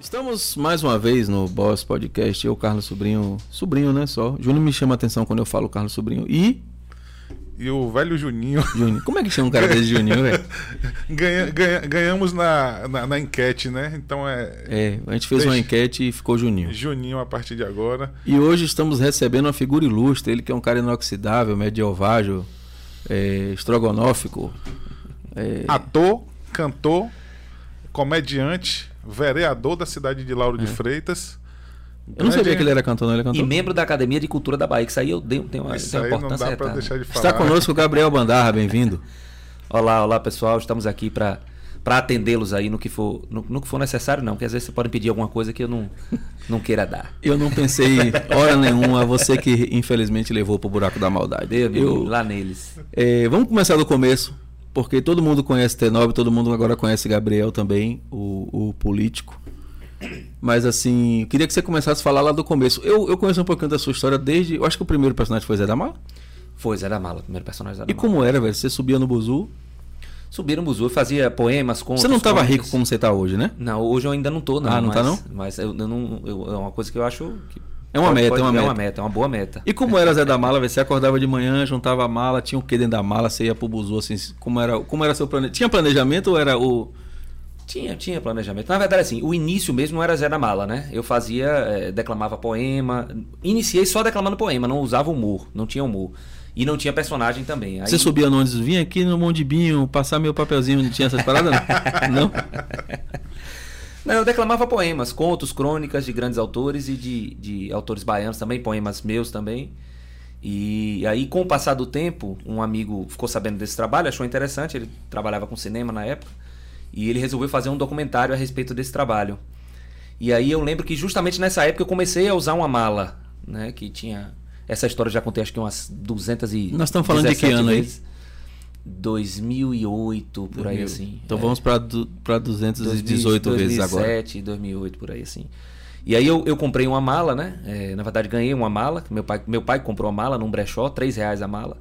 Estamos mais uma vez no Boss Podcast. Eu, Carlos Sobrinho. Sobrinho, né? Só. Júnior me chama a atenção quando eu falo Carlos Sobrinho. E. E o velho Juninho. Juninho. Como é que chama um cara desse Juninho, velho? Ganha, ganha, ganhamos na, na, na, enquete, né? Então é. É, a gente fez uma enquete e ficou Juninho. Juninho a partir de agora. E hoje estamos recebendo uma figura ilustre. Ele que é um cara inoxidável, medievável, é, estrogonófico. É... Ator, cantor, comediante vereador da cidade de Lauro é. de Freitas. Eu não sabia que ele era cantor, não. Ele cantor. E membro da Academia de Cultura da Bahia, que isso aí eu tenho uma, isso tenho uma importância. Não dá pra deixar de falar. Está conosco o Gabriel Bandarra, bem-vindo. Olá, olá pessoal, estamos aqui para para atendê-los aí no que for no, no, que for necessário não, porque às vezes você pode pedir alguma coisa que eu não não queira dar. Eu não pensei hora nenhuma, você que infelizmente levou pro buraco da maldade. Eu, eu lá neles. É, vamos começar do começo porque todo mundo conhece T9, todo mundo agora conhece Gabriel também, o, o político. Mas assim, eu queria que você começasse a falar lá do começo. Eu, eu conheço um pouquinho da sua história desde. Eu acho que o primeiro personagem foi Zé da Mala? Foi Zé da Mala, o primeiro personagem Zé da E como era, velho? Você subia no Buzu? Subia no Buzu, fazia poemas, contos. Você não estava rico como você está hoje, né? Não, hoje eu ainda não tô, não. Ah, não mas, tá não? Mas eu, eu não. Eu, é uma coisa que eu acho que é uma meta, é uma meta. É uma meta, é uma boa meta. E como era Zé da Mala? Você acordava de manhã, juntava a mala, tinha o que dentro da mala, você ia pro buzu, assim, como era, como era seu planejamento? Tinha planejamento ou era o... Tinha, tinha planejamento. Na verdade, assim, o início mesmo não era Zé da Mala, né? Eu fazia, é, declamava poema. Iniciei só declamando poema, não usava humor, não tinha humor. E não tinha personagem também. Aí... Você subia no ônibus, vinha aqui no Mondibinho, passar meu papelzinho, não tinha essas paradas? Não? não? Não, eu declamava poemas, contos, crônicas de grandes autores e de, de autores baianos também, poemas meus também. E aí, com o passar do tempo, um amigo ficou sabendo desse trabalho, achou interessante, ele trabalhava com cinema na época, e ele resolveu fazer um documentário a respeito desse trabalho. E aí eu lembro que justamente nessa época eu comecei a usar uma mala, né, que tinha essa história eu já contei acho que umas 200 e Nós estamos falando de que ano aí? 2008, por 2000. aí assim. Então é. vamos para 218 2000, vezes 2007, agora. 2007, 2008, por aí assim. E aí eu, eu comprei uma mala, né? É, na verdade ganhei uma mala. Meu pai, meu pai comprou uma mala num brechó, 3 reais a mala.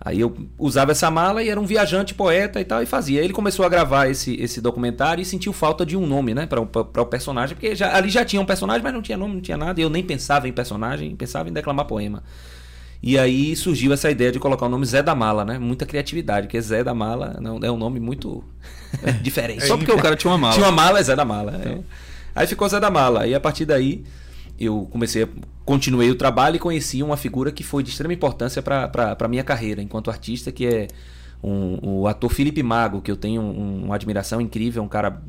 Aí eu usava essa mala e era um viajante, poeta e tal, e fazia. Ele começou a gravar esse, esse documentário e sentiu falta de um nome, né, para o personagem, porque já, ali já tinha um personagem, mas não tinha nome, não tinha nada, e eu nem pensava em personagem, pensava em declamar poema. E aí surgiu essa ideia de colocar o nome Zé da Mala, né? Muita criatividade, porque Zé da Mala não, é um nome muito diferente. Só porque o cara tinha uma mala. Tinha uma mala, é Zé da Mala. Então. É. Aí ficou Zé da Mala. E a partir daí eu comecei a, continuei o trabalho e conheci uma figura que foi de extrema importância para a minha carreira enquanto artista, que é um, o ator Felipe Mago, que eu tenho um, uma admiração incrível, um cara,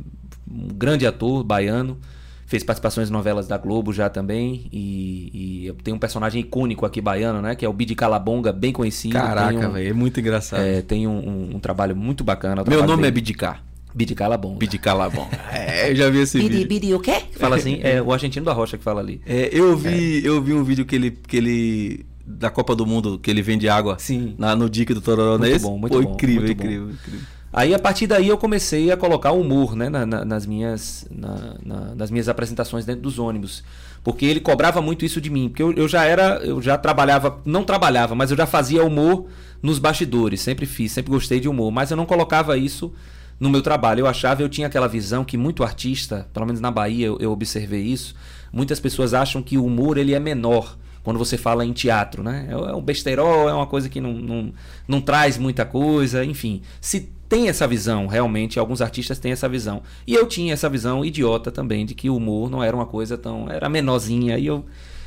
um grande ator baiano, fez participações em novelas da Globo já também. E, e tem um personagem icônico aqui baiano, né? Que é o Bidi Calabonga, bem conhecido. Caraca, um, velho, é muito engraçado. É, tem um, um, um, trabalho muito bacana. Meu nome dele. é Bidicá. Bidi Calabonga. Bidi Calabonga. é, eu já vi esse Bidi, vídeo. Bidi o quê? Fala assim, é o argentino da Rocha que fala ali. É, eu vi, é. eu vi um vídeo que ele, que ele da Copa do Mundo, que ele vende água Sim. Na, no dique do Tororó, Muito bom, muito Pô, bom. Incrível, muito incrível, bom. incrível. Aí a partir daí eu comecei a colocar humor né, na, na, nas, minhas, na, nas minhas apresentações dentro dos ônibus. Porque ele cobrava muito isso de mim. Porque eu, eu já era, eu já trabalhava, não trabalhava, mas eu já fazia humor nos bastidores. Sempre fiz, sempre gostei de humor. Mas eu não colocava isso no meu trabalho. Eu achava, eu tinha aquela visão que muito artista, pelo menos na Bahia eu, eu observei isso, muitas pessoas acham que o humor ele é menor quando você fala em teatro, né? É, é um besteirol, é uma coisa que não, não, não traz muita coisa, enfim. Se tem essa visão, realmente, alguns artistas têm essa visão. E eu tinha essa visão idiota também, de que o humor não era uma coisa tão. era menorzinha, e eu.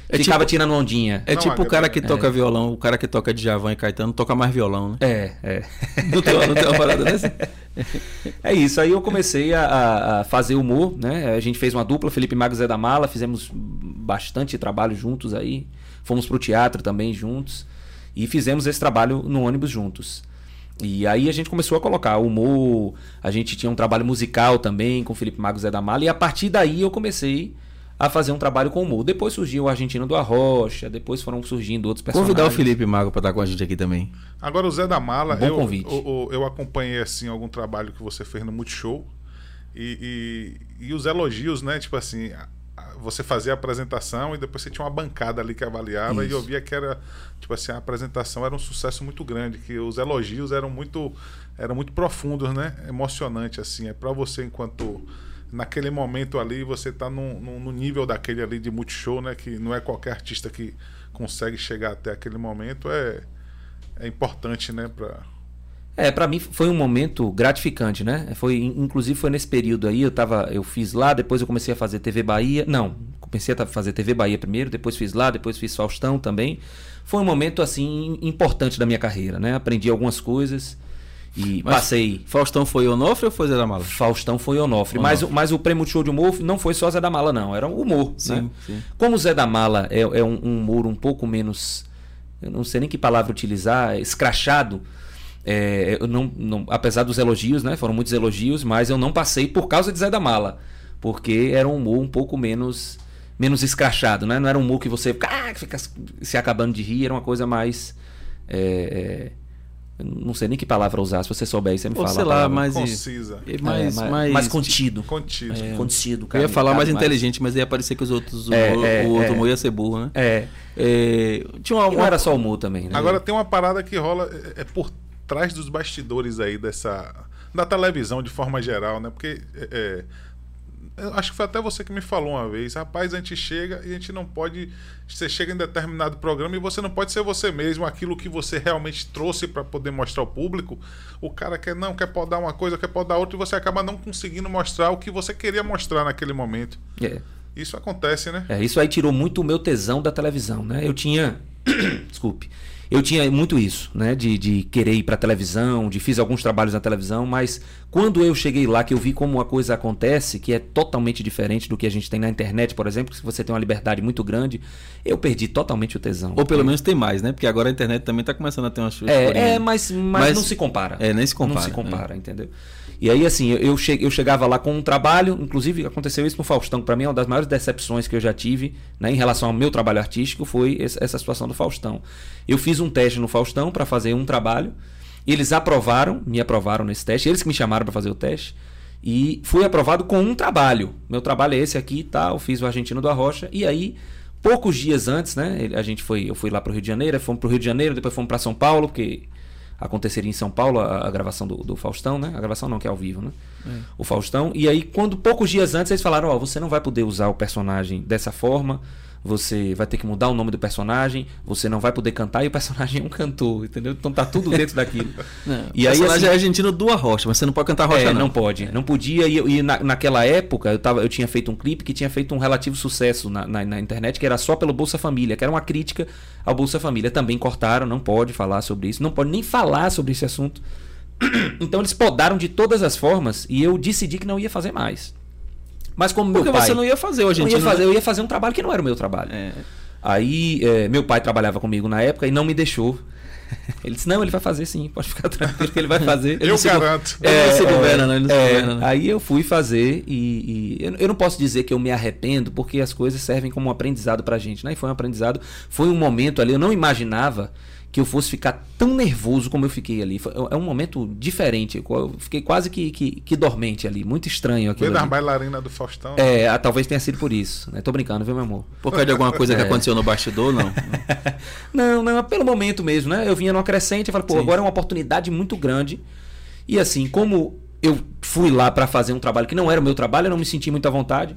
É ficava tipo, tirando ondinha. É não, tipo o cara que toca é. violão, o cara que toca Djavan e Caetano toca mais violão, né? É, é. Não tem, não tem uma parada dessa? É isso, aí eu comecei a, a, fazer humor, né? A gente fez uma dupla, Felipe Magos Zé da Mala, fizemos bastante trabalho juntos aí. Fomos pro teatro também juntos. E fizemos esse trabalho no ônibus juntos. E aí a gente começou a colocar humor, a gente tinha um trabalho musical também com Felipe Magos Zé da Mala, e a partir daí eu comecei a fazer um trabalho com humor. Depois surgiu o Argentino do Arrocha, depois foram surgindo outros personagens. Convidar o Felipe Mago para estar com a gente aqui também. Agora o Zé da Mala, Bom eu, convite. Eu, eu, eu, acompanhei assim algum trabalho que você fez no Multishow e, e, e os elogios, né? Tipo assim, você fazia a apresentação e depois você tinha uma bancada ali que avaliava Isso. e eu via que era tipo assim a apresentação era um sucesso muito grande que os elogios eram muito eram muito profundos né emocionante assim é para você enquanto naquele momento ali você tá no, no, no, nível daquele ali de multishow, né? Que não é qualquer artista que consegue chegar até aquele momento. É, é importante, né? Pra... É, para mim foi um momento gratificante, né? Foi, inclusive foi nesse período aí, eu tava, eu fiz lá, depois eu comecei a fazer TV Bahia. Não, comecei a fazer TV Bahia primeiro, depois fiz lá, depois fiz Faustão também. Foi um momento assim importante da minha carreira, né? Aprendi algumas coisas e mas passei. Faustão foi Onofre ou foi Zé da Mala? Faustão foi Onofre. Mas, mas o prêmio show de humor não foi só Zé da Mala, não. Era um humor. Sim, né? sim. Como Zé da Mala é, é um, um humor um pouco menos. Eu não sei nem que palavra utilizar, escrachado é, eu não, não, apesar dos elogios, né? Foram muitos elogios, mas eu não passei por causa de Zé da Mala. Porque era um humor um pouco menos menos escrachado, né? Não era um humor que você ah, fica se acabando de rir, era uma coisa mais. É, é, não sei nem que palavra usar, se você souber aí, você me Ou fala. Sei lá, mais concisa. É, mais, mais, mais, mais contido. Contido. É, contido cara, eu ia falar mais, mais inteligente, mas ia parecer que os outros. É, o, é, o outro humor ia ser burro, né? É. tinha uma, não era só humor também, né? Agora tem uma parada que rola. É por trás dos bastidores aí dessa. da televisão de forma geral, né? Porque. É, é acho que foi até você que me falou uma vez, rapaz, a gente chega e a gente não pode. Você chega em determinado programa e você não pode ser você mesmo, aquilo que você realmente trouxe para poder mostrar ao público. O cara quer não, quer podar uma coisa, quer podar outra, e você acaba não conseguindo mostrar o que você queria mostrar naquele momento. É. Isso acontece, né? É, isso aí tirou muito o meu tesão da televisão, né? Eu tinha. Desculpe eu tinha muito isso, né? De, de querer ir para televisão, de fiz alguns trabalhos na televisão, mas quando eu cheguei lá, que eu vi como a coisa acontece, que é totalmente diferente do que a gente tem na internet, por exemplo, que você tem uma liberdade muito grande, eu perdi totalmente o tesão. Ou pelo menos tem mais, né? Porque agora a internet também está começando a ter umas É, é mas, mas, mas, não se compara. É, nem se compara. Não se compara, é. entendeu? E aí, assim, eu, eu chegava lá com um trabalho, inclusive aconteceu isso no Faustão, que para mim é uma das maiores decepções que eu já tive né, em relação ao meu trabalho artístico, foi essa situação do Faustão. Eu fiz um teste no Faustão para fazer um trabalho, eles aprovaram, me aprovaram nesse teste, eles que me chamaram para fazer o teste, e fui aprovado com um trabalho. Meu trabalho é esse aqui, tá? Eu fiz o Argentino do Arrocha, e aí poucos dias antes, né? A gente foi, eu fui lá para o Rio de Janeiro, fomos para o Rio de Janeiro, depois fomos para São Paulo, porque aconteceria em São Paulo a, a gravação do, do, Faustão, né? A gravação não, que é ao vivo, né? É. O Faustão. E aí, quando poucos dias antes eles falaram, ó, oh, você não vai poder usar o personagem dessa forma, você vai ter que mudar o nome do personagem, você não vai poder cantar e o personagem é um cantor, entendeu? Então tá tudo dentro daquilo. Não, e o aí, personagem assim, é argentino do Arrocha, mas você não pode cantar Rocha, é, não. Não pode, não podia. E, e na, naquela época eu, tava, eu tinha feito um clipe que tinha feito um relativo sucesso na, na, na, internet, que era só pelo Bolsa Família, que era uma crítica ao Bolsa Família. Também cortaram, não pode falar sobre isso, não pode nem falar sobre esse assunto. Então eles podaram de todas as formas e eu decidi que não ia fazer mais. Mas como meu Porque pai. você não ia fazer hoje não ia fazer, Eu ia fazer um trabalho que não era o meu trabalho. É. Aí é, meu pai trabalhava comigo na época e não me deixou. Ele disse, não, ele vai fazer sim, pode ficar tranquilo que ele vai fazer. Ele eu garanto. É, ele se governa, né? Ele é, governa, né? Aí eu fui fazer e, e eu, eu, não posso dizer que eu me arrependo, porque as coisas servem como um aprendizado pra gente, né? E foi um aprendizado, foi um momento ali, eu não imaginava que eu fosse ficar tão nervoso como eu fiquei ali. Foi, é um momento diferente. Eu fiquei quase que, que, que dormente ali. Muito estranho aquilo. Foi da bailarina do Faustão? Né? É, talvez tenha sido por isso. Né? Tô brincando, viu, meu amor? Por causa de alguma coisa é. que aconteceu no bastidor, não? não, não, pelo momento mesmo, né? Eu vinha numa crescente e falei, pô, Sim. agora é uma oportunidade muito grande. E assim, como eu fui lá para fazer um trabalho que não era o meu trabalho, eu não me senti muito à vontade.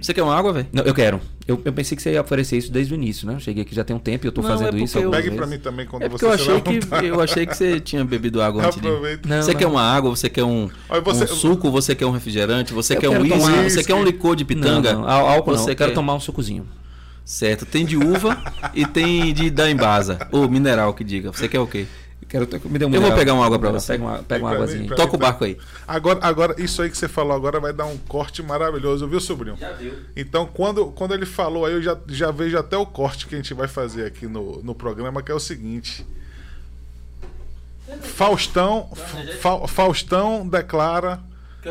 Você quer uma água, velho? Não, eu quero. Eu, eu, pensei que você ia oferecer isso desde o início, né? cheguei aqui já tem um tempo e eu tô não, fazendo é isso. Eu... Pegue pra mim também quando é você eu achei que Eu achei que você tinha bebido água antes de... Não, você quer uma água, você quer um, você... um suco, você quer um refrigerante, você eu quer um whisky, você quer um licor de pitanga? Não, não. Álcool você não, eu quer... quero tomar um sucozinho. Certo, tem de uva e tem de da embasa, ou mineral que diga. Você quer o quê? Quero, me dê um eu vou pegar uma água para você. Pega uma, pega uma águazinha. Toca o barco aí. Agora, agora, isso aí que você falou agora vai dar um corte maravilhoso, viu, sobrinho? Já viu. Então, quando, quando ele falou aí, eu já, já vejo até o corte que a gente vai fazer aqui no, no programa, que é o seguinte. Faustão, Fa, Faustão declara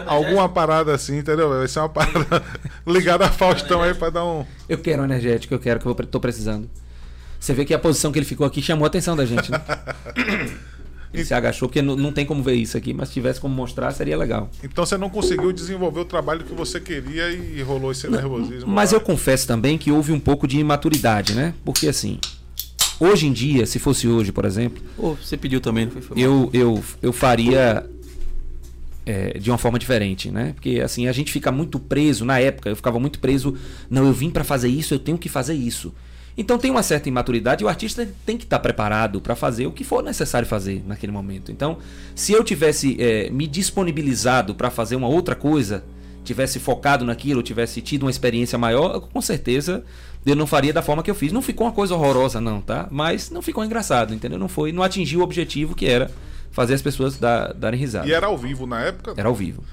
alguma parada assim, entendeu? Vai ser uma parada ligada a Faustão aí para dar um. Eu quero um energético, eu quero que eu tô precisando. Você vê que a posição que ele ficou aqui chamou a atenção da gente, né? Ele se agachou, porque não, tem como ver isso aqui, mas se tivesse como mostrar, seria legal. Então você não conseguiu desenvolver o trabalho que você queria e rolou esse nervosismo. Mas lá. eu confesso também que houve um pouco de imaturidade, né? Porque assim, hoje em dia, se fosse hoje, por exemplo. Oh, você pediu também, não foi? foi eu, eu, eu faria é, de uma forma diferente, né? Porque assim a gente fica muito preso na época. Eu ficava muito preso. Não, eu vim para fazer isso, eu tenho que fazer isso. Então tem uma certa imaturidade e o artista tem que estar preparado para fazer o que for necessário fazer naquele momento. Então, se eu tivesse é, me disponibilizado para fazer uma outra coisa, tivesse focado naquilo, tivesse tido uma experiência maior, com certeza eu não faria da forma que eu fiz. Não ficou uma coisa horrorosa, não, tá? Mas não ficou engraçado, entendeu? Não foi, não atingiu o objetivo que era fazer as pessoas dar, darem risada. E era ao vivo na época? Era ao vivo.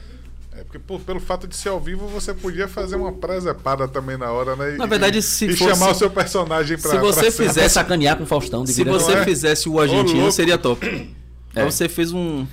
Porque por, pelo fato de ser ao vivo, você podia fazer uma presepada também na hora, né? E, na verdade, se e fosse, chamar o seu personagem pra Se você pra fizesse sacanear com o Faustão, se você é? fizesse o argentino, Ô, seria top. É. Aí você fez um.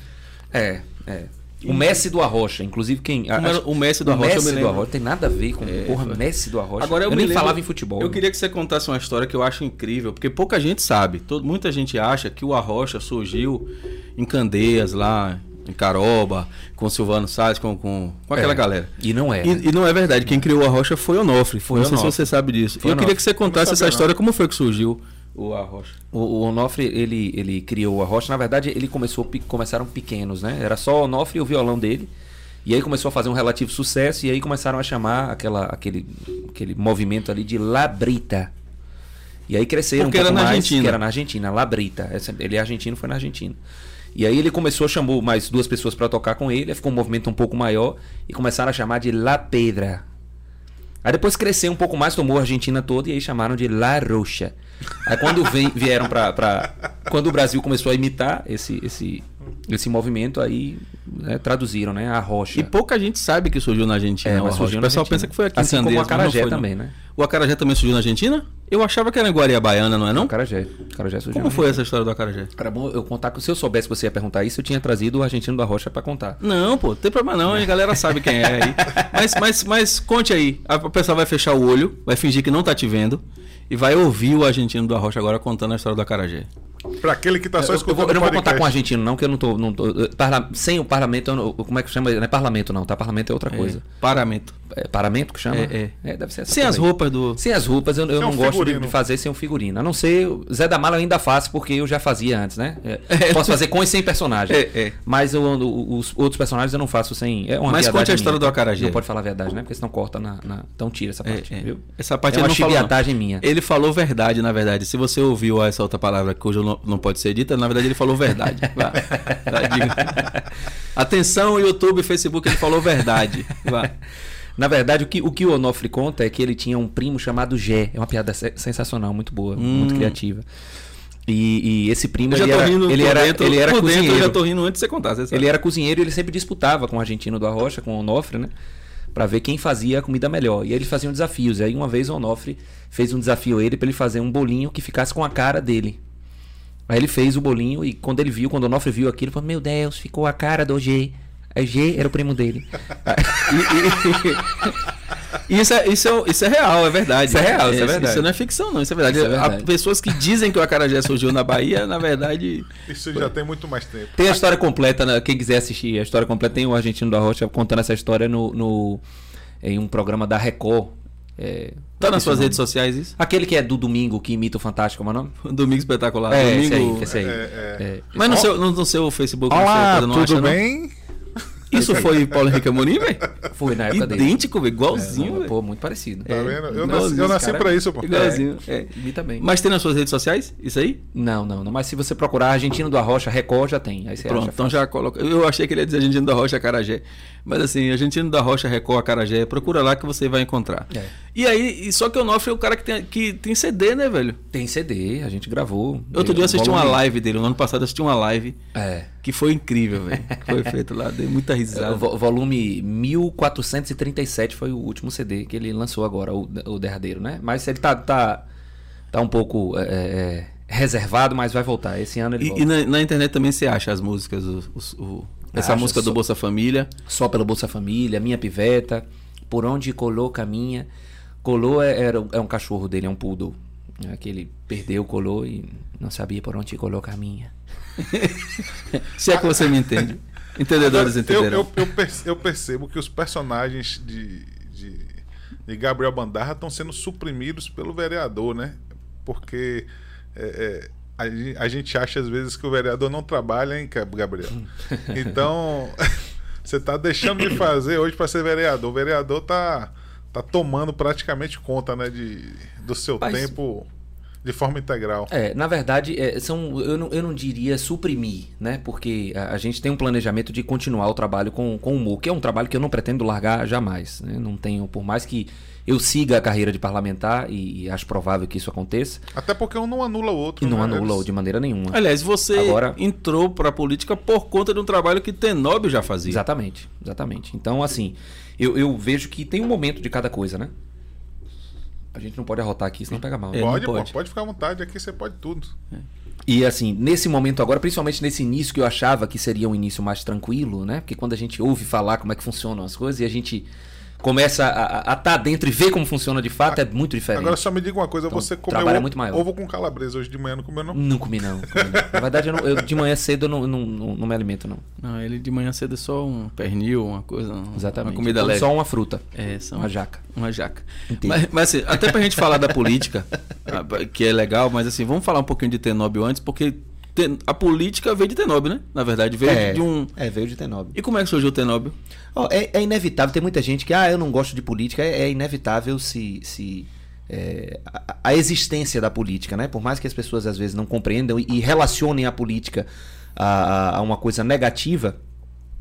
É, é. O Messi do Arrocha, inclusive quem. Como era o Messi do o Arrocha, eu Messi me do. Arrocha tem nada a ver com É, porra, foi. Messi do Arrocha. Agora eu, eu me nem lembro- falava em futebol. Eu né? queria que você contasse uma história que eu acho incrível, porque pouca gente sabe. Todo, muita gente acha que o Arrocha surgiu em Candeias, lá Caroba, com Silvano Salles, com, com, com aquela É. galera. E não é. E, e não é verdade, quem criou o Arrocha foi o Onofre. Foi não sei Onofre. se você sabe disso. Foi eu queria Onofre. que você contasse essa história, não. como foi que surgiu o Arrocha. O, o Onofre, ele, ele criou o Arrocha. Na verdade, ele começou, começaram pequenos, né? Era só o Onofre e o violão dele. E aí começou a fazer um relativo sucesso. E aí começaram a chamar aquela, aquele, aquele movimento ali de Labrita. E aí cresceram Porque um era pouco na mais, Argentina. que era na Argentina, Labrita. Ele é argentino, foi na Argentina. E aí ele começou, chamou mais duas pessoas para tocar com ele, ficou um movimento um pouco maior e começaram a chamar de La Pedra. Aí depois cresceu um pouco mais, tomou a Argentina toda e aí chamaram de La Rocha. Aí quando vem- vieram pra, pra. Quando o Brasil começou a imitar esse, esse, esse movimento, aí né, traduziram, né? A rocha. E pouca gente sabe que surgiu na Argentina. É, mas surgiu O pessoal Argentina. pensa que foi aqui Assim em como o acarajé foi, não. também, né? O Acarajé também surgiu na Argentina? Eu achava que era em Guariabaiana, não é não? O Carajé. O Carajé surgiu Como foi essa história do Acarajé? Era bom eu contar que se eu soubesse que você ia perguntar isso, eu tinha trazido o argentino da rocha pra contar. Não, pô, não tem problema não, a galera sabe quem é aí. Mas, mas, mas conte aí, a pessoa vai fechar o olho, vai fingir que não tá te vendo e vai ouvir o argentino do Arrocha agora contando a história do Acarajé. Pra aquele que tá só eu, eu, escutando vou- eu não vou contar com o argentino, não, que eu não tô. Não tô eh, parla- sem o parlamento, eu não- como é que chama? Não é parlamento, não, tá? Parlamento é outra coisa. É, paramento. É paramento que chama? É, deve ser essa Sem as coisa aí. roupas do. Sem as roupas, eu, eu Sem não um gosto de, de fazer sem um figurino. A não ser. Zé da Mala eu ainda faço, porque eu já fazia antes, né? É, Posso fazer com e sem personagem. É, é. Mas eu- os outros personagens eu não faço sem. É uma Mas conte a história minha. do acarajé. Não pode falar a verdade, né? Porque senão corta na. na- Então tira essa É, parte, é. viu? Essa parte é uma chibiatagem minha. Ele falou verdade, na verdade. Se você ouviu essa outra palavra que hoje não, não pode ser dita, na verdade ele falou verdade. Vá. Atenção, YouTube e Facebook, ele falou verdade. Vá. Na verdade, o que, o que o Onofre conta é que ele tinha um primo chamado Gé. É uma piada se- sensacional, muito boa, muito criativa. E, e esse primo, Hum. Ele era, rindo ele era, dentro, ele era dentro, cozinheiro. eu já tô rindo antes de você contar. Você. Ele era cozinheiro e ele sempre disputava com o argentino do Arrocha, com o Onofre, né? Pra ver quem fazia a comida melhor. E aí eles faziam desafios. E aí uma vez o Onofre fez um desafio a ele pra ele fazer um bolinho que ficasse com a cara dele. Aí ele fez o bolinho e quando ele viu, quando o Onofre viu aquilo, ele falou: Meu Deus, ficou a cara do G. Aí G era o primo dele. E isso é, isso, é, isso é real, é verdade. Isso é real, isso é verdade. Isso não é ficção, não. Isso é verdade. Isso é verdade. Há pessoas que dizem que o Acarajé surgiu na Bahia, na verdade. Isso já tem muito mais tempo. Tem a história completa, né? quem quiser assistir a história completa, tem o Argentino da Rocha contando essa história no, no- em um programa da Record. É, Tá nas suas redes sociais isso? Aquele que é do domingo, que imita o Fantástico, como é o nome? Domingo espetacular. é, Domingo. esse aí, esse aí. É, é. É. Mas no seu, no, no seu Facebook, no Olá, seu coisa, não tudo acha, não? Isso foi Paulo Henrique Amorim, velho? Foi na época dele. Idêntico. Igualzinho, É, pô, muito parecido. Tá vendo? Eu igualzinho, nasci, eu nasci cara. pra isso, pô. Igualzinho. É. É, imita bem. Mas tem nas suas redes sociais? Isso aí? Não, não, não. Mas se você procurar Argentino do Arrocha, Record já tem. Aí você Pronto, acha então já coloca. Eu achei que ele ia dizer Argentino da Rocha Acarajé. Mas assim, Argentino da Rocha Record Acarajé, procura lá que você vai encontrar. É. E aí, só que o Onofre é o cara que tem, que tem CD, né, velho? Tem CD, a gente gravou. Outro dia eu assisti uma live dele, no ano passado eu assisti uma live É. que foi incrível, velho. Foi feito lá, dei muita risada. O vo- volume 1437 foi o último CD que ele lançou agora, o, o derradeiro, né? Mas ele tá, tá, tá um pouco é, é, reservado, mas vai voltar. Esse ano ele E, volta. e na, na internet também você acha as músicas, os- os- o- essa Acha, música do só- Bolsa Família. Só pelo Bolsa Família, Minha Piveta, Por Onde Colou Caminha. Colou é, era, é um cachorro dele, é um poodle. É que ele perdeu, colou e não sabia por onde colou caminha. Se é que você me entende. Entendedores eu, entenderão. eu, eu, eu percebo que os personagens de, de, de Gabriel Bandarra estão sendo suprimidos pelo vereador, né? Porque é, é, a, gen- a gente acha às vezes que o vereador não trabalha, hein, Gabriel? Então, Você tá deixando de fazer hoje para ser vereador. O vereador tá, tá tomando praticamente conta, né, de, do seu Mas... tempo de forma integral. É, na verdade, é, são, eu, não, eu não diria suprimir, né? Porque a, a, gente tem um planejamento de continuar o trabalho com, com o humor, que é um trabalho que eu não pretendo largar jamais. Né? Não tenho, por mais que eu siga a carreira de parlamentar e, e, acho provável que isso aconteça. Até porque um não anula o outro. E não né? anula Eles... de maneira nenhuma. Aliás, você Agora... entrou para a política por conta de um trabalho que Tenóbio já fazia. Exatamente, exatamente. Então, assim, eu, eu vejo que tem um momento de cada coisa, né? A gente não pode arrotar aqui, senão pega mal. É, pode, pode. pode ficar à vontade, aqui você pode tudo. É. E assim, nesse momento agora, principalmente nesse início que eu achava que seria um início mais tranquilo, né? Porque quando a gente ouve falar como é que funcionam as coisas e a gente começa a estar tá dentro e ver como funciona de fato, é muito diferente. Agora só me diga uma coisa, então, você comeu ovo, muito maior. ovo com calabresa hoje de manhã, não comeu não? Não comi não. Comi, não. Na verdade, eu, não, eu, de manhã cedo eu não, não, não, não, me alimento não. Não, ele de manhã cedo é só um pernil, uma coisa, Exatamente. uma comida leve. Só uma fruta. É, só uma jaca. Uma jaca. Mas, mas assim, até pra gente falar da política, que é legal, mas assim, vamos falar um pouquinho de Tenóbio antes, porque a política veio de Tenóbio, né? Na verdade, veio é, de um. É, veio de Tenóbio. E como é que surgiu o Tenóbio? Oh, é, é, inevitável, tem muita gente que, ah, eu não gosto de política, é, é inevitável se. se é, a, a, existência da política, né? Por mais que as pessoas às vezes não compreendam e, e relacionem a política a, a uma coisa negativa,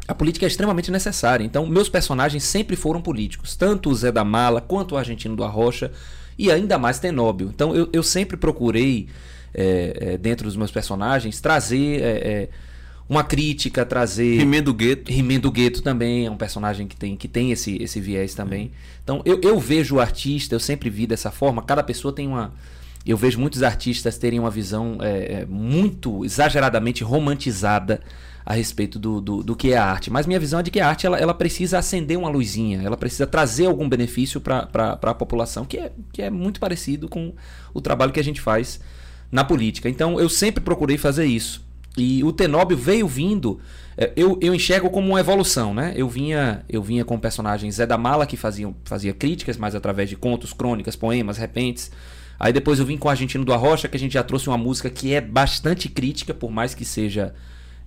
a política é extremamente necessária. Então, meus personagens sempre foram políticos, tanto o Zé da Mala quanto o Argentino do Arrocha e ainda mais Tenóbio. Então, eu, eu sempre procurei é, é, dentro dos meus personagens, trazer é, é uma crítica, trazer. Rimendo Gueto. Rimendo Gueto também é um personagem que tem, que tem esse, esse viés também. Então eu, eu vejo o artista, eu sempre vi dessa forma, cada pessoa tem uma. Eu vejo muitos artistas terem uma visão é, muito exageradamente romantizada a respeito do, do, do, que é a arte. Mas minha visão é de que a arte ela, ela precisa acender uma luzinha, ela precisa trazer algum benefício para a população, que é, que é muito parecido com o trabalho que a gente faz na política. Então eu sempre procurei fazer isso. E o Tenóbio veio vindo, é, eu, eu enxergo como uma evolução, né? Eu vinha, eu vinha com o personagem Zé da Mala, que fazia, fazia críticas, mas através de contos, crônicas, poemas, repentes. Aí depois eu vim com o Argentino do Arrocha, que a gente já trouxe uma música que é bastante crítica, por mais que seja.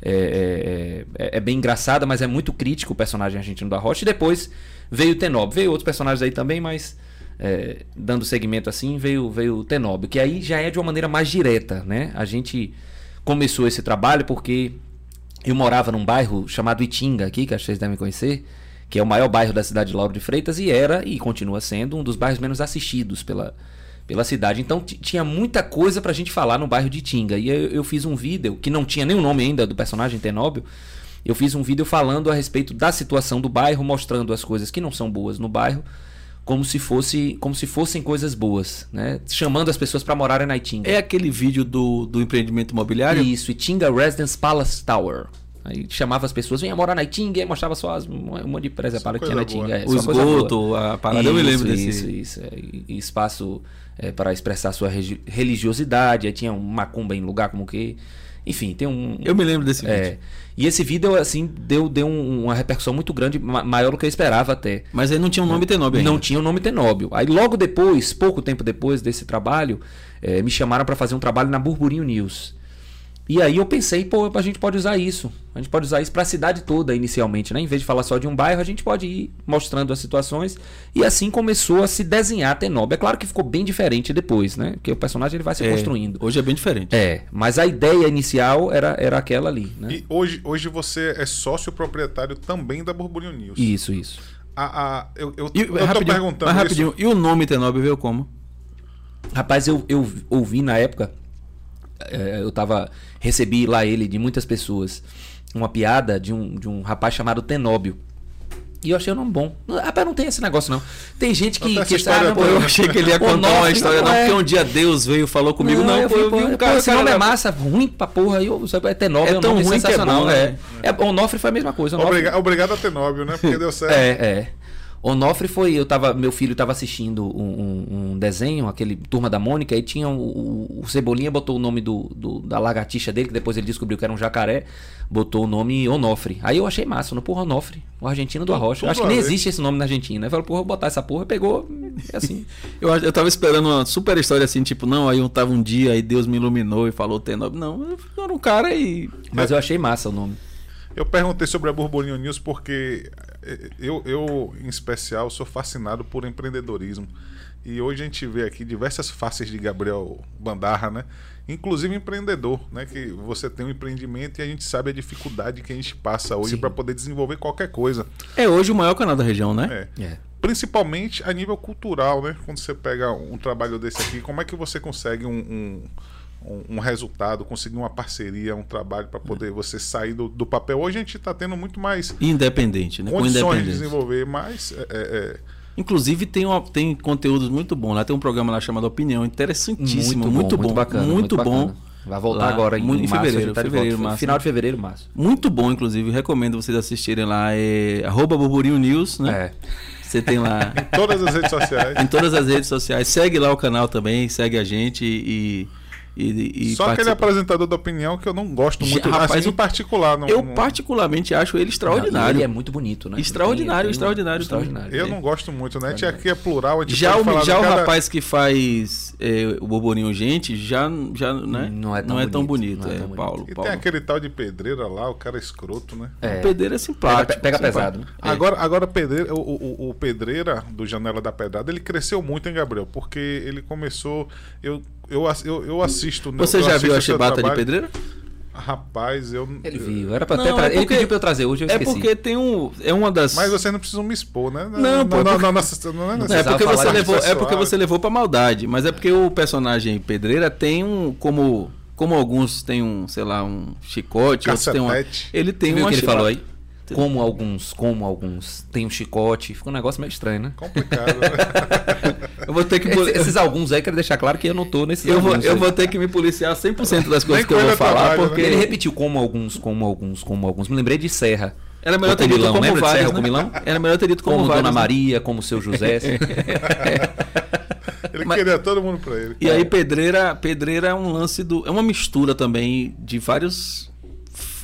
É, é, é, é bem engraçada, mas é muito crítico o personagem Argentino do Arrocha. E depois veio o Tenóbio. Veio outros personagens aí também, mas é, dando segmento assim, veio, veio o Tenóbio, que aí já é de uma maneira mais direta, né? A gente começou esse trabalho porque eu morava num bairro chamado Itinga aqui, que acho que vocês devem conhecer, que é o maior bairro da cidade de Lauro de Freitas e era e continua sendo um dos bairros menos assistidos pela, pela cidade. Então tinha muita coisa pra gente falar no bairro de Itinga. E eu, eu fiz um vídeo que não tinha o nome ainda do personagem Tenóbio. Eu fiz um vídeo falando a respeito da situação do bairro, mostrando as coisas que não são boas no bairro como se fosse como se fossem coisas boas, né? Chamando as pessoas para morarem na Itinga. É aquele vídeo do, do empreendimento imobiliário? Isso, Itinga Residence Palace Tower. Aí chamava as pessoas, venha morar na Itinga e mostrava só as, um monte de presa para que tinha na Itinga. É, o esgoto, a parada, isso, eu me lembro desse. Isso, isso. É, e espaço é, para expressar sua religiosidade. Aí tinha um macumba em lugar como que. Enfim, tem um. Eu me lembro desse é, vídeo. E esse vídeo, assim, deu, deu um, uma repercussão muito grande, maior do que eu esperava até. Mas aí não tinha o um nome Tenóbio ainda. Não tinha o um nome Tenóbio. Aí logo depois, pouco tempo depois desse trabalho, é, me chamaram para fazer um trabalho na Burburinho News. E aí eu pensei, pô, a gente pode usar isso. A gente pode usar isso para a cidade toda inicialmente, né? Em vez de falar só de um bairro, a gente pode ir mostrando as situações. E assim começou a se desenhar a Tenob. É claro que ficou bem diferente depois, né? Porque o personagem ele vai se é, construindo. Hoje é bem diferente. É, mas a ideia inicial era, era aquela ali, né? E hoje, hoje você é sócio proprietário também da Burburinho News. Isso, isso. A, a, eu, eu, e, eu tô perguntando mas rapidinho, isso. e o nome Tenob veio como? Rapaz, eu, eu ouvi na época eu tava. Recebi lá ele de muitas pessoas uma piada de um, de um rapaz chamado Tenóbio. E eu achei o nome bom. Rapaz, não tem esse negócio, não. Tem gente que. que ah, não, pô, eu achei que ele ia contar uma história, não, é... porque um dia Deus veio e falou comigo. Não, não eu, pô, eu vi um cara. Esse nome é massa, ruim pra porra. Eu, é Tenóbio, é, é tão ruim sensacional, que é bom, né? É. é. Onofre foi a mesma coisa. Obrigado, obrigado a Tenóbio, né? Porque deu certo. é, é. Onofre foi. Eu tava, meu filho estava assistindo um, um, um, desenho, aquele Turma da Mônica, e tinha o, o, o Cebolinha botou o nome do, do, da lagartixa dele, que depois ele descobriu que era um jacaré, botou o nome Onofre. Aí eu achei massa, no porra Onofre, o argentino do Arrocha. Acho que nem existe esse nome na Argentina. Aí falou, porra, vou botar essa porra, pegou, é assim. eu, eu tava esperando uma super história assim, tipo, não, aí eu tava um dia, aí Deus me iluminou e falou T9. Não, eu era um cara e. Mas eu achei massa o nome. Eu perguntei sobre a Burburinho News porque eu, eu, em especial, sou fascinado por empreendedorismo. E hoje a gente vê aqui diversas faces de Gabriel Bandarra, né? Inclusive empreendedor, né? Que você tem um empreendimento e a gente sabe a dificuldade que a gente passa hoje para poder desenvolver qualquer coisa. É hoje o maior canal da região, né? É. É. Principalmente a nível cultural, né? Quando você pega um trabalho desse aqui, como é que você consegue um, um, um- um resultado, conseguir uma parceria, um trabalho para poder você sair do, do papel? Hoje a gente está tendo muito mais Independente, né? Com condições de desenvolver, mas é, é, Inclusive tem, uma, tem conteúdos muito bons. Lá tem um programa lá chamado Opinião, interessantíssimo, muito, bom, bacana, muito, bom. bacana. Vai voltar Lá, agora em, muito- em março, fevereiro, tá fevereiro, volta. março. Final de fevereiro, março. Muito bom, inclusive. Recomendo vocês assistirem lá. É arroba Burburinho News, né? É. Você tem lá todas as redes sociais. em todas as redes sociais. Segue lá o canal também, segue a gente e. e, e Só aquele participa. apresentador da opinião que eu não gosto muito, Rapaz, assim, em particular. Não, Eu não- particularmente acho ele Não, extraordinário. ele é muito bonito, né? Extraordinário, Tem- tem um- extraordinário extraordinário. eu não gosto muito, né? A gente aqui é plural, a gente Já pode o, falar já o cada- rapaz que faz é, o Borborinho Gente, já, já né? Não é tão bonito, bonito. não é é, tão bonito. Paulo. E Paulo. tem aquele tal de pedreira lá, o cara é escroto, né? É. O Pedreiro é simpático. Pega- pega simpático. pesado, né? É. Agora, agora Pedreira, o, o, o Pedreira do Janela da Pedrada, ele cresceu muito, hein, Gabriel? Porque ele começou. Eu, eu, eu, eu assisto. né, Você eu já assisto viu a chibata de pedreira? Rapaz, eu. Ele viu. Era pra Não, até tra- é Ele porque- pediu pra eu trazer hoje, eu É esqueci. porque tem um. É uma das. Mas vocês não precisam me expor, né? Não, pô, não, porque- não, não, não, não, não, É precisava porque, você levou, é porque você levou pra maldade. Mas é porque o personagem Pedreira tem um. Como, como alguns têm um, sei lá, um chicote, outros têm uma. Cacetete. Ele tem viu o uma que ele chibata. falou aí? Como alguns, como alguns tem um chicote. Fica um negócio meio estranho, né? Complicado. né? Eu vou ter que. Esse- Esses alguns aí, quero deixar claro que eu não tô nesses Eu vou, eu aí. vou ter que me policiar 100% das coisas que eu vou falar, trabalho, né? porque Ele repetiu como alguns, como alguns, como alguns. Me lembrei de Serra. era melhor ter dito como vários, Serra, o né? Comilão? Era melhor ter dito como, Como, vários, Dona né? Maria, como seu José. Ele Mas- queria todo mundo pra ele. E aí pedreira, pedreira é um lance do, é uma mistura também de vários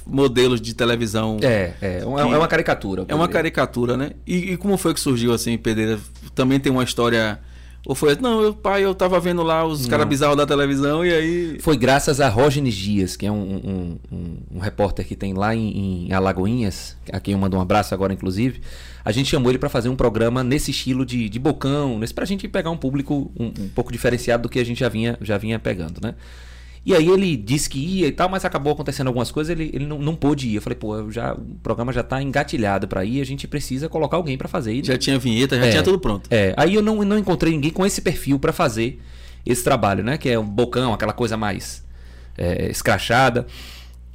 modelos de televisão. é, é, é uma, é uma caricatura. É uma caricatura, né? E, e como foi que surgiu assim, pedreira? Também tem uma história ou foi, não, eu, pai, eu tava vendo lá os caras bizarros da televisão e aí Foi graças a Rógenes Dias, que é um, um, um- um repórter que tem lá em, em Alagoinhas, a quem eu mando um abraço agora, inclusive. A gente chamou ele para fazer um programa nesse estilo de, de bocão, nesse, pra gente pegar um público um, um pouco diferenciado do que a gente já vinha, já vinha pegando, né? E aí ele disse que ia e tal, mas acabou acontecendo algumas coisas, ele, ele não, não pôde ir. Eu falei, pô, já, o programa já tá engatilhado para ir, a gente precisa colocar alguém para fazer. E já tinha vinheta, já É. tinha tudo pronto. é, aí eu não, não encontrei ninguém com esse perfil pra fazer esse trabalho, né? Que é um bocão, aquela coisa mais é, escrachada.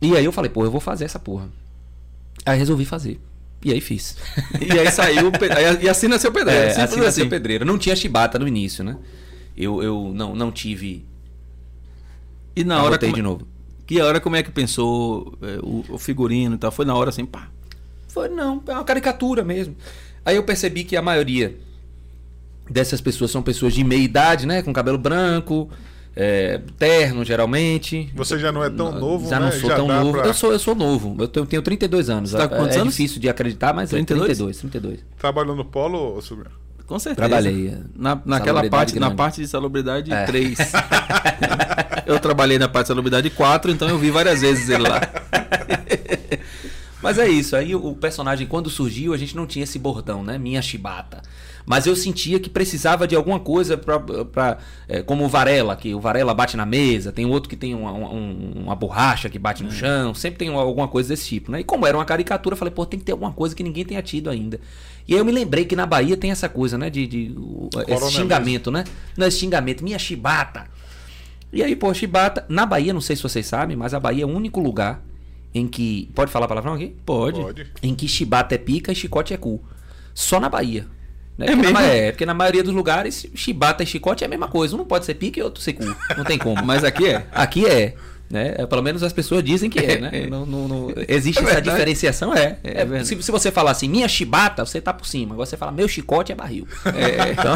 E aí eu falei, pô, eu vou fazer essa porra. Aí resolvi fazer. E aí fiz. E aí saiu, e assim nasceu pedreira. É, simples assim nasceu pedreira. Não tinha chibata no início, né? Eu, eu não, não tive. E na hora como, de novo. que hora como é que pensou é, o, o figurino e tal? Foi na hora assim, pá. Foi, não, é uma caricatura mesmo. Aí eu percebi que a maioria dessas pessoas são pessoas de meia idade, né? Com cabelo branco, é, terno, geralmente. Você já não é tão novo, Já né? não sou Já tão novo. pra- Eu sou, eu sou novo. Eu tenho, tenho 32 anos. Você tá com é, quantos é anos? difícil de acreditar, mas 32? é 32, 32. Trabalhou no polo, Silvio? Com certeza. Trabalhei, é. Na, naquela parte, na grande. parte de salubridade É. 3. eu trabalhei na parte de salubridade 4, então eu vi várias vezes ele lá. Mas é isso. Aí o personagem, quando surgiu, a gente não tinha esse bordão, né? Minha chibata. Mas eu sentia que precisava de alguma coisa pra, pra, é, como o Varela, que o Varela bate na mesa, tem outro que tem uma, uma, um- uma borracha que bate no chão, sempre tem uma- alguma coisa desse tipo, né? E como era uma caricatura, eu falei, pô, tem que ter alguma coisa que ninguém tenha tido ainda. E aí eu me lembrei que na Bahia tem essa coisa, né? De, de esse xingamento, né? Não é esse xingamento, minha chibata. E aí, pô, chibata, na Bahia, não sei se vocês sabem, mas a Bahia é o único lugar em que. Pode falar palavrão aqui? Pode. Pode. em que chibata é pica e chicote é cu. Só na Bahia. Né? É porque, na, mesmo? ma- é, porque na maioria dos lugares, chibata e chicote é a mesma coisa. Um não pode ser pica e outro ser cu. Não tem como. Mas aqui é. Aqui é. Né? É, Pelo menos as pessoas dizem que é, né? É. Não, não- não- existe É essa verdade. diferenciação, é. É É, se, se você falar assim, minha chibata, você tá por cima. Agora você fala, meu chicote é barril. É, Então,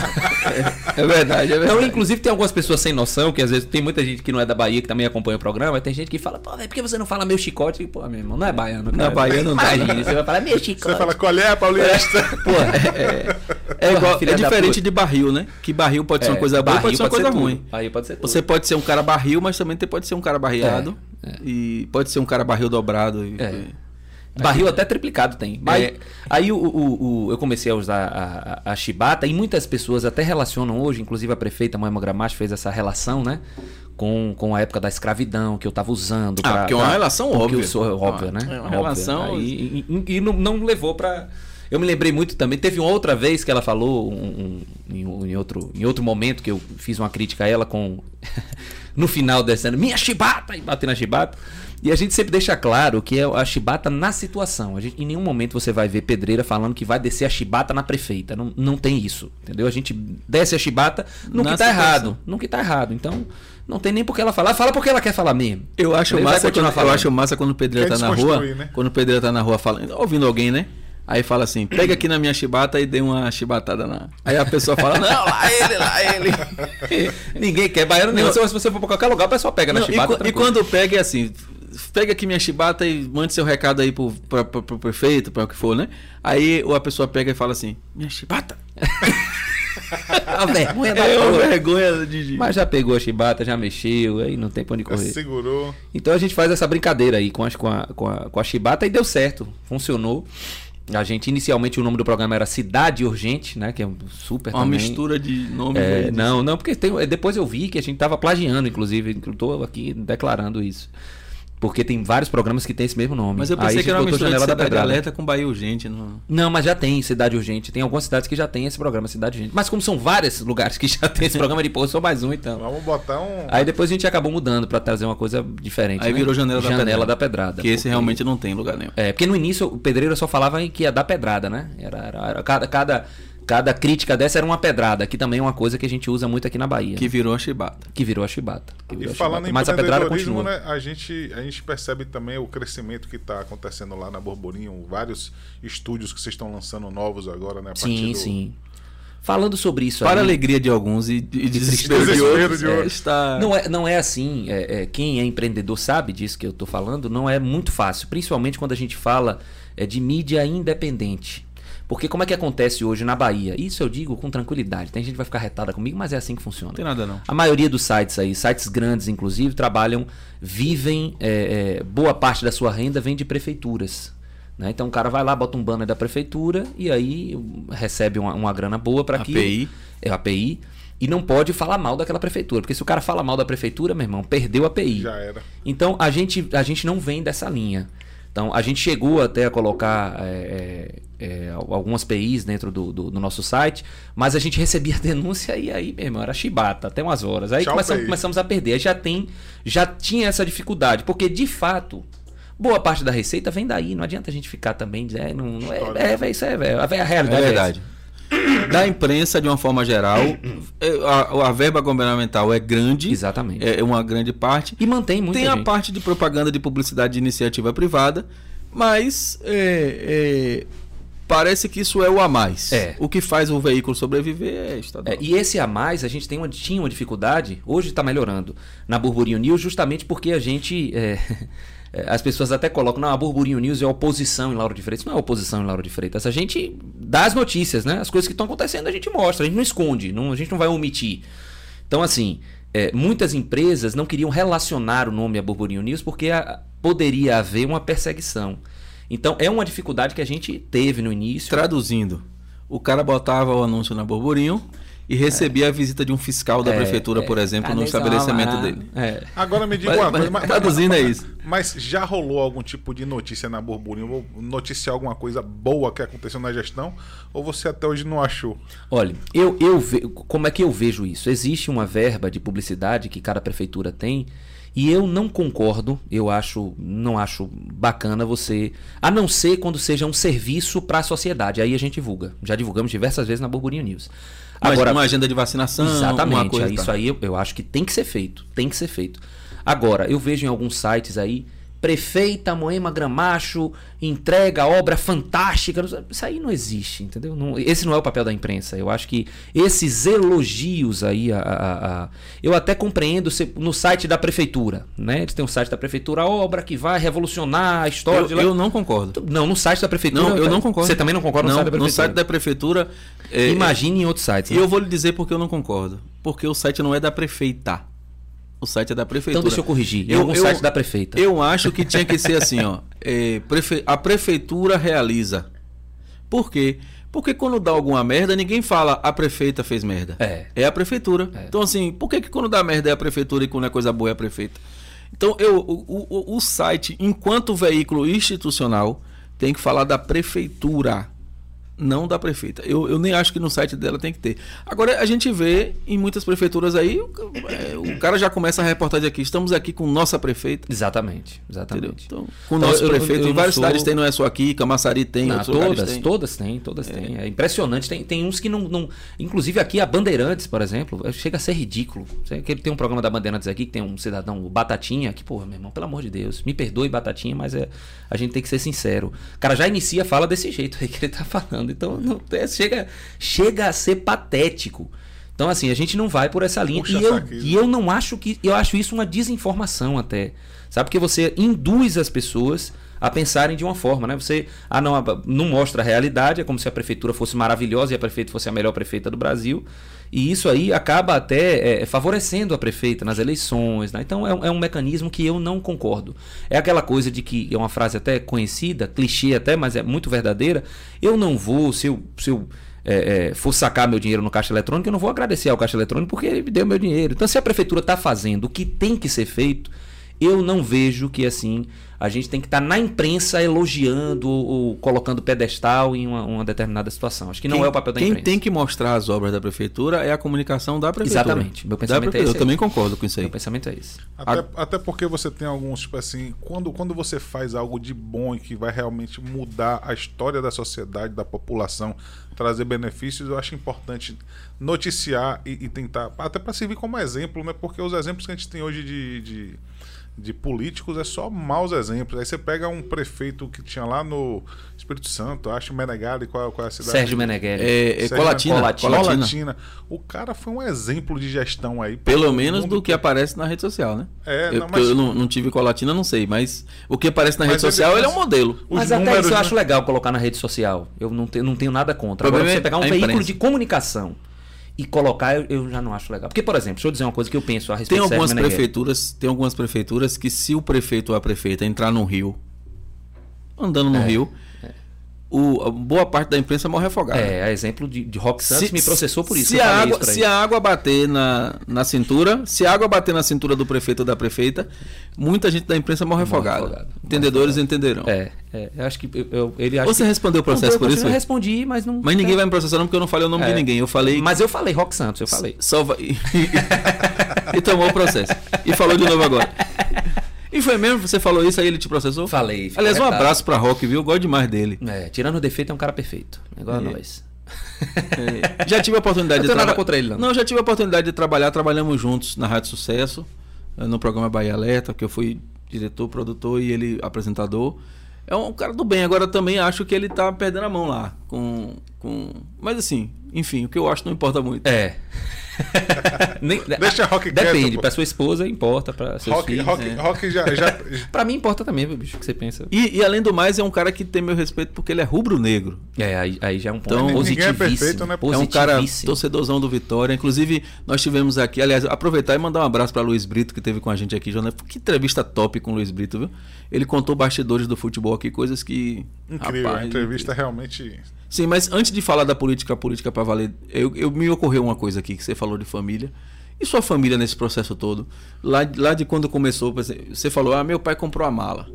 é verdade, é então, verdade. inclusive, tem algumas pessoas sem noção, que às vezes tem muita gente que não é da Bahia, que também acompanha o programa, e tem gente que fala, pô, que você não fala meu chicote? E, pô, meu irmão, não é baiano. Bahia não dá, Imagina, não. você vai falar meu chicote. Você fala, qual é, Paulista? Pô, É, igual, filha é diferente de barril, né? Que barril pode ser uma É, coisa boa, barril pode ser uma coisa ruim. Barril pode ser tudo. Você pode ser um cara barril, mas também pode ser um cara barreado. É, é. E pode ser um cara barril dobrado. e- É. Barril até triplicado tem. Mas, é. Aí o, o, o, eu comecei a usar a, a, a, chibata e muitas pessoas até relacionam hoje, inclusive a prefeita Moema Gramacho fez essa relação, né? Com, com a época da escravidão que eu estava usando. Ah, porque é uma relação óbvia. Eu sou, óbvia, né? É uma óbvia. relação. E, e, e, não, não levou para eu me lembrei muito também. Teve uma outra vez que ela falou, um, um, em, outro, em outro momento, que eu fiz uma crítica a ela com. no final descendo, minha chibata! E bater na chibata. E a gente sempre deixa claro que é a chibata na situação. A gente, em nenhum momento você vai ver pedreira falando que vai descer a chibata na prefeita. Não, não tem isso. Entendeu? A gente desce a chibata no na que tá errado. No que tá errado. Então, não tem nem por que ela falar. Fala porque ela quer falar mesmo. Eu acho, massa quando, eu acho massa quando o pedreiro quer tá na rua. Né? Quando o pedreiro tá na rua falando, ouvindo alguém, né? Aí fala assim, pega aqui na minha chibata e dê uma chibatada na. Aí a pessoa fala, não, lá ele, lá ele. Ninguém quer. Baiano nenhum. Se você for pra qualquer lugar, o pessoal pega não, na chibata. E, e, quando pega é assim, pega aqui minha chibata e mande seu recado aí pro, pra, pra, pro prefeito, para o que for, né? Aí a pessoa pega e fala assim, minha chibata. a vergonha da é uma vergonha de Mas já pegou a chibata, já mexeu, aí não tem pra onde correr. segurou. Então a gente faz essa brincadeira aí com, as, com, a, com, a, com a chibata e deu certo. Funcionou. A gente, inicialmente, o nome do programa era Cidade Urgente, né? Que é super Uma também. mistura de nomes. É, não, não, porque tem, depois eu vi que a gente tava plagiando, inclusive. Estou aqui declarando isso. Porque tem vários programas que tem esse mesmo nome. Mas eu pensei Aí que era uma mistura de Cidade Alerta com Bahia Urgente. Não... não, mas já tem Cidade Urgente. Tem algumas cidades que já tem esse programa, Cidade Urgente. Mas como são vários lugares que já tem esse programa, de pô, só mais um então. Vamos botar um... Aí depois a gente acabou mudando para trazer uma coisa diferente. Aí né? virou Janela, da, janela pedrada. da Pedrada. Que esse realmente não tem lugar nenhum. É, porque no início o pedreiro só falava que ia dar pedrada, né? Era, era, era cada... cada Cada crítica dessa era uma pedrada, que também é uma coisa que a gente usa muito aqui na Bahia. Que virou a chibata. Que virou a chibata. Virou e falando chibata. em Mas a pedrada continua. Né, a, gente, a gente percebe também o crescimento que está acontecendo lá na Borborinho, vários estúdios que vocês estão lançando novos agora, né? sim, do... sim. Falando sobre isso Para a alegria de alguns e, e desespero, de outros. De outros. É, está... não, é, não é assim. É, é, quem é empreendedor sabe disso que eu estou falando. Não é muito fácil. Principalmente quando a gente fala é, de mídia independente. Porque como é que acontece hoje na Bahia? Isso eu digo com tranquilidade. Tem gente que vai ficar retada comigo, mas é assim que funciona. Não tem nada não. A maioria dos sites aí, sites grandes inclusive, trabalham, vivem, é, é, boa parte da sua renda vem de prefeituras. Né? Então o cara vai lá, bota um banner da prefeitura e aí recebe uma, uma grana boa para aquilo. API. É API. E não pode falar mal daquela prefeitura. Porque se o cara fala mal da prefeitura, meu irmão, perdeu a API. Já era. Então a gente, a gente não vem dessa linha. Então, a gente chegou até a colocar é, é, é algumas PIs dentro do, do, do, nosso site, mas a gente recebia denúncia e aí, meu irmão, era chibata, até umas horas. Aí começamos, começamos, a perder. Aí já, tem, já tinha essa dificuldade, porque de fato, boa parte da receita vem daí. Não adianta a gente ficar também. É, não, não é, é, isso é, é, a realidade. É verdade da imprensa de uma forma geral. É, a, a, verba governamental é grande. Exatamente. É uma grande parte. E mantém muito. Tem gente. a parte de propaganda de publicidade de iniciativa privada, mas é, é, parece que isso é o a mais. É. O que faz o veículo sobreviver é estadual. É, e esse a mais, a gente tem uma, tinha uma dificuldade, hoje está melhorando, na Burburinho News, justamente porque a gente. É, as pessoas até colocam, não, a Burburinho News é oposição em Lauro de Freitas. Não é oposição em Lauro de Freitas. A gente dá as notícias, né? As coisas que estão acontecendo a gente mostra, a gente não esconde, não, a gente não vai omitir. Então, assim, é, muitas empresas não queriam relacionar o nome a Burburinho News porque a, poderia haver uma perseguição. Então, é uma dificuldade que a gente teve no início. Traduzindo, o cara botava o anúncio na Burburinho e recebia é. a visita de um fiscal da é, prefeitura, é, por exemplo, no estabelecimento lá, dele. É. Agora me diga uma coisa. Mas, traduzindo é isso. Mas já rolou algum tipo de notícia na Burburinho? Noticiar alguma coisa boa que aconteceu na gestão? Ou você até hoje não achou? Olha, eu, eu ve... como é que eu vejo isso? Existe uma verba de publicidade que cada prefeitura tem. E eu não concordo, eu acho, não acho bacana você, a não ser quando seja um serviço para a sociedade. Aí a gente divulga. Já divulgamos diversas vezes na Burburinho News. Agora, uma agenda de vacinação. Exatamente. Coisa, isso aí eu, eu acho que tem que ser feito. Tem que ser feito. Agora, eu vejo em alguns sites aí prefeita Moema Gramacho entrega obra fantástica. Isso aí não existe, entendeu? Não, esse não é o papel da imprensa. Eu acho que esses elogios aí, a, a, a, eu até compreendo no site da prefeitura, né? Eles têm um site da prefeitura, a obra que vai revolucionar a história. Eu, eu não concordo. Não, no site da prefeitura. Não, eu não concordo. Você também não concorda no site da prefeitura? No site da prefeitura. É, Imagine em outros sites. E né? eu vou lhe dizer porque eu não concordo. Porque o site não é da prefeita. O site é da prefeitura. Então deixa eu corrigir. Eu- Eu, um eu- site da prefeita. Eu acho que tinha que ser assim, ó. é, prefe- A prefeitura realiza. Por quê? Porque quando dá alguma merda, ninguém fala a prefeita fez merda. É. É a prefeitura. É. Então, assim, por que, que quando dá merda é a prefeitura e quando é coisa boa é a prefeita? Então, eu, o, o, o site, enquanto veículo institucional, tem que falar da prefeitura, não da prefeita. Eu, eu nem acho que no site dela tem que ter. Agora, a gente vê em muitas prefeituras aí, o, é, o cara já começa a reportagem aqui. Estamos aqui com nossa prefeita. Exatamente, Entendeu? exatamente. Então, com Então, nosso eu- prefeito, eu em várias sou- cidades tem, não é só aqui, Camaçari tem, Não, todas, tem. todas têm, todas têm. É impressionante. Tem, tem uns que não, não. Inclusive aqui a Bandeirantes, por exemplo, chega a ser ridículo. Sei que ele tem um programa da Bandeirantes aqui que tem um cidadão, o Batatinha, que, porra, meu irmão, pelo amor de Deus, me perdoe, Batatinha, mas é, a gente tem que ser sincero. O cara já inicia fala desse jeito aí que ele tá falando. Então não, é, chega, chega a ser patético. Então, assim, a gente não vai por essa linha. Puxa E eu, e eu não acho que. Eu acho isso uma desinformação até. Sabe? Porque você induz as pessoas a pensarem de uma forma, né? Você ah, não, não mostra a realidade, é como se a prefeitura fosse maravilhosa e a prefeita fosse a melhor prefeita do Brasil. E isso aí acaba até é, favorecendo a prefeita nas eleições. Né? Então é, um- é um mecanismo que eu não concordo. É aquela coisa de que, é uma frase até conhecida, clichê até, mas é muito verdadeira. Eu não vou, se eu, se eu é, é, for sacar meu dinheiro no caixa eletrônico, eu não vou agradecer ao caixa eletrônico porque ele me deu meu dinheiro. Então, se a prefeitura está fazendo o que tem que ser feito, eu não vejo que assim a gente tem que estar na imprensa elogiando ou, ou colocando pedestal em uma, uma determinada situação. Acho que não Quem- é o papel da Quem imprensa. tem que mostrar as obras da prefeitura é a comunicação da prefeitura. Exatamente. Meu pensamento é esse Eu também concordo com isso aí. Meu pensamento é esse. Até, até porque você tem alguns, tipo assim, quando, quando você faz algo de bom e que vai realmente mudar a história da sociedade, da população, trazer benefícios, eu acho importante noticiar e, e tentar, até para servir como exemplo, né? Porque os exemplos que a gente tem hoje de, de, de políticos é só maus exemplos. Aí você pega um prefeito que tinha lá no Espírito Santo, acho Menegari, qual, qual é a cidade? Sérgio Meneghelli. É, é Colatina, Colatina. Colatina. O cara foi um exemplo de gestão aí. Pelo menos do que aparece na rede social, né? É, eu, não, mas- eu não, não tive colatina, não sei, mas o que aparece na rede Mas ele- social, ele, é um modelo. Os Mas até números, isso eu né? acho legal colocar na rede social. Eu não tenho, não tenho nada contra. Agora, você é pegar um veículo imprensa. de comunicação e colocar, eu, eu já não acho legal. Porque, por exemplo, deixa eu dizer uma coisa que eu penso a Tem respeito do algumas prefeituras, tem algumas prefeituras que se o prefeito ou a prefeita entrar no rio, andando no É, rio, o, boa parte da imprensa morre afogada. É, a exemplo de, de Rock Santos me processou por isso. Se a, água, isso se a água bater na, na cintura, se a água bater na cintura do prefeito ou da prefeita, muita gente da imprensa morre, Morre afogada. afogada. Morre Entendedores entenderão. É, é, eu acho que eu, eu- ele acha Você que- respondeu o Não, processo eu por isso? Eu respondi, mas não. Mas ninguém vai me processar não, porque eu não falei o nome de É. ninguém. Eu falei. Mas eu falei Rock Santos, eu falei. Só vai... e tomou o processo. E falou de novo agora. E foi mesmo? Você falou isso aí, ele te processou? Falei. Aliás, um retado. abraço pra Rock, viu? Eu gosto demais dele. É, tirando o defeito, é um cara perfeito. Igual a É. nós. É, já tive a oportunidade Eu de nada contra ele, não. Não, já tive a oportunidade de trabalhar. Trabalhamos juntos na Rádio Sucesso, eh, no programa Bahia Alerta, que eu fui diretor, produtor e ele apresentador. É um cara do bem. Agora também acho que ele tá perdendo a mão lá. Com, com... Mas assim, enfim, o que eu acho não importa muito. É. Nem- Deixa Rock quieto, Depende, pô. pra sua esposa importa, pra seus Rock, filhos. rock, é. rock já, já, Pra mim importa também, meu bicho, o que você pensa. E, e além do mais, é um cara que tem meu respeito porque ele é rubro-negro. É, aí, aí já é um ponto Então, ninguém é positivíssimo. perfeito, né? É um cara torcedorzão do Vitória. Inclusive, nós tivemos aqui, aliás, aproveitar e mandar um abraço para Luiz Brito, que teve com a gente aqui, Jornal. Que entrevista top com o Luiz Brito, viu? Ele contou bastidores do futebol aqui, coisas que. incrível. rapaz, a entrevista realmente. Sim, mas antes de falar da política, política para valer, eu, eu- me ocorreu uma coisa aqui que você falou de família. E sua família nesse processo todo? Lá, lá de quando começou, você falou, ah, meu pai comprou a mala.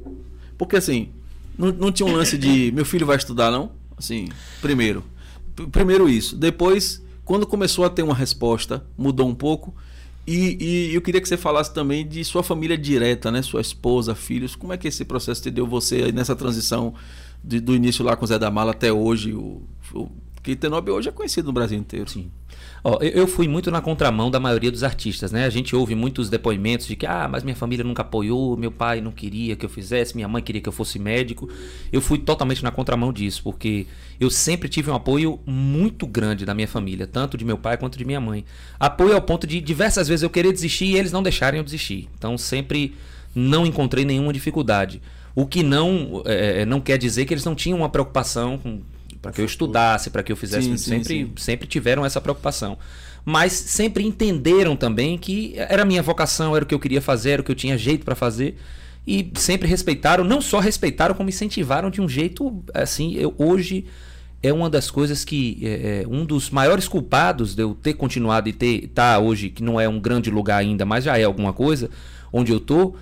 Porque assim, não, não tinha um lance de meu filho vai estudar, não? Assim, primeiro. Primeiro isso. Depois, quando começou a ter uma resposta, mudou um pouco. E, e eu queria que você falasse também de sua família direta, né? Sua esposa, filhos. Como é que esse processo te deu você nessa transição de- do início lá com o Zé da Mala até hoje? O, o, hoje é conhecido no Brasil inteiro. Sim. Eu, eu fui muito na contramão da maioria dos artistas, né? A gente ouve muitos depoimentos de que, ah, mas minha família nunca apoiou, meu pai não queria que eu fizesse, minha mãe queria que eu fosse médico. Eu fui totalmente na contramão disso, porque eu sempre tive um apoio muito grande da minha família, tanto de meu pai quanto de minha mãe. Apoio ao ponto de diversas vezes eu querer desistir e eles não deixarem eu desistir. Então sempre não encontrei nenhuma dificuldade. O que não, é, não quer dizer que eles não tinham uma preocupação para que eu estudasse, para que eu fizesse. Sim, sim, sempre, sim. sempre tiveram essa preocupação. Mas sempre entenderam também que era a minha vocação, era o que eu queria fazer, era o que eu tinha jeito para fazer. E sempre respeitaram, não só respeitaram, como incentivaram de um jeito assim. Eu, hoje é uma das coisas que é, é, um dos maiores culpados de eu ter continuado e ter tá hoje que não é um grande lugar ainda, mas já é alguma coisa onde eu tô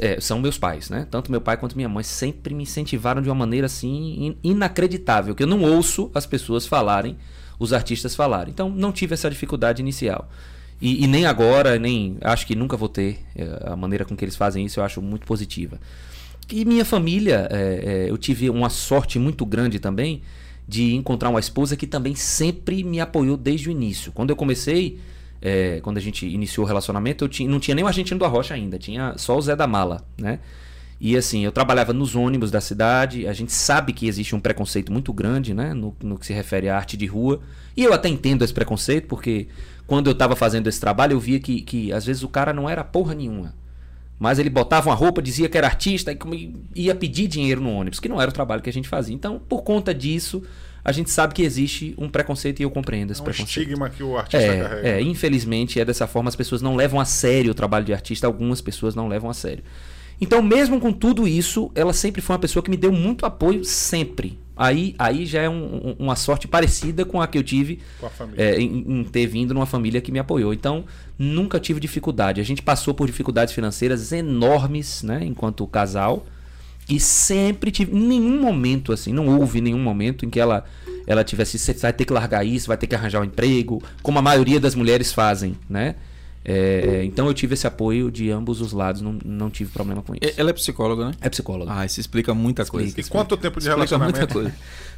é, são meus pais, né? Tanto meu pai quanto minha mãe sempre me incentivaram de uma maneira assim in- inacreditável, que eu não ouço as pessoas falarem, os artistas falarem. Então não tive essa dificuldade inicial. E, e nem agora, nem acho que nunca vou ter. É, A maneira com que eles fazem isso eu acho muito positiva. E minha família, é, é, eu tive uma sorte muito grande também de encontrar uma esposa que também sempre me apoiou desde o início. Quando eu comecei, é, quando a gente iniciou o relacionamento, eu tinha, não tinha nem o argentino do Arrocha ainda, tinha só o Zé da Mala, né? E assim, eu trabalhava nos ônibus da cidade, a gente sabe que existe um preconceito muito grande, né? No, no que se refere à arte de rua. E eu até entendo esse preconceito, porque quando eu estava fazendo esse trabalho, eu via que, que às vezes o cara não era porra nenhuma. Mas ele botava uma roupa, dizia que era artista e ia pedir dinheiro no ônibus, que não era o trabalho que a gente fazia. Então, por conta disso, a gente sabe que existe um preconceito e eu compreendo esse É um preconceito. estigma que o artista carrega. É, é, infelizmente é dessa forma, as pessoas não levam a sério o trabalho de artista, algumas pessoas não levam a sério. Então, mesmo com tudo isso, ela sempre foi uma pessoa que me deu muito apoio, sempre. Aí, aí já é um- um- uma sorte parecida com a que eu tive é, em, em ter vindo numa família que me apoiou. Então, nunca tive dificuldade. A gente passou por dificuldades financeiras enormes, né, enquanto casal. E sempre tive. Nenhum momento, assim, não houve nenhum momento em que ela, ela tivesse. Você vai ter que largar isso, vai ter que arranjar um emprego, como a maioria das mulheres fazem, né? É, então eu tive esse apoio de ambos os lados, não, não tive problema com isso. Ela é psicóloga, né? É psicóloga. Ah, isso explica muita coisa. Explica, E quanto tempo de Explica relacionamento? muita coisa.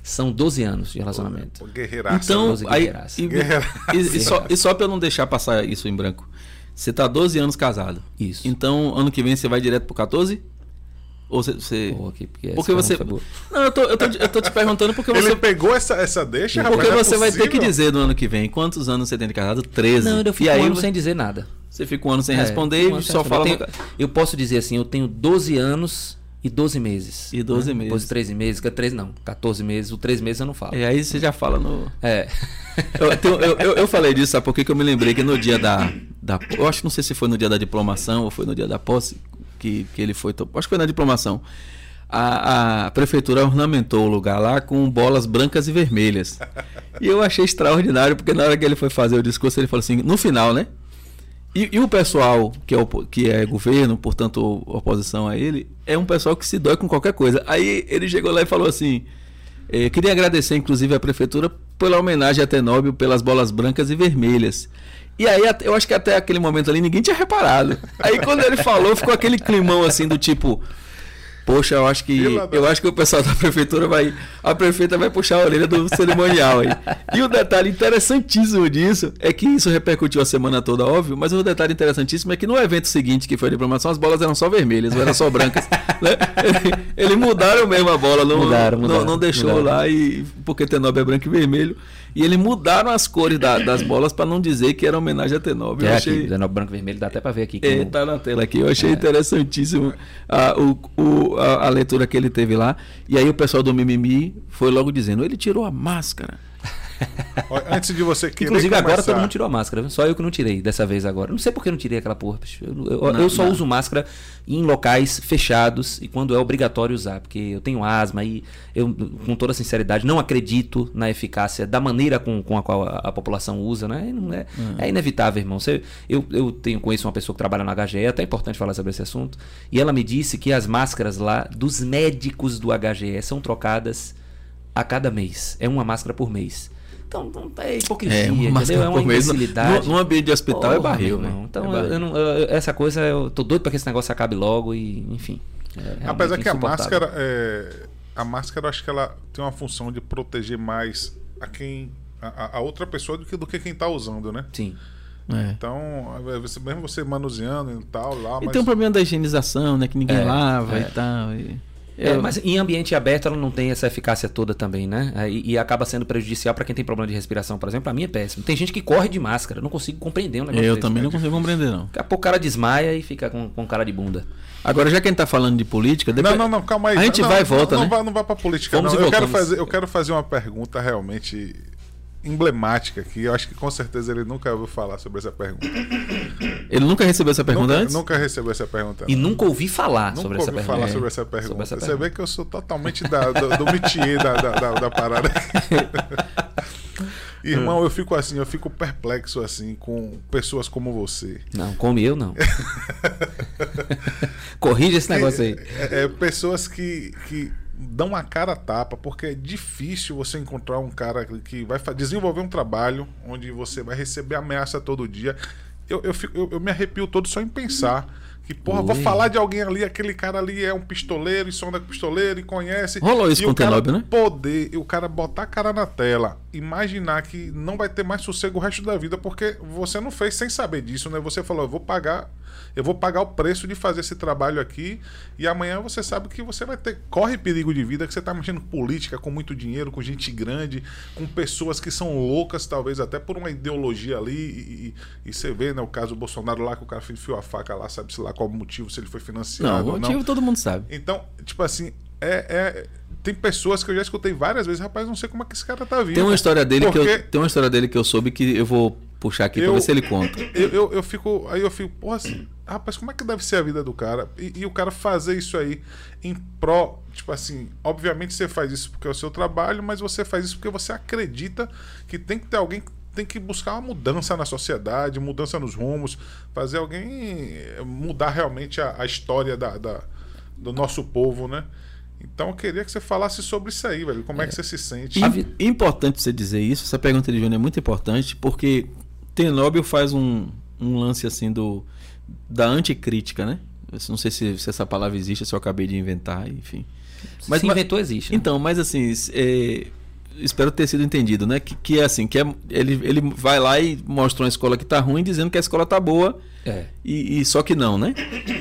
São 12 anos de relacionamento. Guerreiraça. Então, 12 aí, guerreiraça. e, Guerreiraça. e- e só, e só pra eu não deixar passar isso em branco. Você tá 12 anos casado. Isso. Então, ano que vem você vai direto pro 14? Ou você. você... Pô, que- porque Porque você. Não, eu tô, eu, tô, eu tô te perguntando porque Ele você. pegou essa, essa deixa, Porque é você vai ter que possível. dizer no ano que vem quantos anos você tem de casado? 13. Não, eu e fico aí um ano você, sem dizer nada. você fica um ano sem É, responder um ano e sem só responder. fala. Eu, tenho- eu posso dizer assim, eu tenho 12 anos e 12 meses. E 12 né? meses. Depois de 13 meses, que é 13 não, 14 meses, o 3 meses eu não falo. E aí você já fala no. É. Eu, tenho- eu, eu- eu falei disso, sabe por quê? que eu me lembrei que no dia da, da. Eu acho que não sei se foi no dia da diplomação ou foi no dia da posse que, que ele foi. Acho que foi na diplomação. A, a prefeitura ornamentou o lugar lá com bolas brancas e vermelhas. E eu achei extraordinário, porque na hora que ele foi fazer o discurso, ele falou assim, no final, né? E, e o pessoal que é, que é governo, portanto, oposição a ele, é um pessoal que se dói com qualquer coisa. Aí ele chegou lá e falou assim: eh, queria agradecer, inclusive, a prefeitura pela homenagem a Tenóbio pelas bolas brancas e vermelhas. E aí, eu acho que até aquele momento ali ninguém tinha reparado. Aí, quando ele falou, ficou aquele climão assim do tipo. Poxa, eu acho que eu acho que o pessoal da prefeitura vai a prefeita vai puxar a orelha do cerimonial aí. E o detalhe interessantíssimo disso é que isso repercutiu a semana toda, óbvio, mas o detalhe interessantíssimo é que no evento seguinte que foi a diplomação, as bolas eram só vermelhas, ou eram só brancas. né? Ele- Eles mudaram mesmo a bola, não, Mudaram, não- mudaram, não, deixou mudaram. lá e porque Tenóbio é branco e vermelho. E eles mudaram as cores da- das bolas para não dizer que era homenagem a Tenóbio. É Eu aqui, achei... 19 branco e vermelho, dá até pra ver aqui. É, como- tá na tela aqui. Eu achei interessantíssimo a, o, o- a, a leitura que ele teve lá. E aí o pessoal do Mimimi foi logo dizendo: ele tirou a máscara. Antes de você querer Inclusive agora começar- todo mundo tirou a máscara, só eu que não tirei dessa vez agora. Não sei por que eu não tirei aquela porra. bicho. Eu, eu- Não, eu só não. uso máscara em locais fechados e quando é obrigatório usar, porque eu tenho asma e eu, com toda sinceridade, não acredito na eficácia da maneira com, com a qual a, a população usa, né? Não é, é inevitável, irmão. Você, eu, eu tenho conheço uma pessoa que trabalha na HGE, é até importante falar sobre esse assunto, e ela me disse que as máscaras lá dos médicos do HGE são trocadas a cada mês. É uma máscara por mês. Então, não é hipocrisia, entendeu? É uma imbecilidade. no ambiente de hospital é Porra, barril, meu né? Então, É eu- barril. eu não- eu- essa coisa, eu tô doido pra que esse negócio acabe logo e, enfim. é realmente Apesar que a máscara, é, a máscara, eu acho que ela tem uma função de proteger mais a quem a, a outra pessoa do que, do que quem tá usando, né? Sim. É. Então, é, você- mesmo você manuseando e tal lá, E mas tem um problema da higienização, né? Que ninguém É, lava é. e tal. e- É, mas em ambiente aberto ela não tem essa eficácia toda também, né? E, e acaba sendo prejudicial para quem tem problema de respiração, por exemplo. Para mim é péssimo. Tem gente que corre de máscara, não consigo compreender um negócio Eu desse. também não consigo compreender, não. Daqui a pouco o cara desmaia e fica com, com cara de bunda. Agora, já que a gente tá falando de política, depois... Não, não, não, calma aí. A gente não, vai e não, volta, não, né? Vai, não vai pra política, Vamos não. Eu quero, fazer, eu quero fazer uma pergunta realmente emblemática aqui. Eu acho que com certeza ele nunca ouviu falar sobre essa pergunta. Ele nunca recebeu essa pergunta nunca, antes? nunca recebeu essa pergunta. E não. nunca ouvi falar Nunca sobre ouvi essa pergunta. falar É, sobre essa pergunta. sobre essa Você pergunta. vê que eu sou totalmente da, do, do métier da, da, da, da parada. Irmão, eu fico assim, eu fico perplexo assim com pessoas como você. Não, como eu não. Corrige esse negócio aí. É, é, pessoas que, que dão a cara a tapa, porque é difícil você encontrar um cara que vai desenvolver um trabalho onde você vai receber ameaça todo dia. Eu, eu, fico- eu- eu me arrepio todo só em pensar que, porra, vou Ui. falar de alguém ali, aquele cara ali é um pistoleiro e sonda com pistoleiro e conhece. Rolou isso e com o Tenóbio, né? poder, e o cara botar a cara na tela, imaginar que não vai ter mais sossego o resto da vida, porque você não fez sem saber disso, né? Você falou, eu vou pagar, eu vou pagar o preço de fazer esse trabalho aqui, e amanhã você sabe que você vai ter, corre perigo de vida, que você tá mexendo com política, com muito dinheiro, com gente grande, com pessoas que são loucas, talvez até por uma ideologia ali, e, e- e você vê, né, o caso do Bolsonaro lá, que o cara enfiou a faca lá, sabe-se lá qual o motivo, se ele foi financiado Não, o ou não. motivo todo mundo sabe. Então, tipo assim, é, é- tem pessoas que eu já escutei várias vezes, rapaz, não sei como é que esse cara tá vivo. Tem uma história dele que Porque eu, tem uma história dele que eu soube que eu vou puxar aqui pra Eu- ver se ele conta. eu, eu, eu fico, aí eu fico, porra, assim, rapaz, como é que deve ser a vida do cara? E, e o cara fazer isso aí em pró, tipo assim, obviamente você faz isso porque é o seu trabalho, mas você faz isso porque você acredita que tem que ter alguém que tem que buscar uma mudança na sociedade, mudança nos rumos, fazer alguém mudar realmente a, a história da, da- do nosso povo, né? Então eu queria que você falasse sobre isso aí, velho. Como é, que você se sente? Importante você dizer isso, essa pergunta de Júnior é muito importante, porque Tenóbio faz um, um lance assim do da anticrítica, né? Eu não sei se, se essa palavra existe, se eu acabei de inventar, enfim. Mas se mas- inventou, existe. né? Então, mas assim, é, espero ter sido entendido, né? Que, que é assim, que é, ele, ele vai lá e mostra uma escola que tá ruim, dizendo que a escola tá boa, É. e, e só que não, né?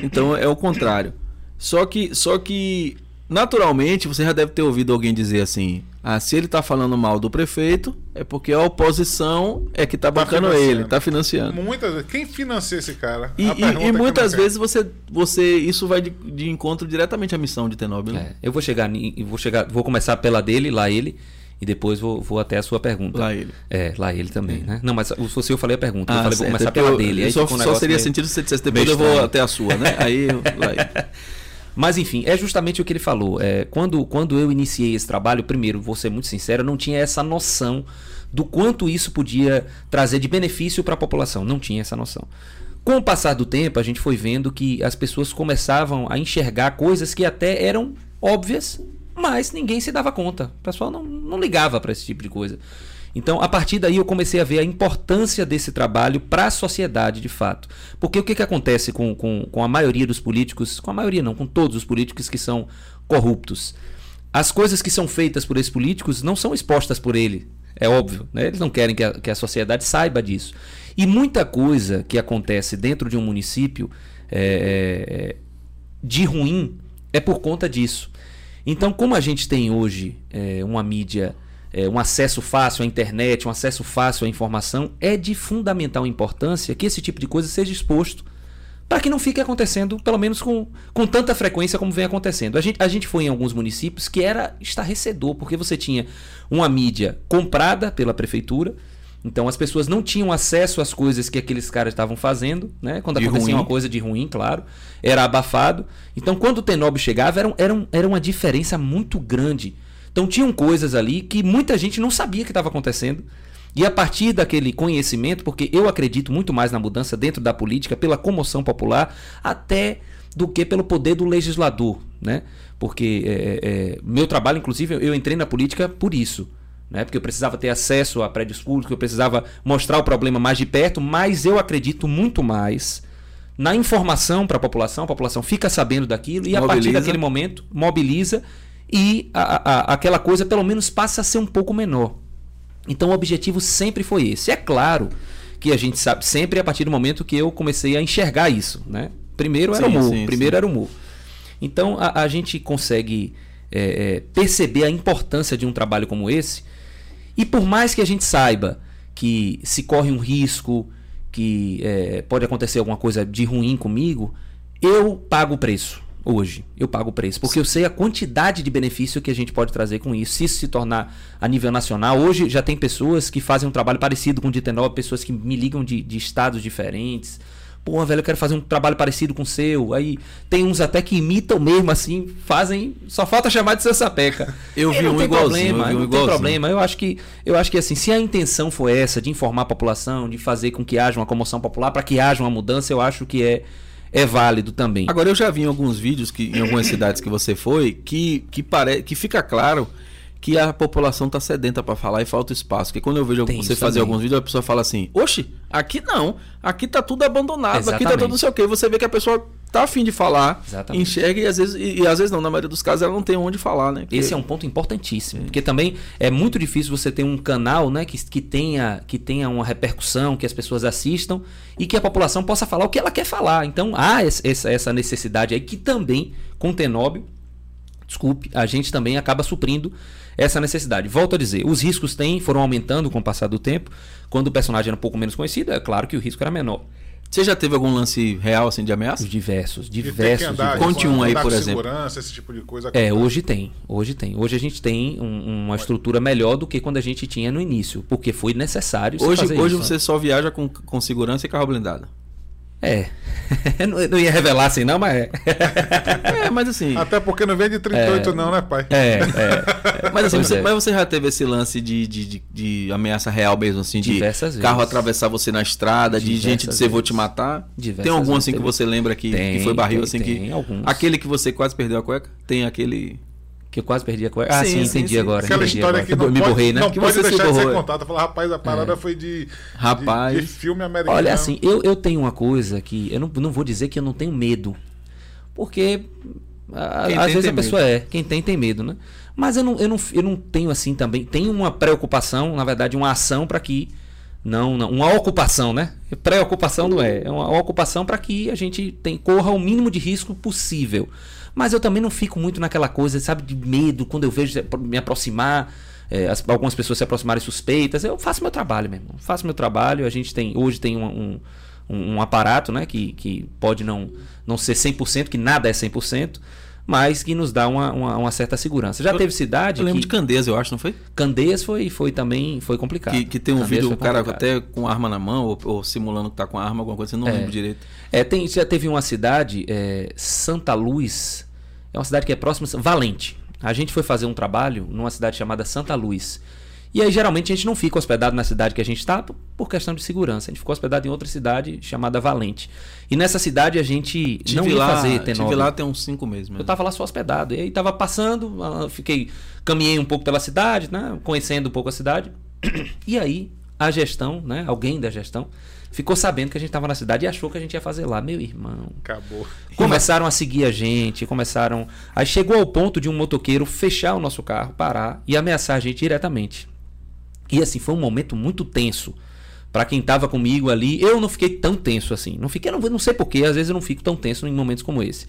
Então é o contrário. Só que, só que naturalmente você já deve ter ouvido alguém dizer assim: ah, se ele tá falando mal do prefeito, é porque a oposição é que tá Tá bancando ele, tá financiando. Muitas vezes. Quem financia esse cara? E, e- e muitas vezes você, você isso vai de, de encontro diretamente à missão de Tenóbio. né? É, eu vou chegar, vou chegar, vou começar pela dele, lá ele, e depois vou, vou até a sua pergunta. Lá ele. É, lá ele também, né? Não, mas se eu falei a pergunta, eu Ah, falei, vou começar é pela eu- dele. Aí só, um só seria meio- sentido se você dissesse depois eu vou até a sua, né? Aí eu- lá ele. Mas enfim, é justamente o que ele falou. É, quando, quando eu iniciei esse trabalho, primeiro, vou ser muito sincero, eu não tinha essa noção do quanto isso podia trazer de benefício para a população. Não tinha essa noção. Com o passar do tempo, a gente foi vendo que as pessoas começavam a enxergar coisas que até eram óbvias, mas ninguém se dava conta. O pessoal não, não ligava para esse tipo de coisa. Então, a partir daí, eu comecei a ver a importância desse trabalho para a sociedade, de fato. Porque o que, que acontece com, com, com a maioria dos políticos, com a maioria não, com todos os políticos que são corruptos? As coisas que são feitas por esses políticos não são expostas por ele, é óbvio. Né? Eles não querem que a, que a sociedade saiba disso. E muita coisa que acontece dentro de um município é, é, de ruim é por conta disso. Então, como a gente tem hoje é, uma mídia, é, um acesso fácil à internet, um acesso fácil à informação, é de fundamental importância que esse tipo de coisa seja exposto para que não fique acontecendo, pelo menos com, com tanta frequência como vem acontecendo. A gente, a gente foi em alguns municípios que era estarrecedor, porque você tinha uma mídia comprada pela prefeitura, então as pessoas não tinham acesso às coisas que aqueles caras estavam fazendo, né? Quando De acontecia ruim. uma coisa de ruim, claro, era abafado. Então quando o Tenob chegava, era, era, era uma diferença muito grande. Então tinham coisas ali que muita gente não sabia que estava acontecendo. E a partir daquele conhecimento, porque eu acredito muito mais na mudança dentro da política, pela comoção popular, até do que pelo poder do legislador, né? Porque é, é, meu trabalho, inclusive, eu entrei na política por isso, né? Porque eu precisava ter acesso a prédios públicos, eu precisava mostrar o problema mais de perto, mas eu acredito muito mais na informação para a população, a população fica sabendo daquilo e a partir Mobiliza. daquele momento mobiliza e a- a- aquela coisa pelo menos passa a ser um pouco menor. Então o objetivo sempre foi esse. É claro que a gente sabe sempre a partir do momento que eu comecei a enxergar isso, né? Primeiro era Sim, humor, sim, primeiro sim. era humor. Então a, a gente consegue é, é, perceber a importância de um trabalho como esse. E por mais que a gente saiba que se corre um risco, que é, pode acontecer alguma coisa de ruim comigo, eu pago o preço hoje. Eu pago o preço. Porque eu sei a quantidade de benefício que a gente pode trazer com isso. Se isso se tornar a nível nacional. Hoje já tem pessoas que fazem um trabalho parecido com o Ditenol, pessoas que me ligam de, de estados diferentes. Pô, velho, eu quero fazer um trabalho parecido com o seu. Aí tem uns até que imitam mesmo, assim, fazem. Só falta chamar de seu sapeca. Eu vi não um tem igualzinho, problema, eu vi um não tem igualzinho. problema. Eu acho que eu acho que assim, se a intenção for essa de informar a população, de fazer com que haja uma comoção popular, para que haja uma mudança, eu acho que é é válido também. Agora eu já vi em alguns vídeos que em algumas cidades que você foi que que pare, que fica claro que a população tá sedenta para falar e falta espaço. Porque quando eu vejo Tem você fazer também. alguns vídeos, a pessoa fala assim: "Oxe, aqui não. Aqui tá tudo abandonado, aqui tá Exatamente. tudo não sei o quê". Você vê que a pessoa tá afim de falar, Exatamente. enxerga e às vezes e, e às vezes não, na maioria dos casos ela não tem onde falar, né? Porque- Esse é um ponto importantíssimo, porque também é muito difícil você ter um canal, né, que, que tenha que tenha uma repercussão, que as pessoas assistam e que a população possa falar o que ela quer falar. Então há essa, essa necessidade aí que também com o Tenóbio, desculpe, a gente também acaba suprindo essa necessidade. Volto a dizer, os riscos têm, foram aumentando com o passar do tempo. Quando o personagem era um pouco menos conhecido, é claro que o risco era menor. Você já teve algum lance real assim de ameaça? Os diversos, diversos, andar, diversos. Conte um aí, por exemplo. segurança, esse tipo de coisa. É, hoje tem. Hoje tem. Hoje a gente tem um- uma estrutura melhor do que quando a gente tinha no início, porque foi necessário. Hoje, fazer hoje isso, você só viaja com, com segurança e carro blindado. É. não, ia revelar assim, não, mas é. É, mas assim. Até porque não vem de 38 não, né, pai? É, é. Mas, assim, você, é. mas você já teve esse lance de, de, de, de ameaça real mesmo, assim, de Diversas carro vezes. atravessar você na estrada, de Diversas gente dizer vou te matar? Diversas tem algum vezes assim que você lembra que, Tem, que foi barril tem, assim tem que. alguns. Aquele que você quase perdeu a cueca? Tem aquele. Que eu quase perdi a coisa. Ah, Sim, sim, entendi sim. agora. Aquela entendi história agora. que não me pode, borrei, né? não Que pode você se deixar de ser contada. Fala, rapaz, a parada foi de, Rapaz. de, de filme americano. Olha, assim, eu, eu tenho uma coisa que eu não, não vou dizer que eu não tenho medo. Porque a- às tem, vezes tem a pessoa é. Quem tem, tem medo, né? Mas eu não, eu não, eu não tenho assim também. Tenho uma preocupação, na verdade, uma ação para que. Não, não, uma ocupação, né? Preocupação não é. É uma ocupação para que a gente tem, corra o mínimo de risco possível. Mas eu também não fico muito naquela coisa, sabe, de medo quando eu vejo me aproximar. é, as- algumas pessoas se aproximarem suspeitas. Eu faço meu trabalho, meu irmão. Faço meu trabalho. A gente tem. Hoje tem um, um, um- um aparato, né? Que, que pode não, não ser 100%, que nada é 100%, mas que nos dá uma, uma, uma certa segurança. Já Eu- teve cidade Eu lembro que de Candeias, eu acho, não foi? Candeias foi, foi também foi complicado. Que, que tem um Candeias vídeo, o cara até com arma na mão, ou, ou simulando que tá com arma, alguma coisa assim, não É. lembro direito. É, tem, já teve uma cidade, é, Santa Luz, é uma cidade que é próxima, Valente. A gente foi fazer um trabalho numa cidade chamada Santa Luz. E aí, geralmente, a gente não fica hospedado na cidade que a gente está por- questão de segurança. A gente ficou hospedado em outra cidade chamada Valente. E nessa cidade a gente não Tive ia lá, fazer tive T9. lá tem uns cinco meses mesmo. Eu tava lá só hospedado. E aí tava passando, ah, fiquei. Caminhei um pouco pela cidade, né? Conhecendo um pouco a cidade. E aí, a gestão, né? Alguém da gestão, ficou sabendo que a gente tava na cidade e achou que a gente ia fazer lá. Meu irmão. Acabou. Começaram a seguir a gente, começaram. Aí chegou ao ponto de um motoqueiro fechar o nosso carro, parar e ameaçar a gente diretamente. E assim, foi um momento muito tenso. Pra quem tava comigo ali, eu não fiquei tão tenso assim. Não fiquei, não, não sei porquê, às vezes eu não fico tão tenso em momentos como esse.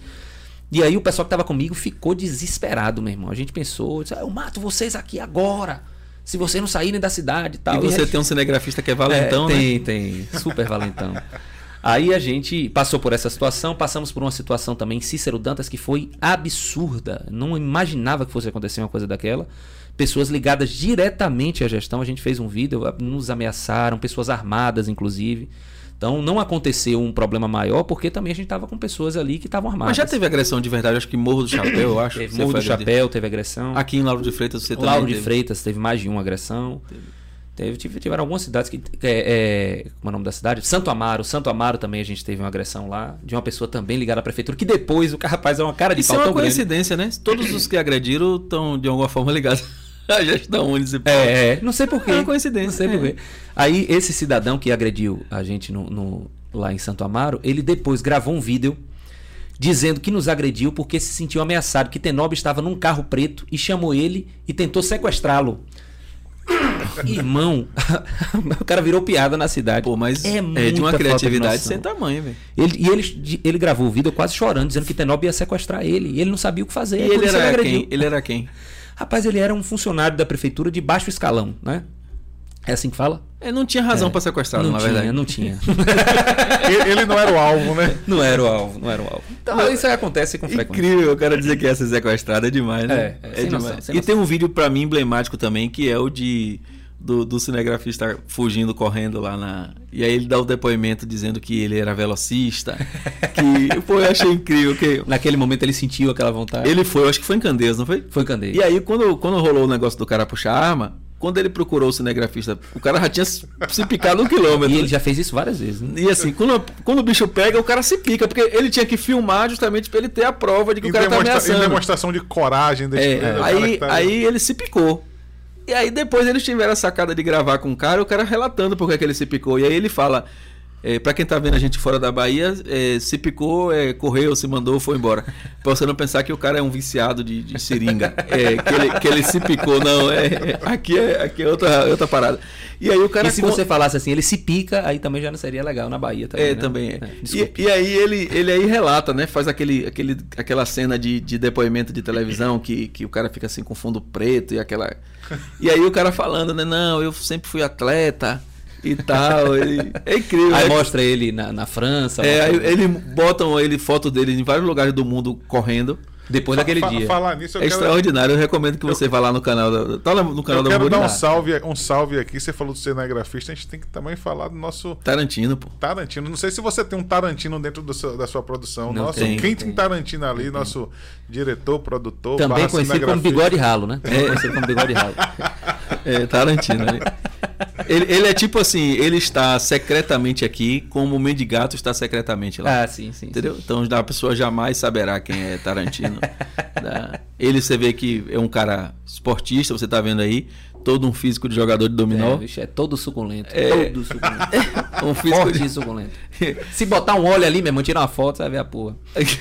E aí o pessoal que tava comigo ficou desesperado, meu irmão. A gente pensou, disse, "Ah, eu mato vocês aqui agora. Se vocês não saírem da cidade e tal. E você aí- tem um cinegrafista que é valentão, é, né? tem, tem. Super valentão. Aí a gente passou por essa situação, passamos por uma situação também em Cícero Dantas que foi absurda. Não imaginava que fosse acontecer uma coisa daquela. Pessoas ligadas diretamente à gestão. A gente fez um vídeo, nos ameaçaram, pessoas armadas, inclusive. Então não aconteceu um problema maior, porque também a gente estava com pessoas ali que estavam armadas. Mas já teve agressão de verdade, acho que Morro do Chapéu, eu acho. Teve Morro do agredido. Chapéu, teve agressão. Aqui em Lauro de Freitas você também Lauro de teve. Freitas teve mais de uma agressão. Teve, tive- tiveram algumas cidades que. É, é, como é o nome da cidade? Santo Amaro. Santo Amaro também a gente teve uma agressão lá. De uma pessoa também ligada à prefeitura. Que depois o rapaz é uma cara de Isso é pau uma tão grande. coincidência, né? Todos os que agrediram estão de alguma forma ligados à gestão municipal. É, é, não sei porquê. É uma coincidência, Não sei é. porquê. Aí, esse cidadão que agrediu a gente no, no- lá em Santo Amaro, ele depois gravou um vídeo dizendo que nos agrediu porque se sentiu ameaçado, que Tenob estava num carro preto e chamou ele e tentou sequestrá-lo. Irmão, o cara virou piada na cidade. Pô, mas é, é, muita de uma criatividade noção. sem tamanho, velho. Ele, e ele, ele gravou o vídeo quase chorando, dizendo que Tenob ia sequestrar ele. E ele não sabia o que fazer. E ele era quem? Ele era quem? Rapaz, ele era um funcionário da prefeitura de baixo escalão, né? É assim que fala? Ele não tinha razão É. pra sequestrá-lo, não na tinha, verdade. não tinha. Ele, não era o alvo, né? não era o alvo, não era o alvo. Então, isso aí acontece com frequência. Incrível, eu quero dizer que essa sequestrada é demais, né? É, é, sem demais. noção, e noção. tem um vídeo pra mim emblemático também, que é o de do, do cinegrafista fugindo, correndo lá na. E aí ele dá o depoimento dizendo que ele era velocista. que, pô, eu achei incrível. que Naquele momento ele sentiu aquela vontade. Ele foi, eu acho que foi em Candeias, não foi? foi candeia. E aí, quando, quando rolou o negócio do cara puxar a arma, quando ele procurou o cinegrafista, o cara já tinha se picado um quilômetro. E ele já fez isso várias vezes, né? E assim, quando, quando o bicho pega, o cara se pica, porque ele tinha que filmar justamente pra ele ter a prova de que Em, o cara tá em ameaçando. demonstração de coragem desse É, aí, tá- aí ele se picou. E aí depois eles tiveram a sacada de gravar com o cara, o cara relatando porque que ele se picou. E aí ele fala, é, para quem tá vendo a gente fora da Bahia, é, se picou, é, correu, se mandou, foi embora. Pra você não pensar que o cara é um viciado de, de seringa. É, que, ele, que ele se picou, não. É, é, aqui é, aqui é outra, outra parada. E aí o cara e se você falasse assim, ele se pica, aí também já não seria legal na Bahia também. é, né? também é. desculpe. E, e aí ele, ele aí relata, né? Faz aquele, aquele, aquela cena de, de depoimento de televisão que, que o cara fica assim com fundo preto e aquela. E aí o cara falando, né? Não, eu sempre fui atleta e tal. ele- É incrível. Aí né? mostra ele na, na França. É, mostra- aí ele botam ele foto dele em vários lugares do mundo correndo. depois daquele Fa- dia. Falar nisso, eu é quero, extraordinário. Eu recomendo que você vá lá no canal. Da, tá lá no canal eu da quero dar um salve, um salve aqui. Você falou do cinegrafista, a gente tem que também falar do nosso Tarantino, pô. Tarantino. Não sei se você tem um Tarantino dentro do seu- da sua produção. Não nosso tem, Quentin tem. Tarantino ali, nosso diretor, produtor, Também conhecido como bigode ralo, né? É, conhecido como bigode ralo. É, Tarantino. né? Ele, ele é tipo assim, ele está secretamente aqui, como o Mendigato está secretamente lá. Ah, sim, sim. Entendeu? Então a pessoa jamais saberá quem é Tarantino. Tá? Ele você vê que é um cara esportista, você tá vendo aí, todo um físico de jogador de É, dominó. bicho, é todo suculento. É. Todo suculento. um físico Forte de... suculento. Se botar um óleo ali, meu irmão, tirar uma foto, você vai ver a porra.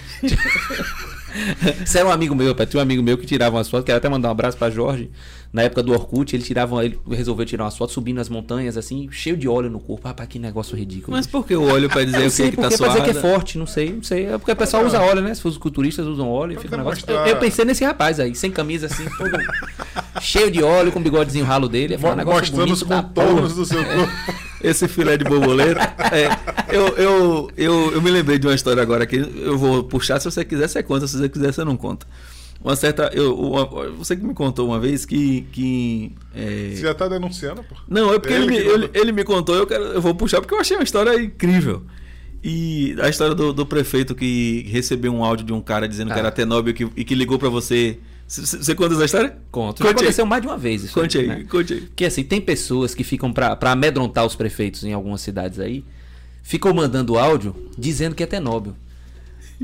Você era um amigo meu, pai. Tinha um amigo meu que tirava umas fotos. Quero até mandar um abraço pra Jorge. Na época do Orkut, ele tirava, ele resolveu tirar umas fotos subindo as montanhas, assim, cheio de óleo no corpo. Rapaz, que negócio ridículo. Mas por que o óleo pra dizer não o sei que, que tá porque pra dizer suado? que é forte, não sei, não sei. É porque o pessoal usa óleo, né? Se os culturistas usam óleo, fica um negócio. Eu, eu pensei nesse rapaz aí, sem camisa assim, todo cheio de óleo, com o bigodezinho ralo dele. Foi um negócio Mostrando os contornos do seu corpo. Esse filé de borboleta. É, eu, eu, eu, eu me lembrei de uma história agora que eu vou puxar. Se você quiser, você conta. Se você quiser, você não conta. Uma certa. Eu, uma- você que me contou uma vez que. que é, Você já tá denunciando, pô. Não, é porque ele, Ele me, que ele, contou. ele me contou, eu, quero, eu vou puxar porque eu achei uma história incrível. E a história do, do prefeito que recebeu um áudio de um cara dizendo que Ah. era Tenóbio que, e que ligou pra você. Você conta essa história? Conto. Já Conte aí. aconteceu mais de uma vez isso. Conte aí, né? conte aí. Porque assim, tem pessoas que ficam pra, pra amedrontar os prefeitos em algumas cidades aí, ficam mandando áudio dizendo que é tenóbio.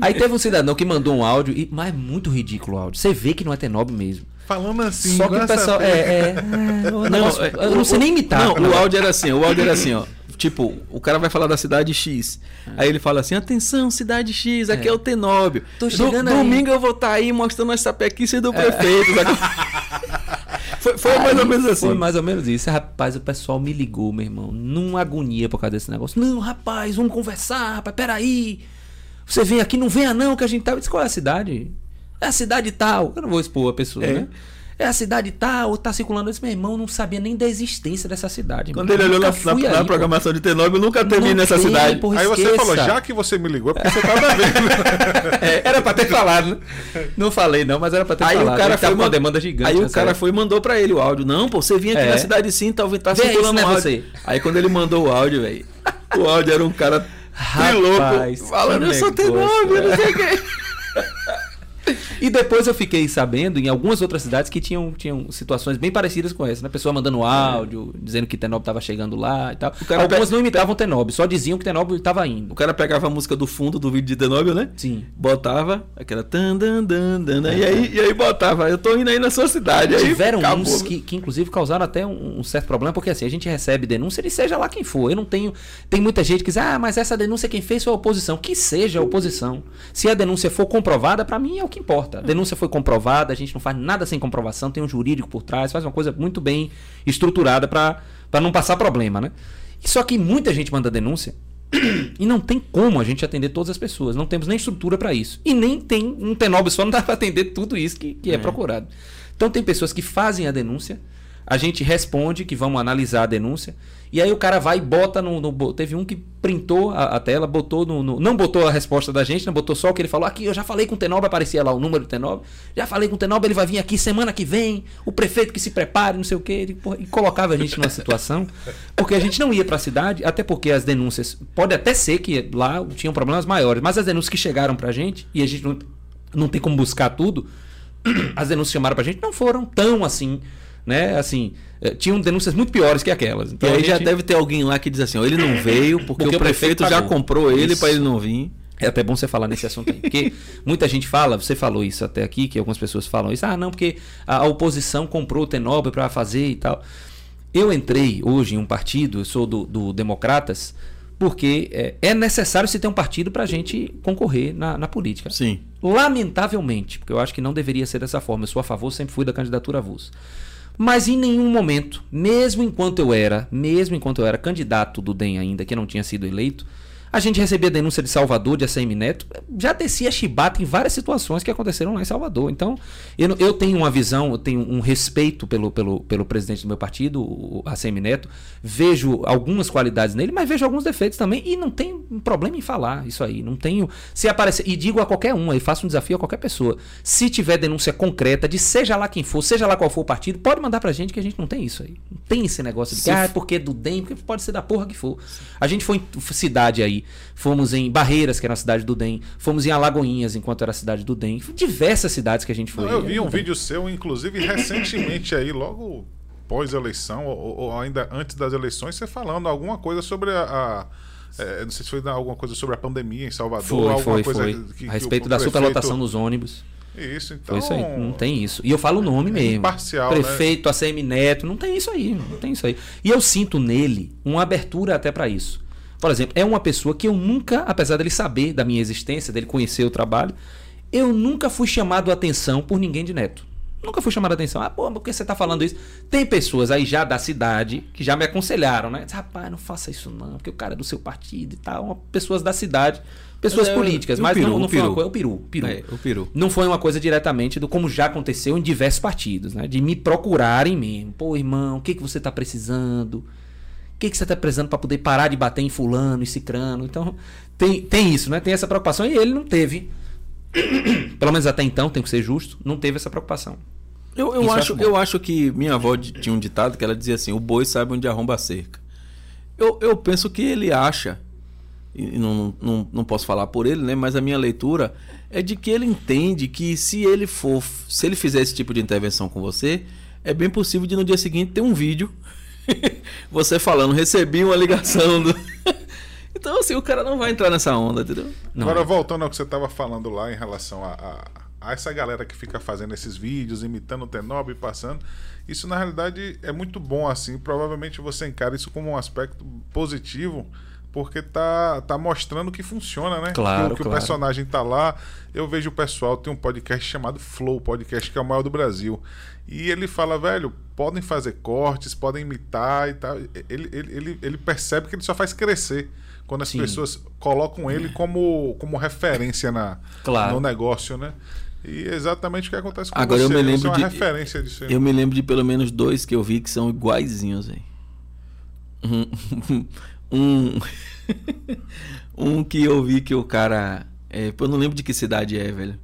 Aí teve um cidadão que mandou um áudio, e, mas é muito ridículo o áudio. Você vê que não é tenóbio mesmo. Falando assim, Só que o pessoal. essa- É, é, é, o negócio- é, eu não sei nem imitar. Não, o o áudio era assim, o áudio era assim, ó. Tipo, o cara vai falar da cidade X. Aí ele fala assim: atenção, cidade X, aqui é, É. o Tenóbio. Tô Do- chegando aí." domingo eu vou estar aí mostrando as sapequices do prefeito. sabe? foi foi mais ou Aí menos assim. Foi mais ou menos isso. Rapaz, o pessoal me ligou, meu irmão, numa agonia por causa desse negócio. Não, rapaz, vamos conversar, rapaz, peraí. Você vem aqui, não venha não, que a gente tá. Eu disse, qual é a cidade? É a cidade tal. Eu não vou expor a pessoa, É. né? É a cidade tal, tá circulando. Esse meu irmão não sabia nem da existência dessa cidade. Quando ele olhou na, na- aí, na pô. programação de Tenóbio, eu nunca terminei nessa tem, cidade. Aí você esqueça. falou, já que você me ligou, é porque você tava vendo. É, era pra ter falado, né? Não falei, não, mas era pra ter Aí falado. o cara Ele tava foi uma mand- demanda gigante. Aí o cara foi e mandou pra ele o áudio. Não, pô, você vinha aqui É. na cidade sim, tá, tá circulando isso um não é áudio. você. Aí quando ele mandou o áudio, velho, o áudio era um cara Rapaz, trilouco falando, eu sou que negócio, Tenóbio, não sei o quê. E depois eu fiquei sabendo em algumas outras cidades que tinham, tinham situações bem parecidas com essa, né? Pessoa mandando áudio, dizendo que Tenóbio estava chegando lá e tal. Algumas pe- não imitavam Tenóbio, só diziam que Tenóbio estava indo. O cara pegava a música do fundo do vídeo de Tenóbio, né? Sim. Botava aquela tan, dan, dan, dan, dan, e, aí, e aí botava, eu tô indo aí na sua cidade. Aí Tiveram acabou. uns que, que inclusive causaram até um, um certo problema, porque assim, a gente recebe denúncia de seja lá quem for. Eu não tenho. Tem muita gente que diz, ah, mas essa denúncia quem fez foi a oposição. Que seja a oposição. Se a denúncia for comprovada, pra mim é o que que importa. A denúncia foi comprovada, a gente não faz nada sem comprovação, tem um jurídico por trás, faz uma coisa muito bem estruturada para não passar problema, né? Só que muita gente manda denúncia e não tem como a gente atender todas as pessoas. Não temos nem estrutura para isso. E nem tem um Tenob só não dá para atender tudo isso que, que é. é procurado. Então tem pessoas que fazem a denúncia, a gente responde que vamos analisar a denúncia. E aí o cara vai e bota no. no teve um que printou a, a tela, botou no, no, Não botou a resposta da gente, não botou só o que ele falou. Aqui, eu já falei com o Tenob, aparecia lá o número do Tenob. Já falei com o Tenob, ele vai vir aqui semana que vem. O prefeito que se prepare, não sei o quê. e colocava a gente numa situação. Porque a gente não ia para a cidade, até porque as denúncias. Pode até ser que lá tinham problemas maiores, mas as denúncias que chegaram pra gente, e a gente não, não tem como buscar tudo, as denúncias que chamaram pra gente não foram tão assim né? Assim, eh, tinham denúncias muito piores que aquelas. Então, e aí gente... já deve ter alguém lá que diz assim, ó, ele não veio porque, porque o prefeito, já comprou ele para ele não vir. É até bom você falar nesse assunto aí. Porque muita gente fala, você falou isso até aqui, que algumas pessoas falam isso, ah, não, porque a, oposição comprou o Tenobre para fazer e tal. Eu entrei hoje em um partido, eu sou do, do Democratas, porque é, é, necessário se ter um partido para a gente concorrer na, na, política. Sim. Lamentavelmente, porque eu acho que não deveria ser dessa forma. Eu sou a favor, sempre fui da candidatura avulsa. Mas em nenhum momento, mesmo enquanto eu era, mesmo enquanto eu era candidato do DEM ainda, que não tinha sido eleito, a gente recebia denúncia de Salvador, de ACM Neto, já descia chibata em várias situações que aconteceram lá em Salvador. Então, eu, eu tenho uma visão, eu tenho um respeito pelo, pelo, pelo presidente do meu partido, o ACM Neto, vejo algumas qualidades nele, mas vejo alguns defeitos também, e não tenho problema em falar isso aí. Não tenho. Se aparecer, e digo a qualquer um, aí faço um desafio a qualquer pessoa. Se tiver denúncia concreta de seja lá quem for, seja lá qual for o partido, pode mandar pra gente que a gente não tem isso aí. Não tem esse negócio de que, ah, é porque é do DEM, porque pode ser da porra que for. A gente foi em cidade aí fomos em Barreiras, que era a cidade do DEM, fomos em Alagoinhas, enquanto era a cidade do DEM, diversas cidades que a gente foi. Não, eu vi um vídeo seu, inclusive, recentemente aí, logo pós-eleição, ou, ou, ainda antes das eleições, você falando alguma coisa sobre a, a é, não sei se foi alguma coisa sobre a pandemia em Salvador. Foi, alguma foi, coisa foi. Que, a respeito que da prefeito... superlotação dos ônibus. Isso, então. Foi isso aí, não tem isso. E eu falo o nome é mesmo. Parcial, Prefeito, né? ACM Neto, não tem isso aí, não tem isso aí. E eu sinto nele uma abertura até para isso. Por exemplo, é uma pessoa que eu nunca, apesar dele saber da minha existência, dele conhecer o trabalho, eu nunca fui chamado a atenção por ninguém de neto. Nunca fui chamado a atenção. Ah, pô, por que você está falando isso? Tem pessoas aí já da cidade que já me aconselharam, né? Rapaz, não faça isso não, porque o cara é do seu partido e tal. Pessoas da cidade, pessoas mas é, políticas, mas peru, não, não foi uma coisa. O peru, peru. É, o peru. Não foi uma coisa diretamente do como já aconteceu em diversos partidos, né? De me procurarem mesmo. Pô, irmão, o que, que você está precisando? Que, que você está precisando para poder parar de bater em fulano e cicrano? Então, tem, tem isso, né? Tem essa preocupação e ele não teve. Pelo menos até então, tem que ser justo, não teve essa preocupação. Eu, eu, acho, eu acho que minha avó tinha um ditado que ela dizia assim: o boi sabe onde arromba a cerca. Eu, eu penso que ele acha, e não, não, não posso falar por ele, né? Mas a minha leitura é de que ele entende que se ele for, se ele fizer esse tipo de intervenção com você, é bem possível de no dia seguinte ter um vídeo você falando, recebi uma ligação do. então, assim, o cara não vai entrar nessa onda, entendeu? Não. Agora, voltando ao que você estava falando lá em relação a, a, a, essa galera que fica fazendo esses vídeos, imitando o Tenob e passando. Isso, na realidade, é muito bom, assim. Provavelmente você encara isso como um aspecto positivo porque tá, tá mostrando que funciona, né? Claro, que, que claro. o personagem tá lá. Eu vejo o pessoal tem um podcast chamado Flow Podcast, que é o maior do Brasil. E ele fala, velho, podem fazer cortes, podem imitar e tal. Ele, ele, ele, ele percebe que ele só faz crescer quando as Sim. pessoas colocam ele como, como referência na, claro. no negócio, né? E é exatamente o que acontece com Agora você. eu me lembro é de referência disso. Eu me lembro de pelo menos dois que eu vi que são iguaizinhos aí. Um um que eu vi que o cara, é, eu não lembro de que cidade é, velho.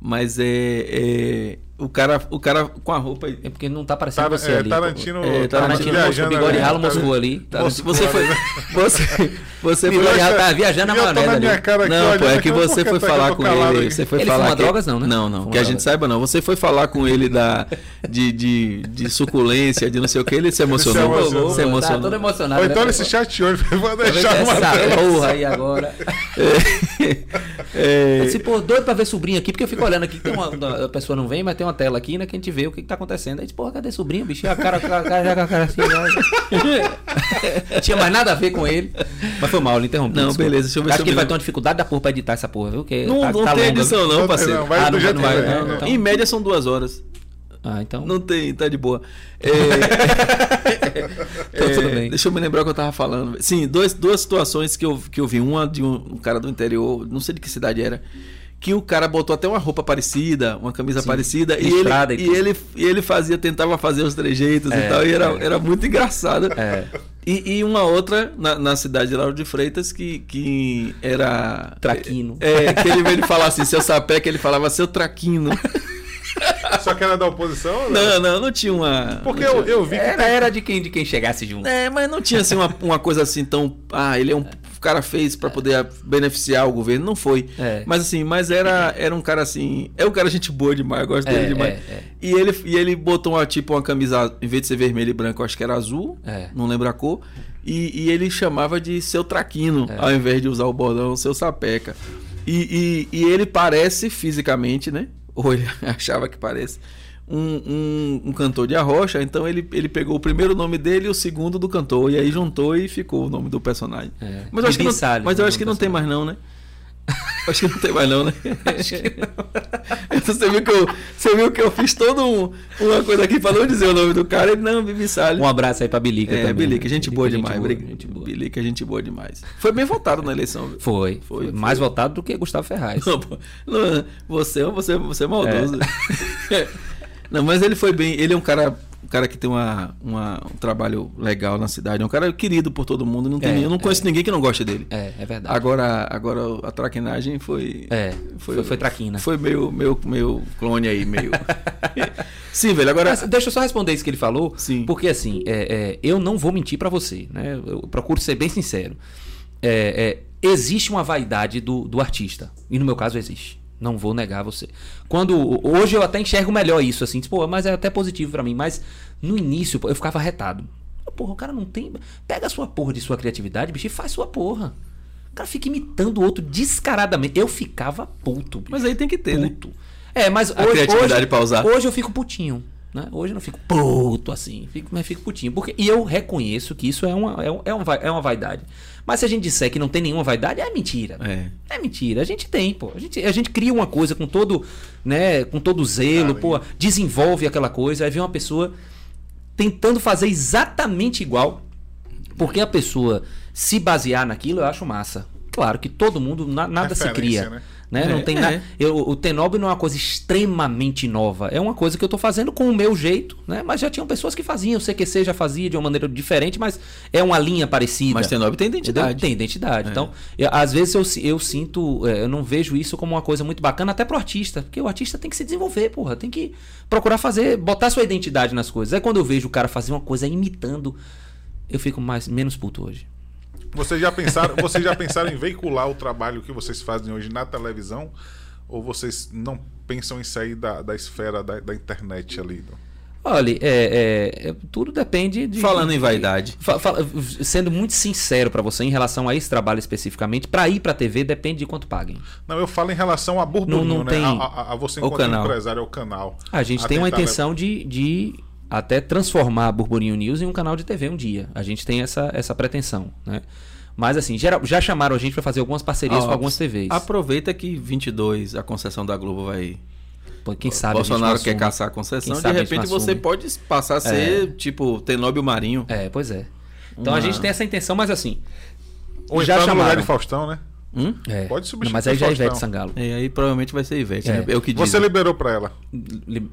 Mas é, é o cara, o cara com a roupa. É porque não tá parecendo Tar, você é, ali. Tarantino, é, Tarantino, Tarantino bigode ralo Moscou ali. Você, você foi. Você, você foi. Já tá viajando na maionese ali. não, pô, é que você foi falar com ele. Você foi ele falar. Fuma que... drogas, não, né? Não, não. Que a gente saiba, não. Você foi falar com ele da, de, de, de suculência, de não sei o que, ele se emocionou. Ele se emocionou. Se emocionou. Tá todo emocionado. Ou então né? ele se chateou, ele vai deixar uma. Essa porra aí agora. é... Eu disse, pô, doido pra ver sobrinho aqui, porque eu fico olhando aqui, tem uma, a pessoa não vem, mas tem uma tela aqui, né, que a gente vê o que, que tá acontecendo. Aí disse, pô, cadê sobrinho, bicho? A cara, a cara, a cara, a cara assim, Tinha mais nada a ver com ele. Mas foi mal, ele interrompeu. Não, beleza, deixa eu ver Acho que ele vai ter uma dificuldade da porra pra editar essa porra, viu? Que não tá, não tá tem longa, edição, não, parceiro. Não, vai ah, não, não vai, que não, é. então. Em média são duas horas. Ah, então. Não tem, tá de boa. É, Então, tudo é, bem. Deixa eu me lembrar o que eu tava falando. Sim, dois, duas situações que eu, que eu vi. Uma de um, um cara do interior, não sei de que cidade era, que o cara botou até uma roupa parecida, uma camisa Sim, parecida, e ele, e e, ele, e ele fazia, tentava fazer os trejeitos É, e tal, e era, é. era muito engraçado. É. E, e uma outra na, na cidade de Lauro de Freitas que, que era. Traquino. É, que ele veio falar assim, seu sapé, que ele falava seu traquino. Só que era da oposição? ou Não, não, não tinha uma. Porque não eu, tinha- eu vi que Era, era de quem, de quem chegasse junto. É, mas não tinha assim uma, uma coisa assim tão. Ah, ele é um. O cara fez pra poder beneficiar o governo. Não foi. É. Mas assim, mas era, era um cara assim. É um cara gente boa demais, eu gosto É, dele demais. é, é. E, ele, e ele botou uma, tipo uma camisa, em vez de ser vermelho e branco, eu acho que era azul. É. Não lembro a cor. E, e ele chamava de seu traquino, É. ao invés de usar o bordão, seu sapeca. E, e, e ele parece fisicamente, né? Ou ele achava que parece. Um, um, um cantor de arrocha, então ele, ele pegou o primeiro nome dele e o segundo do cantor, e aí juntou e ficou o nome do personagem. É. Mas eu acho que não, mas eu o acho que não tem mais não, né? Acho que não tem mais não, né? Acho que não. Você viu que eu, você viu que eu fiz toda um, uma coisa aqui pra não dizer o nome do cara, ele não, Bibi Salles. Um abraço aí pra Bilica É, também. Bilica, gente boa Bilica, demais. boa, Bilica, gente boa. Bilica, gente boa demais. Foi bem votado na eleição. viu? Foi, Foi, foi. Mais foi. votado do que Gustavo Ferraz. Não, não, você, você, você é maldoso. Não, mas ele foi bem. Ele é um cara, um cara que tem uma, uma- um trabalho legal na cidade. É um cara querido por todo mundo. Não tem, É, eu não conheço ninguém que não goste dele. É, é verdade. Agora, agora a traquinagem foi. É, foi, foi, traquina. Foi meio, meio, meio clone aí, meio. Sim, velho. Agora. Mas deixa eu só responder isso que ele falou, Sim. porque assim, é, é, eu não vou mentir pra você, né? Eu procuro ser bem sincero. É, é, existe uma vaidade do, do artista, e no meu caso existe. Não vou negar você. Quando hoje eu até enxergo melhor isso, assim, tipo, pô, mas é até positivo pra mim. Mas no início eu ficava retado. Porra, o cara não tem. Pega a sua porra de sua criatividade, bicho, e faz sua porra. O cara fica imitando o outro descaradamente. Eu ficava puto, bicho. Mas aí tem que ter, né? puto. É, mas A hoje, criatividade hoje, hoje eu fico putinho. Né? Hoje eu não fico puto assim, fico, mas fico putinho. Porque, e eu reconheço que isso é uma, é, um- é, uma, é uma vaidade. Mas se a gente disser que não tem nenhuma vaidade, é mentira. É. É mentira. A gente tem, pô. A gente, a gente cria uma coisa com todo, né, com todo zelo, pô, desenvolve aquela coisa, aí vem uma pessoa tentando fazer exatamente igual. Porque a pessoa se basear naquilo, eu acho massa. Claro que todo mundo, na- nada se Referência, cria. né? Né? não É, tem é. nada. Eu, o Tenob não é uma coisa extremamente nova. É uma coisa que eu tô fazendo com o meu jeito, né? Mas já tinham pessoas que faziam. O CQC já fazia de uma maneira diferente, mas é uma linha parecida. Mas Tenob tem Entendeu? identidade. Tem identidade. É. Então, eu- às vezes eu, eu sinto, é, eu não vejo isso como uma coisa muito bacana, até pro artista, porque o artista tem que se desenvolver, porra, tem que procurar fazer, botar sua identidade nas coisas. Aí quando eu vejo o cara fazer uma coisa imitando, eu fico mais menos puto hoje. Vocês já pensaram, vocês já pensaram em veicular o trabalho que vocês fazem hoje na televisão? Ou vocês não pensam em sair da, da esfera da, da internet ali? Olha, é, é- é- tudo depende de. Falando em vaidade. Fa- fa- sendo muito sincero pra você em relação a esse trabalho especificamente, pra ir pra TV depende de quanto paguem. Não, eu falo em relação a burburinho, Não- não né? tem- A, a- a você enquanto canal. empresário, ao canal. A gente A tem uma intenção de, de até transformar a Burburinho News em um canal de TV um dia. A gente tem essa, essa pretensão, né? Mas assim, já chamaram a gente pra fazer algumas parcerias com algumas TVs. Aproveita que 22, a concessão da Globo vai. Pô, Quem sabe Bolsonaro quer caçar a concessão, Quem de repente você pode passar a ser tipo Tenóbio Marinho. É, pois é. Então Uma- a gente tem essa intenção, mas assim. Ou já já no lugar chamaram. de Faustão, né? Hum? É. Pode substituir Não, mas aí já é. Ivete Sangalo. E aí provavelmente vai ser Ivete, É. né? É o que diz. Você liberou pra ela. Li-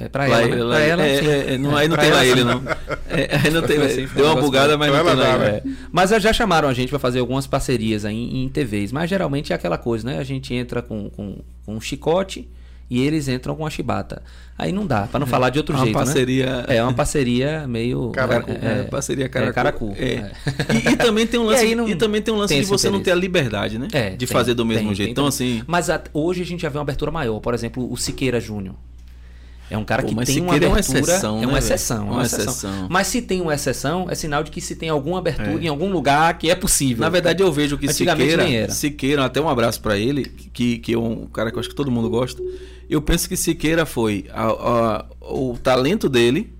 É pra Lá ela, né? lá Pra ela, é, é, é, não, aí não Pra tem lá ela, ele, não. É, aí não tem assim, Deu um uma bugada, mas Pra não tem ela lá dá, ele. né? É. Mas já chamaram a gente pra fazer algumas parcerias aí em, em TVs. Mas geralmente é aquela coisa, né? A gente entra com, com, com um chicote e eles entram com a chibata. Aí não dá, pra não falar de outro Uma jeito. parceria- Né? É uma parceria meio. Caracu. É, parceria caracu. É, caracu. É. É. E, e também tem um lance, E não e também tem um lance tem de você não ter a liberdade, né? É, de tem, fazer do mesmo tem, jeito. tem então, assim. Mas a- hoje a gente já vê uma abertura maior. Por exemplo, o Siqueira Júnior. É um cara Pô, que tem uma Siqueira é uma abertura. exceção, é né, uma velho? exceção, é Uma uma exceção. exceção. Mas se tem uma exceção, é sinal de que se tem alguma abertura É. em algum lugar que é possível. Na verdade, eu vejo que Siqueira. Siqueira, até um abraço pra ele, que, que é um cara que eu acho que todo mundo gosta. Eu penso que Siqueira foi a- a- o talento dele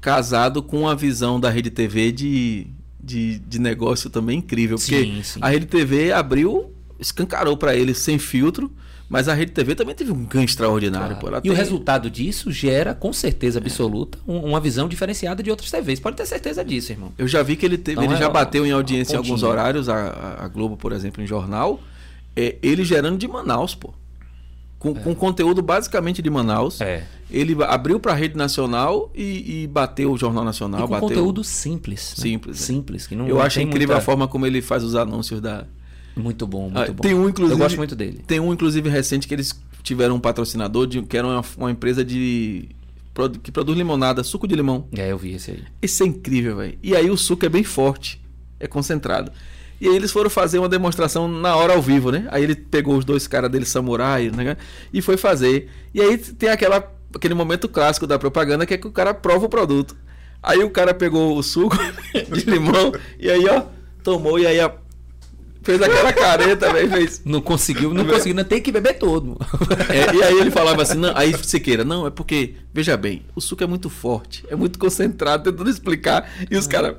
casado com a visão da Rede TV de, de, de negócio também incrível. Porque Sim, sim. a Rede TV abriu, escancarou pra ele sem filtro, mas a Rede TV também teve um ganho extraordinário. Claro. E o tem- resultado disso gera, com certeza absoluta, um- uma visão diferenciada de outras TVs. Pode ter certeza disso, irmão. Eu já vi que ele teve, Então ele é já bateu em audiência em alguns horários, a, a- Globo, por exemplo, em jornal, é, ele gerando de Manaus, pô. Com, com conteúdo basicamente de Manaus. É. Ele abriu para a rede nacional e, e bateu o Jornal Nacional. E com bateu... conteúdo simples. né? Simples, é. Simples. Que não, Eu acho incrível muita- a forma como ele faz os anúncios da. Muito bom, muito Ah, bom. Tem um, inclusive. Eu gosto muito dele. Tem um, inclusive, recente que eles tiveram um patrocinador de, que era uma, uma empresa de. que produz limonada, suco de limão. É, eu vi esse aí. Isso é incrível, velho. E aí o suco é bem forte, é concentrado. E aí eles foram fazer uma demonstração na hora ao vivo, né? Aí ele pegou os dois caras dele, samurai, né? E foi fazer. E aí tem aquela, aquele momento clássico da propaganda que é que o cara prova o produto. Aí o cara pegou o suco de limão e aí, ó, tomou e aí ó, fez aquela careta, velho, fez. Não conseguiu, não conseguiu, não tem que beber todo. É, e aí ele falava assim, não, aí Siqueira, não, é porque, veja bem, o suco é muito forte, é muito concentrado, tentando explicar, e os caras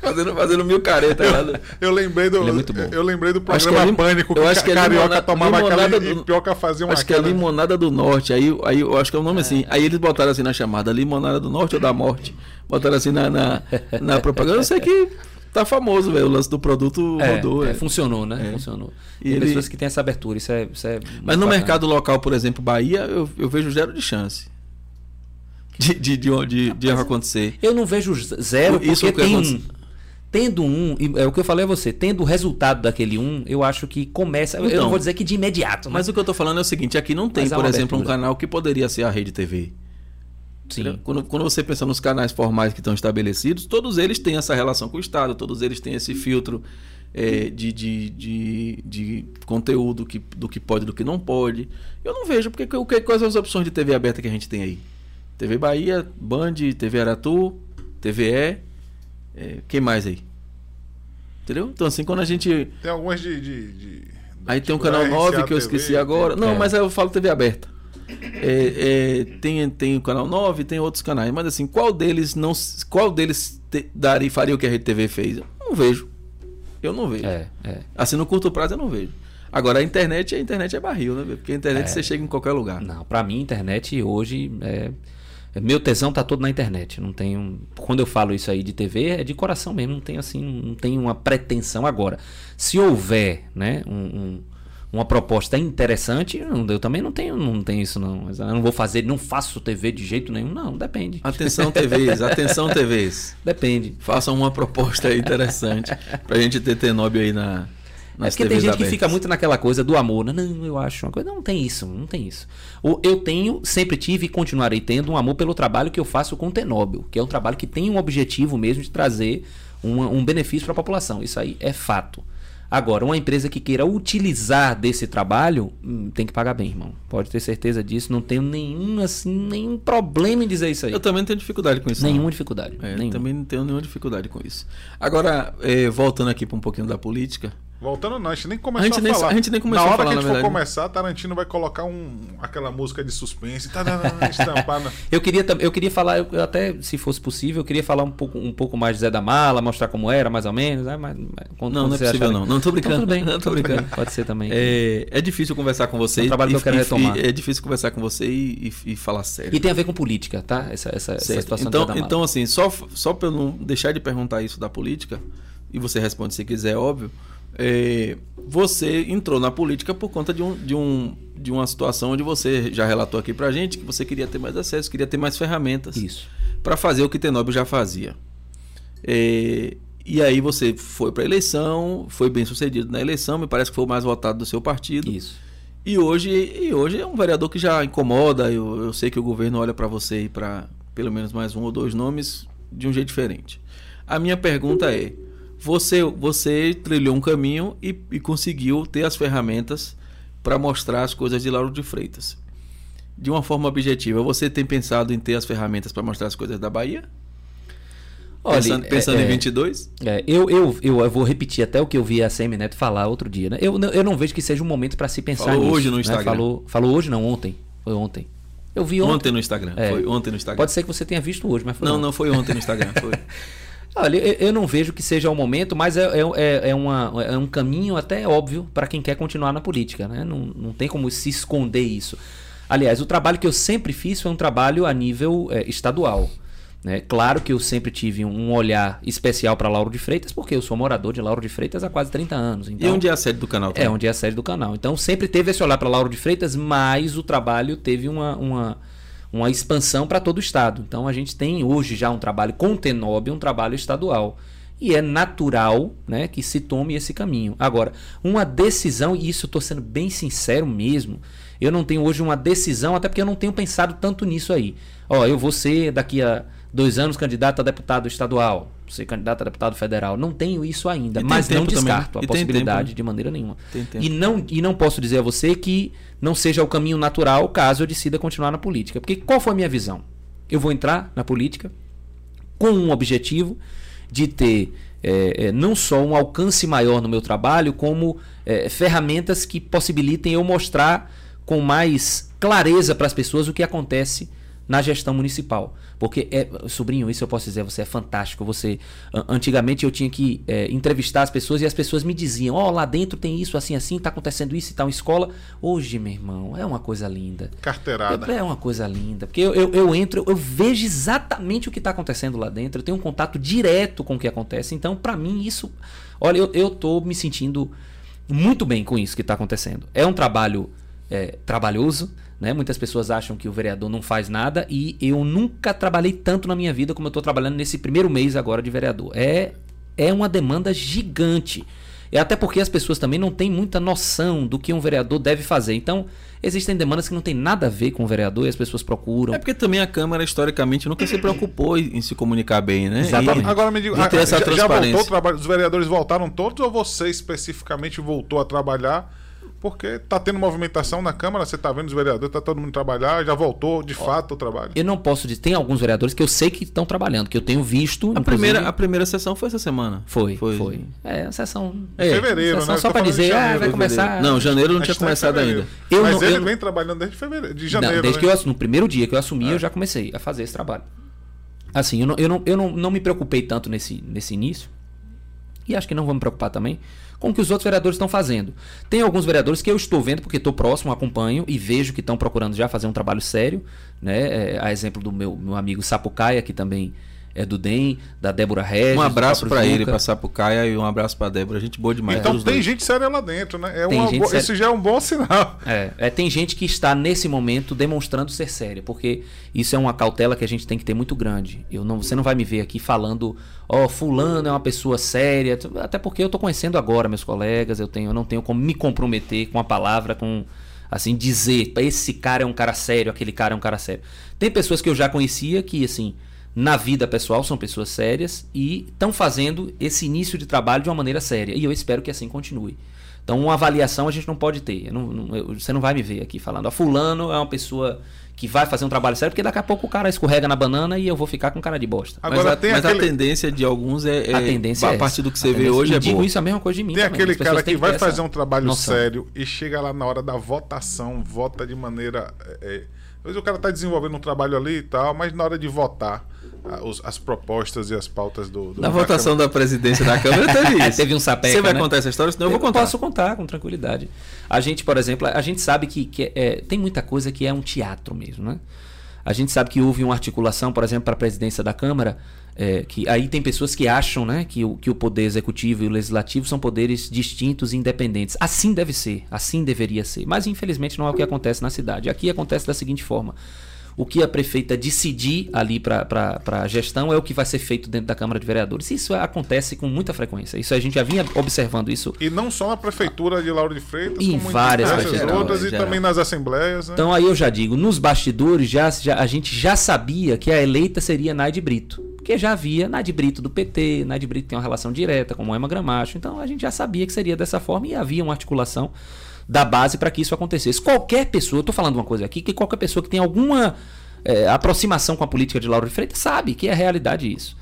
fazendo, fazendo mil careta lá. Eu lembrei do. É muito bom. Eu lembrei do Acho que programa é lim- Pânico eu acho que é Carioca limona- tomava limonada aquela do- e Pioca fazia uma Acho que é Limonada do Norte, aí, aí eu acho que é o nome assim, aí eles botaram assim na chamada, Limonada do Norte ou da Morte, botaram assim na, na, na propaganda, eu sei que tá famoso, velho, o lance do produto É, rodou, é, é. funcionou, né? É. Funcionou. E Tem ele- pessoas que têm essa abertura, isso é. Isso é Mas no bacana. mercado local, por exemplo, Bahia, eu, eu vejo zero de chance de, de, de, de, de erro acontecer. Eu não vejo zero, Isso porque é o que tem um. Tendo um, é o que eu falei a você, tendo o resultado daquele um, eu acho que começa. eu Então, não vou dizer que de imediato, Mas mas o que eu tô falando é o seguinte, aqui não tem, por exemplo, um abertura. canal que poderia ser a Rede TV. Sim. Quando, quando você pensa nos canais formais que estão estabelecidos, todos eles têm essa relação com o Estado, todos eles têm esse filtro é, de, de, de, de conteúdo que, do que pode e do que não pode. Eu não vejo, porque o que- quais são as opções de TV aberta que a gente tem aí? TV Bahia, Band, TV Aratu, TVE, é, quem mais aí? Entendeu? Então assim, quando a gente... Tem algumas de. de- de- Aí tem o tipo, canal da 9 RCA que eu TV, esqueci agora. Não, É. mas aí eu falo TV aberta. É, é, tem, tem o canal 9, tem outros canais. Mas assim, qual deles não. Qual deles te, daria, faria o que a Rede TV fez? Eu não vejo. Eu não vejo. É, é. Assim, no curto prazo eu não vejo. Agora a internet, a internet é barril, né? Porque a internet É. você chega em qualquer lugar. Não, pra mim, internet hoje é. é- Meu tesão tá todo na internet. Não tenho. Quando eu falo isso aí de TV, é de coração mesmo. Não tenho assim, não tenho uma pretensão agora. Se houver, né, um- um- uma proposta interessante, eu, também não tenho, não tenho isso não. Mas Eu não vou fazer, não faço TV de jeito nenhum. Não, depende. Atenção TVs, atenção TVs. Depende. Façam uma proposta interessante pra gente ter Tenóbio aí na. É Nas porque tem gente que fica muito naquela coisa do amor. né? Não, eu acho uma coisa. Não tem isso, não tem isso. Eu tenho, sempre tive e continuarei tendo um amor pelo trabalho que eu faço com o Tenóbio, que é um trabalho que tem um objetivo mesmo de trazer uma- um benefício para a população. Isso aí é fato. Agora, uma empresa que queira utilizar desse trabalho, hum, tem que pagar bem, irmão. Pode ter certeza disso. Não tenho nenhum, assim, nenhum problema em dizer isso aí. Eu também não tenho dificuldade com isso. não. Nenhuma dificuldade. É, nenhuma. também não tenho nenhuma dificuldade com isso. Agora, é, voltando aqui para um pouquinho da política, Voltando, não, a gente nem começou A a, gente nem- falar. a gente nem começou na a hora falar, que a gente na for verdade. começar, Tarantino vai colocar um, aquela música de suspense. Tá, tá, tá, estampar na- Eu queria, eu queria falar, eu, até, se fosse possível, eu queria falar um pouco, um pouco mais de Zé da Mala, mostrar como era, mais ou menos. né? Mas, mas, Não, não é possível, não. Não, tô brincando. Então, tudo bem. Não, tô brincando. Pode ser também. é, é difícil conversar com você. É um trabalho que eu quero retomar. é difícil conversar com você e, e- e falar sério. E tem a ver com política, tá? Essa, essa, essa situação então, então, assim, só, só para eu não deixar de perguntar isso da política, e você responde se quiser, óbvio, é, você entrou na política por conta de, um, de, um, de uma situação onde você já relatou aqui pra gente que você queria ter mais acesso, queria ter mais ferramentas Isso. para fazer o que Tenóbio já fazia. É, e aí você foi para a eleição, foi bem sucedido na eleição, me parece que foi o mais votado do seu partido. Isso. E hoje, e hoje é um vereador que já incomoda. Eu, eu sei que o governo olha para você e para pelo menos mais um ou dois nomes de um jeito diferente. A minha pergunta é: você, você trilhou um caminho e, e conseguiu ter as ferramentas para mostrar as coisas de Lauro de Freitas. de uma forma objetiva, você tem pensado em ter as ferramentas para mostrar as coisas da Bahia? Olha, pensando, pensando é, em 22? É, eu, eu, eu, eu, vou repetir até o que eu vi a Semi Neto falar outro dia. Né? Eu, eu não vejo que seja um momento para se pensar falou nisso. hoje no né? Instagram. Falou, falou hoje, não, ontem. Foi ontem. Eu vi ontem. Ontem no Instagram. É. Foi ontem no Instagram. Pode ser que você tenha visto hoje, mas foi Não, ontem. não foi ontem no Instagram. Foi. Olha, eu não vejo que seja o momento, mas é, é, é, uma, é um caminho até óbvio para quem quer continuar na política. Né? Não, não tem como se esconder isso. Aliás, o trabalho que eu sempre fiz foi um trabalho a nível é, estadual. Né? Claro que eu sempre tive um olhar especial para Lauro de Freitas, porque eu sou morador de Lauro de Freitas há quase 30 anos. Então, e onde é a sede do canal? Também? É onde é a sede do canal. Então sempre teve esse olhar para Lauro de Freitas, mas o trabalho teve uma, uma, uma expansão para todo o estado. Então a gente tem hoje já um trabalho com o Tenob, um trabalho estadual. E é natural né, que se tome esse caminho. Agora, uma decisão, e isso eu estou sendo bem sincero mesmo, eu não tenho hoje uma decisão, até porque eu não tenho pensado tanto nisso aí. Ó, eu vou ser daqui a dois anos candidato a deputado estadual, ser candidato a deputado federal. Não tenho isso ainda, mas não descarto a possibilidade tempo, né? de maneira nenhuma. E não, e não posso dizer a você que não seja o caminho natural caso eu decida continuar na política. Porque qual foi a minha visão? Eu vou entrar na política com um objetivo de ter é, é, não só um alcance maior no meu trabalho, como é, ferramentas que possibilitem eu mostrar com mais clareza para as pessoas o que acontece na gestão municipal. Porque, é, sobrinho, isso eu posso dizer, você é fantástico. Você Antigamente eu tinha que é, entrevistar as pessoas e as pessoas me diziam: Ó, oh, lá dentro tem isso, assim, assim, tá acontecendo isso e tal, escola. Hoje, meu irmão, é uma coisa linda. Carteirada. É uma coisa linda. Porque eu, eu, eu entro, eu vejo exatamente o que está acontecendo lá dentro, eu tenho um contato direto com o que acontece. Então, para mim, isso. Olha, eu, eu tô me sentindo muito bem com isso que está acontecendo. É um trabalho é, trabalhoso né? Muitas pessoas acham que o vereador não faz nada e eu nunca trabalhei tanto na minha vida como eu estou trabalhando nesse primeiro mês agora de vereador. É, é uma demanda gigante. E até porque as pessoas também não têm muita noção do que um vereador deve fazer. Então, existem demandas que não tem nada a ver com o vereador e as pessoas procuram. É porque também a Câmara, historicamente, nunca se preocupou em se comunicar bem, né? Exatamente. E, Agora me diga, a, já, já voltou o trabalho? Os vereadores voltaram todos ou você especificamente voltou a trabalhar? Porque tá tendo movimentação na Câmara, você tá vendo os vereadores, tá todo mundo trabalhar, já voltou de Ó, fato o trabalho. Eu não posso dizer, tem alguns vereadores que eu sei que estão trabalhando, que eu tenho visto. A primeira, a primeira sessão foi essa semana. Foi, foi. foi. É, a sessão. É, fevereiro, sessão né? Só para dizer, ah, vai começar. Não, janeiro não tinha tá começado ainda. Eu Mas não, ele eu... vem trabalhando desde fevereiro, de janeiro. Não, desde né? que eu no primeiro dia que eu assumi, é. eu já comecei a fazer esse trabalho. Assim, eu não, eu não, eu não, não me preocupei tanto nesse, nesse início. E acho que não vou me preocupar também com o que os outros vereadores estão fazendo. Tem alguns vereadores que eu estou vendo, porque estou próximo, acompanho e vejo que estão procurando já fazer um trabalho sério. Né? É, a exemplo do meu, meu amigo Sapucaia, que também é do DEM, da Débora Regis. Um abraço para ele, para Sapucaia e um abraço para Débora. Gente boa demais. Então tem dois. gente séria lá dentro, né? É uma bo... Esse já é um bom sinal. É, é, tem gente que está nesse momento demonstrando ser séria, porque isso é uma cautela que a gente tem que ter muito grande. Eu não, você não vai me ver aqui falando, ó, oh, fulano é uma pessoa séria, até porque eu estou conhecendo agora meus colegas, eu tenho, eu não tenho como me comprometer com a palavra, com assim dizer, esse cara é um cara sério, aquele cara é um cara sério. Tem pessoas que eu já conhecia que assim, na vida pessoal são pessoas sérias e estão fazendo esse início de trabalho de uma maneira séria. E eu espero que assim continue. Então, uma avaliação a gente não pode ter. Não, não, eu, você não vai me ver aqui falando, a fulano é uma pessoa que vai fazer um trabalho sério, porque daqui a pouco o cara escorrega na banana e eu vou ficar com cara de bosta. Agora, mas, a, tem mas aquele... a tendência de alguns é, é a, tendência a é partir do que você vê hoje é digo boa. isso a mesma coisa de mim. Tem também. aquele cara que vai fazer um trabalho noção. sério e chega lá na hora da votação, vota de maneira. É, é às vezes o cara está desenvolvendo um trabalho ali e tal, mas na hora de votar as propostas e as pautas do. do Na da votação Câmara. da presidência da Câmara teve isso. teve um sapeca. Você vai né? contar essa história? Senão eu, eu vou contar. Posso contar com tranquilidade. A gente, por exemplo, a gente sabe que, que é, tem muita coisa que é um teatro mesmo, né? A gente sabe que houve uma articulação, por exemplo, para a presidência da Câmara, é, que aí tem pessoas que acham né, que, o, que o poder executivo e o legislativo são poderes distintos e independentes. Assim deve ser, assim deveria ser. Mas infelizmente não é o que acontece na cidade. Aqui acontece da seguinte forma: o que a prefeita decidir ali para a gestão é o que vai ser feito dentro da Câmara de Vereadores. Isso acontece com muita frequência. Isso a gente já vinha observando isso. E não só na prefeitura de Lauro de Freitas, em como várias em diversas outras e também nas assembleias. Né? Então aí eu já digo, nos bastidores já, já, a gente já sabia que a eleita seria Naide Brito porque já havia Nadir Brito do PT, Nadir Brito tem uma relação direta com Moema Gramacho, então a gente já sabia que seria dessa forma e havia uma articulação da base para que isso acontecesse. Qualquer pessoa, estou falando uma coisa aqui, que qualquer pessoa que tem alguma é, aproximação com a política de Lauro de Freitas sabe que é realidade isso.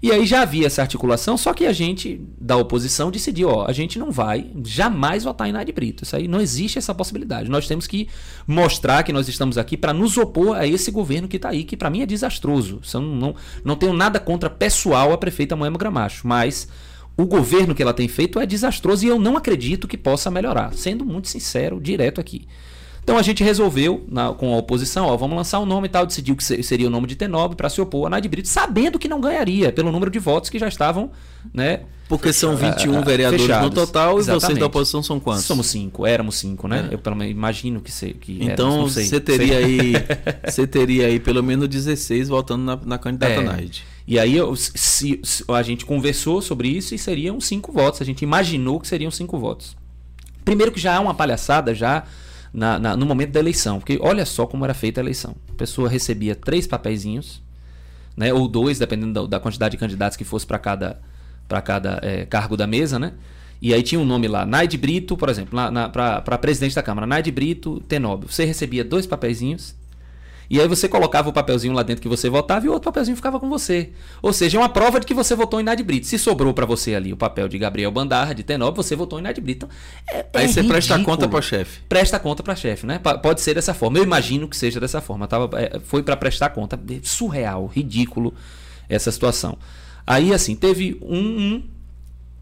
E aí já havia essa articulação, só que a gente, da oposição, decidiu, ó, a gente não vai jamais votar em Naide Brito. Isso aí não existe essa possibilidade. Nós temos que mostrar que nós estamos aqui para nos opor a esse governo que está aí, que para mim é desastroso. Não, não, não tenho nada contra pessoal a prefeita Moema Gramacho, mas o governo que ela tem feito é desastroso e eu não acredito que possa melhorar, sendo muito sincero, direto aqui. Então a gente resolveu, na, com a oposição, ó, vamos lançar o um nome e tal, decidiu que seria o nome de Tenob para se opor a Naide Brito, sabendo que não ganharia, pelo número de votos que já estavam, né? Porque são 21 vereadores fechados. no total Exatamente. e vocês da oposição são quantos? Somos cinco, éramos cinco, né? É. Eu pelo menos imagino que, se, que Então você teria aí, você teria aí pelo menos 16 votando na, na candidata é. Naide. E aí se, se, a gente conversou sobre isso e seriam cinco votos. A gente imaginou que seriam cinco votos. Primeiro que já é uma palhaçada já na, na, no momento da eleição. Porque olha só como era feita a eleição. A pessoa recebia três papeizinhos, né, ou dois, dependendo da, da quantidade de candidatos que fosse para cada, pra cada é, cargo da mesa, né? E aí tinha um nome lá, Naide Brito, por exemplo, para presidente da Câmara, Naide Brito Tenóbio. Você recebia dois papeizinhos e aí você colocava o papelzinho lá dentro que você votava e o outro papelzinho ficava com você. Ou seja, é uma prova de que você votou em Nad Brito. Se sobrou para você ali o papel de Gabriel Bandarra, de Tenob, você votou em Nad Brito. Então, é, é aí você ridículo. presta conta para chefe. Presta conta para chefe, né? Pode ser dessa forma. Eu imagino que seja dessa forma. Tava, é, foi para prestar conta. Surreal, ridículo essa situação. Aí, assim, teve um, um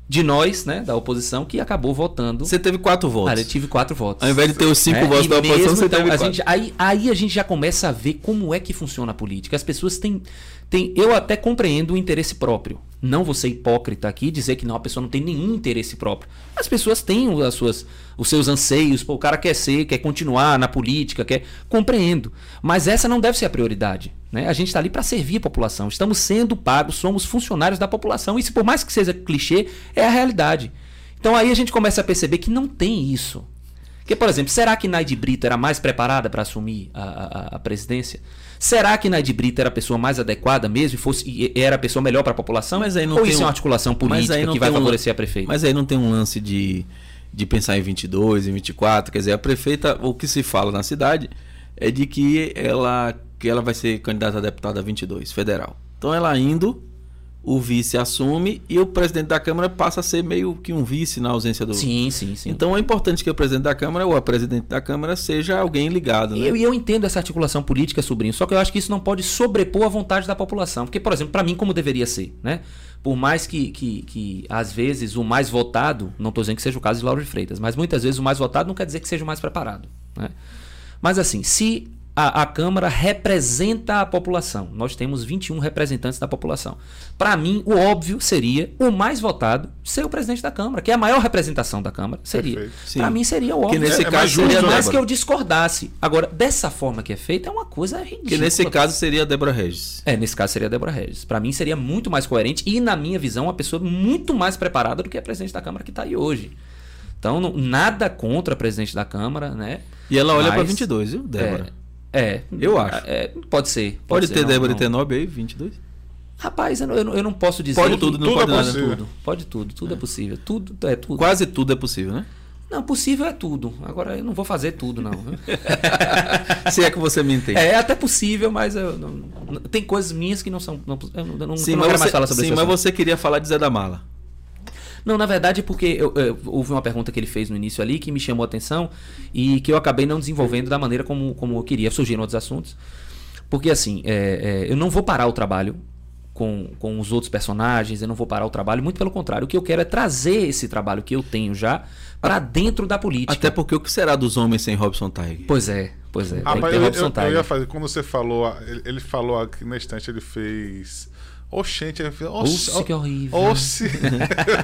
de nós, né, da oposição, que acabou votando. Você teve quatro votos. Ah, eu tive quatro votos. Ao invés de ter os cinco é, votos da oposição, você então, teve a quatro. Gente, aí, aí a gente já começa a ver como é que funciona a política. As pessoas têm, têm. Eu até compreendo o interesse próprio. Não vou ser hipócrita aqui dizer que não, a pessoa não tem nenhum interesse próprio. As pessoas têm as suas, os seus anseios. Pô, o cara quer ser, quer continuar na política, quer. Compreendo. Mas essa não deve ser a prioridade. Né? A gente está ali para servir a população. Estamos sendo pagos, somos funcionários da população. Isso, por mais que seja clichê, é a realidade. Então aí a gente começa a perceber que não tem isso. Porque, por exemplo, será que Naide Brito era mais preparada para assumir a, a, a, presidência? Será que Naide Brito era a pessoa mais adequada mesmo e, fosse, e era a pessoa melhor para a população? Mas aí não Ou isso um... é uma articulação política que vai favorecer um... a prefeita? Mas aí não tem um lance de, de pensar em 22, em 24. Quer dizer, a prefeita, o que se fala na cidade é de que ela que ela vai ser candidata a deputada 22, federal. Então ela indo, o vice assume e o presidente da Câmara passa a ser meio que um vice na ausência do. Sim, sim, sim. Então é importante que o presidente da Câmara ou a presidente da Câmara seja alguém ligado. Né? E eu, eu, entendo essa articulação política, sobrinho, só que eu acho que isso não pode sobrepor a vontade da população. Porque, por exemplo, para mim, como deveria ser, né? Por mais que, que, que às vezes o mais votado, não estou dizendo que seja o caso de Lauro de Freitas, mas muitas vezes o mais votado não quer dizer que seja o mais preparado. Né? Mas assim, se a, a, Câmara representa a população. Nós temos 21 representantes da população. Para mim, o óbvio seria o mais votado ser o presidente da Câmara, que é a maior representação da Câmara. Seria. Para mim, seria o óbvio. Que nesse é, caso seria mais que eu discordasse. Agora, dessa forma que é feita, é uma coisa ridícula. Que nesse caso seria a Débora Regis. É, nesse caso seria a Débora Regis. Para mim, seria muito mais coerente e, na minha visão, uma pessoa muito mais preparada do que a presidente da Câmara que está aí hoje. Então, não, nada contra a presidente da Câmara, né? E ela olha para 22, viu, Débora? É, é, eu acho. É, pode ser. Pode, pode ser, ter não, Débora não. e Tenob aí, 22? Rapaz, eu não, eu não posso dizer. Pode tudo, não tudo pode é nada. Tudo, pode tudo, tudo é. é possível. Tudo é tudo. Quase tudo é possível, né? Não, possível é tudo. Agora eu não vou fazer tudo, não. Se é que você me entende. É, é até possível, mas eu, não, tem coisas minhas que não são. Não, eu não, sim, não mas você, mais falar sobre Sim, mas você queria falar de Zé da Mala. Não, na verdade, porque eu, eu, houve uma pergunta que ele fez no início ali que me chamou a atenção e que eu acabei não desenvolvendo da maneira como, como eu queria. Surgiram outros assuntos. Porque, assim, é, é, eu não vou parar o trabalho com, com os outros personagens, eu não vou parar o trabalho, muito pelo contrário. O que eu quero é trazer esse trabalho que eu tenho já para dentro da política. Até porque o que será dos homens sem Robson Tiger? Pois é, pois é. Ah, eu, eu, eu, ia fazer, quando você falou, ele, ele falou aqui na estante, ele fez Oxente, Oxi, que horrível. Oxi.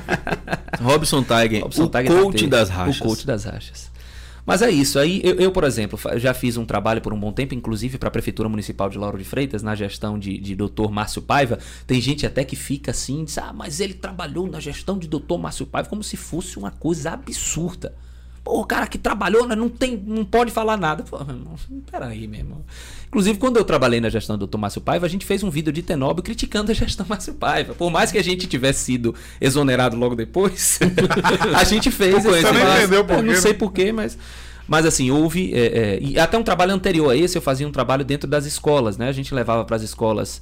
Robson Tiger, Robson o Tiger coach das rachas. O coach das rachas. Mas é isso. Aí eu, eu, por exemplo, já fiz um trabalho por um bom tempo, inclusive para a Prefeitura Municipal de Lauro de Freitas, na gestão de, de Dr. Márcio Paiva. Tem gente até que fica assim, diz, ah, mas ele trabalhou na gestão de Dr. Márcio Paiva como se fosse uma coisa absurda. Pô, o cara que trabalhou, né, não, tem, não pode falar nada. Pô, irmão, peraí, meu irmão. Inclusive, quando eu trabalhei na gestão do Dr. Márcio Paiva, a gente fez um vídeo de Tenóbio criticando a gestão Márcio Paiva. Por mais que a gente tivesse sido exonerado logo depois, a gente fez. Você não entendeu por quê, Não sei né? porquê, mas. Mas assim, houve. é, é, e até um trabalho anterior a esse, eu fazia um trabalho dentro das escolas, né? A gente levava para as escolas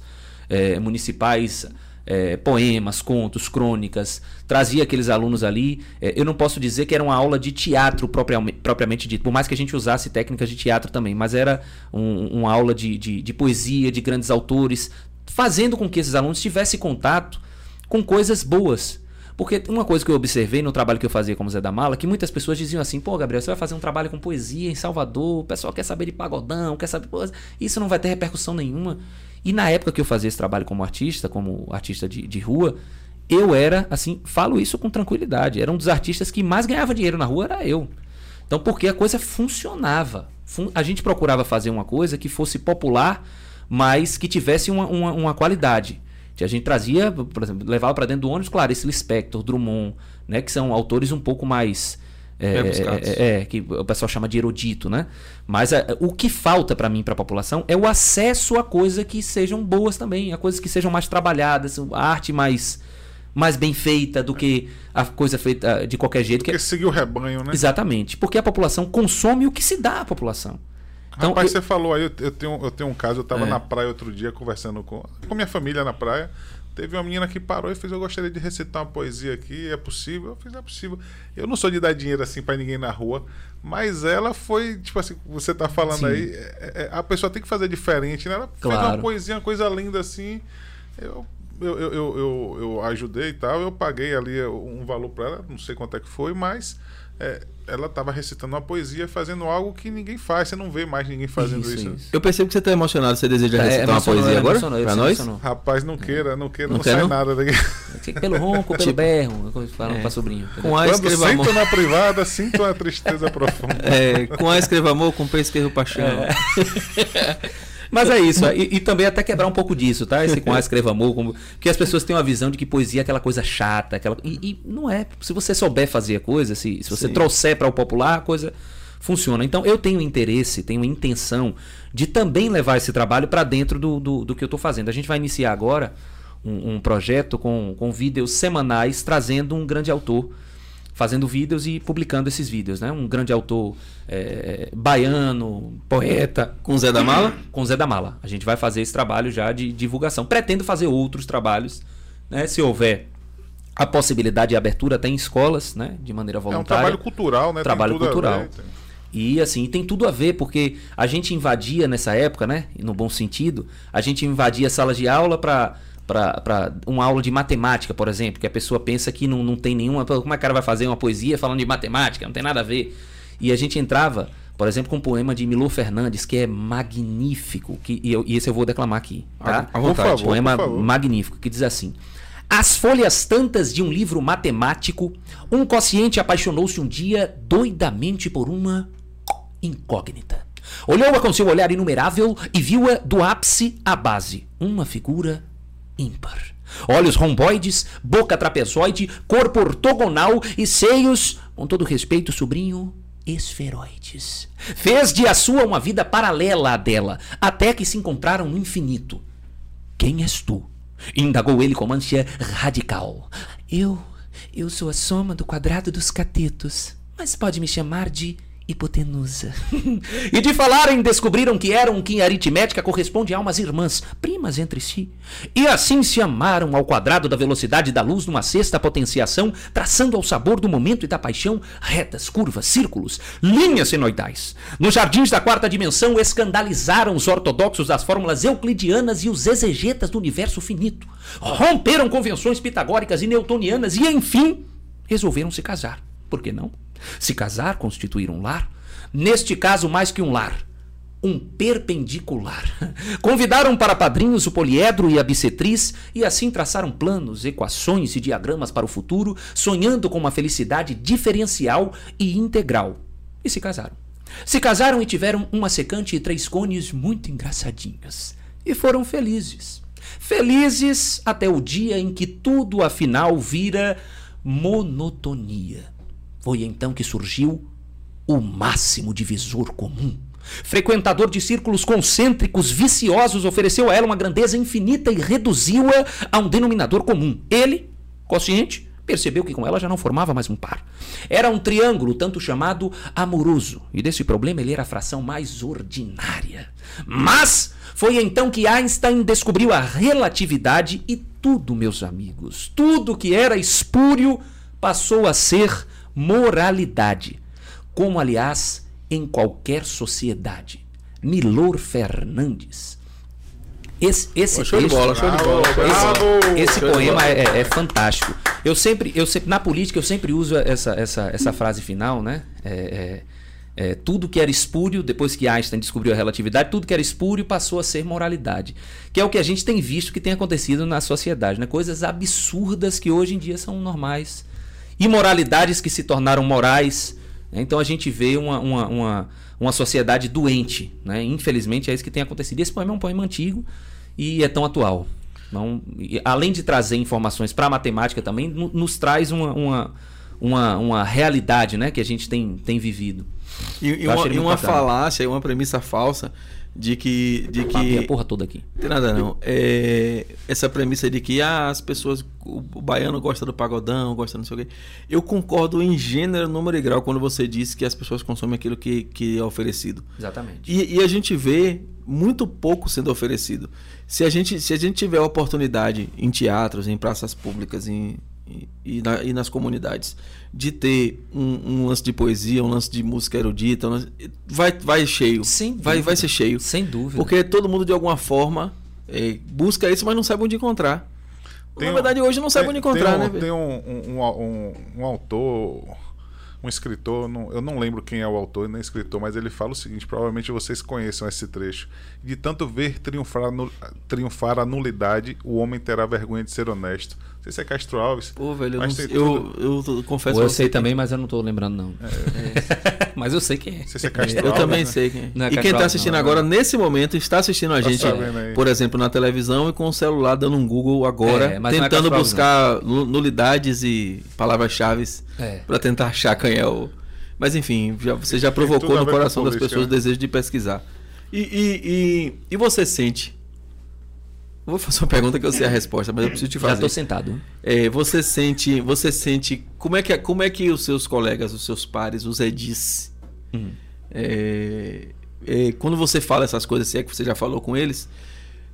é, municipais é, poemas, contos, crônicas, trazia aqueles alunos ali. É, eu não posso dizer que era uma aula de teatro propriamente, propriamente dito, por mais que a gente usasse técnicas de teatro também, mas era um- uma aula de, de, de poesia, de grandes autores, fazendo com que esses alunos tivessem contato com coisas boas. Porque uma coisa que eu observei no trabalho que eu fazia como Zé da Mala, que muitas pessoas diziam assim, pô, Gabriel, você vai fazer um trabalho com poesia em Salvador, o pessoal quer saber de pagodão, quer saber. Isso não vai ter repercussão nenhuma. E na época que eu fazia esse trabalho como artista, como artista de, de rua, eu era, assim, falo isso com tranquilidade. Era um dos artistas que mais ganhava dinheiro na rua, era eu. Então, porque a coisa funcionava. Fun- A gente procurava fazer uma coisa que fosse popular, mas que tivesse uma, uma, uma qualidade. A gente trazia, por exemplo, levava para dentro do ônibus Clarice Lispector, Drummond, né, que são autores um pouco mais. É, Rebuscados. é, é, que o pessoal chama de erudito, né? Mas é, o que falta para mim, para a população, é o acesso a coisas que sejam boas também, a coisas que sejam mais trabalhadas, a arte mais, mais bem feita do que a coisa feita de qualquer jeito. que- Porque seguir o rebanho, né? Exatamente, porque a população consome o que se dá à população. Então, Rapaz, eu- você falou aí, eu, tenho, eu tenho um caso, eu tava É. na praia outro dia conversando com, com minha família na praia. Teve uma menina que parou e fez, eu gostaria de recitar uma poesia aqui, é possível? Eu fiz, é possível. Eu não sou de dar dinheiro assim pra ninguém na rua, mas ela foi, tipo assim, você tá falando Sim. aí, é- é- a pessoa tem que fazer diferente, né? Ela fez Claro. uma poesia, uma coisa linda assim. Eu, eu, eu, eu, eu, eu ajudei e tal, eu paguei ali um valor pra ela, não sei quanto é que foi, mas é, ela tava recitando uma poesia, fazendo algo que ninguém faz, você não vê mais ninguém fazendo isso. Isso, isso. Eu percebo que você tá emocionado. Você deseja É, recitar uma poesia agora? emocionou, ele Pra se nós? emocionou. Rapaz, não queira, não queira, Não não, quer, sai não? nada daqui. Pelo ronco, pelo berro, coisa que falam É. pra sobrinho. Com A Quando escreva sinto amor. na privada, sinto uma tristeza profunda. É, com A escreva amor, com P escreva paixão. Mas é isso, e, e também até quebrar um pouco disso, tá? Esse com A escreva amor, como... porque as pessoas têm uma visão de que poesia é aquela coisa chata, aquela... E, e não é. Se você souber fazer a coisa, se, se você Sim. trouxer para o popular, a coisa funciona. Então eu tenho interesse, tenho intenção de também levar esse trabalho para dentro do, do, do que eu estou fazendo. A gente vai iniciar agora um, um projeto com, com vídeos semanais trazendo um grande autor fazendo vídeos e publicando esses vídeos, né? Um grande autor é, baiano, poeta, Com Zé da Mala? com Zé da Mala. A gente vai fazer esse trabalho já de divulgação. Pretendo fazer outros trabalhos, né? Se houver a possibilidade de abertura até em escolas, né? De maneira É um voluntária. trabalho cultural, né? Tem Trabalho cultural. ver, tem- E assim, tem tudo a ver, porque a gente invadia nessa época, né? No bom sentido, a gente invadia salas de aula para para uma aula de matemática, por exemplo, que a pessoa pensa que não, não tem nenhuma. Como é que o cara vai fazer uma poesia falando de matemática? Não tem nada a ver. E a gente entrava, por exemplo, com um poema de Milor Fernandes, que é magnífico, que, e, eu- e esse eu vou declamar aqui. Tá? À vontade. Por favor, poema por favor. magnífico, que diz assim: As folhas tantas de um livro matemático, um consciente apaixonou-se um dia doidamente por uma incógnita. Olhou-a com seu olhar inumerável e viu-a do ápice à base, uma figura ímpar. Olhos romboides, boca trapezoide, corpo ortogonal e seios, com todo respeito, sobrinho, esferoides. Fez de a sua uma vida paralela à dela, até que se encontraram no infinito. Quem és tu? Indagou ele com ânsia radical. Eu. Eu sou a soma do quadrado dos catetos. Mas pode me chamar de hipotenusa. e de falarem, descobriram que eram que em aritmética corresponde a almas irmãs, primas entre si. E assim se amaram ao quadrado da velocidade da luz numa sexta potenciação, traçando ao sabor do momento e da paixão retas, curvas, círculos, linhas senoidais. Nos jardins da quarta dimensão escandalizaram os ortodoxos das fórmulas euclidianas e os exegetas do universo finito. Romperam convenções pitagóricas e newtonianas e, enfim, resolveram se casar. Por que não? Se casar, constituir um lar. Neste caso, mais que um lar, um perpendicular. Convidaram para padrinhos o poliedro e a bissetriz e assim traçaram planos, equações e diagramas para o futuro, sonhando com uma felicidade diferencial e integral. E se casaram. Se casaram e tiveram uma secante e três cones muito engraçadinhos. E foram felizes. Felizes até o dia em que tudo afinal vira monotonia. Foi então que surgiu o máximo divisor comum. Frequentador de círculos concêntricos viciosos, ofereceu a ela uma grandeza infinita e reduziu-a a um denominador comum. Ele, consciente, percebeu que com ela já não formava mais um par. Era um triângulo, tanto chamado amoroso, e desse problema ele era a fração mais ordinária. Mas foi então que Einstein descobriu a relatividade e tudo, meus amigos, tudo que era espúrio passou a ser moralidade, como aliás em qualquer sociedade. Milor Fernandes. Esse, esse, show de bola, show de bola. Esse, esse poema é, é, é, fantástico. Eu sempre, eu sempre, na política, eu sempre uso essa, essa, essa frase final, né? É, é, é, tudo que era espúrio, depois que Einstein descobriu a relatividade, tudo que era espúrio passou a ser moralidade. Que é o que a gente tem visto que tem acontecido na sociedade, né? Coisas absurdas que hoje em dia são normais. Imoralidades que se tornaram morais. Então a gente vê uma, uma, uma, uma sociedade doente. Né? Infelizmente é isso que tem acontecido. E esse poema é um poema antigo e é tão atual. Então, além de trazer informações para a matemática também, nos traz uma, uma, uma, uma, realidade né, que a gente tem, tem vivido. E, e uma, e uma falácia, uma premissa falsa de que de que a porra toda aqui. Tem nada não. É, essa premissa de que ah, as pessoas o, baiano gosta do pagodão, gosta não sei o quê. Eu concordo em gênero, número e grau quando você diz que as pessoas consomem aquilo que, que é oferecido. Exatamente. E, e a gente vê muito pouco sendo oferecido. Se a gente se a gente tiver oportunidade em teatros, em praças públicas, em e, na, e nas comunidades de ter um, um, lance de poesia, um lance de música erudita, um lance, vai, vai cheio. Sem vai, vai ser cheio. Sem dúvida. Porque todo mundo, de alguma forma, é, busca isso, mas não sabe onde encontrar. Tem Na verdade, hoje não sabe tem, onde encontrar, tem um, né? Tem um, um, um, autor um escritor, não, eu não lembro quem é o autor nem escritor, mas ele fala o seguinte: provavelmente vocês conheçam esse trecho. De tanto ver triunfar a, triunfar a nulidade, o homem terá vergonha de ser honesto. Não sei se é Castro Alves. Pô, velho, eu, não, eu, eu, eu, confesso Eu sei também, mas eu não tô lembrando, não. É. É. mas eu sei quem é. Não sei se é Castro Eu Alves, também né? sei quem é. é e quem está assistindo não, agora, nesse momento, está assistindo a tá gente, por exemplo, na televisão e com o celular dando um Google agora, é, tentando buscar nulidades e palavras-chave para tentar achar quem é o. Mas enfim, já, você já provocou no coração das pessoas o né? desejo de pesquisar. E, e, e, e você sente Vou fazer uma pergunta que eu sei a resposta, mas eu preciso te fazer. Já estou sentado. É, você sente, você sente como é que como é que os seus colegas, os seus pares, os edis, hum. é, é, quando você fala essas coisas, se é que você já falou com eles,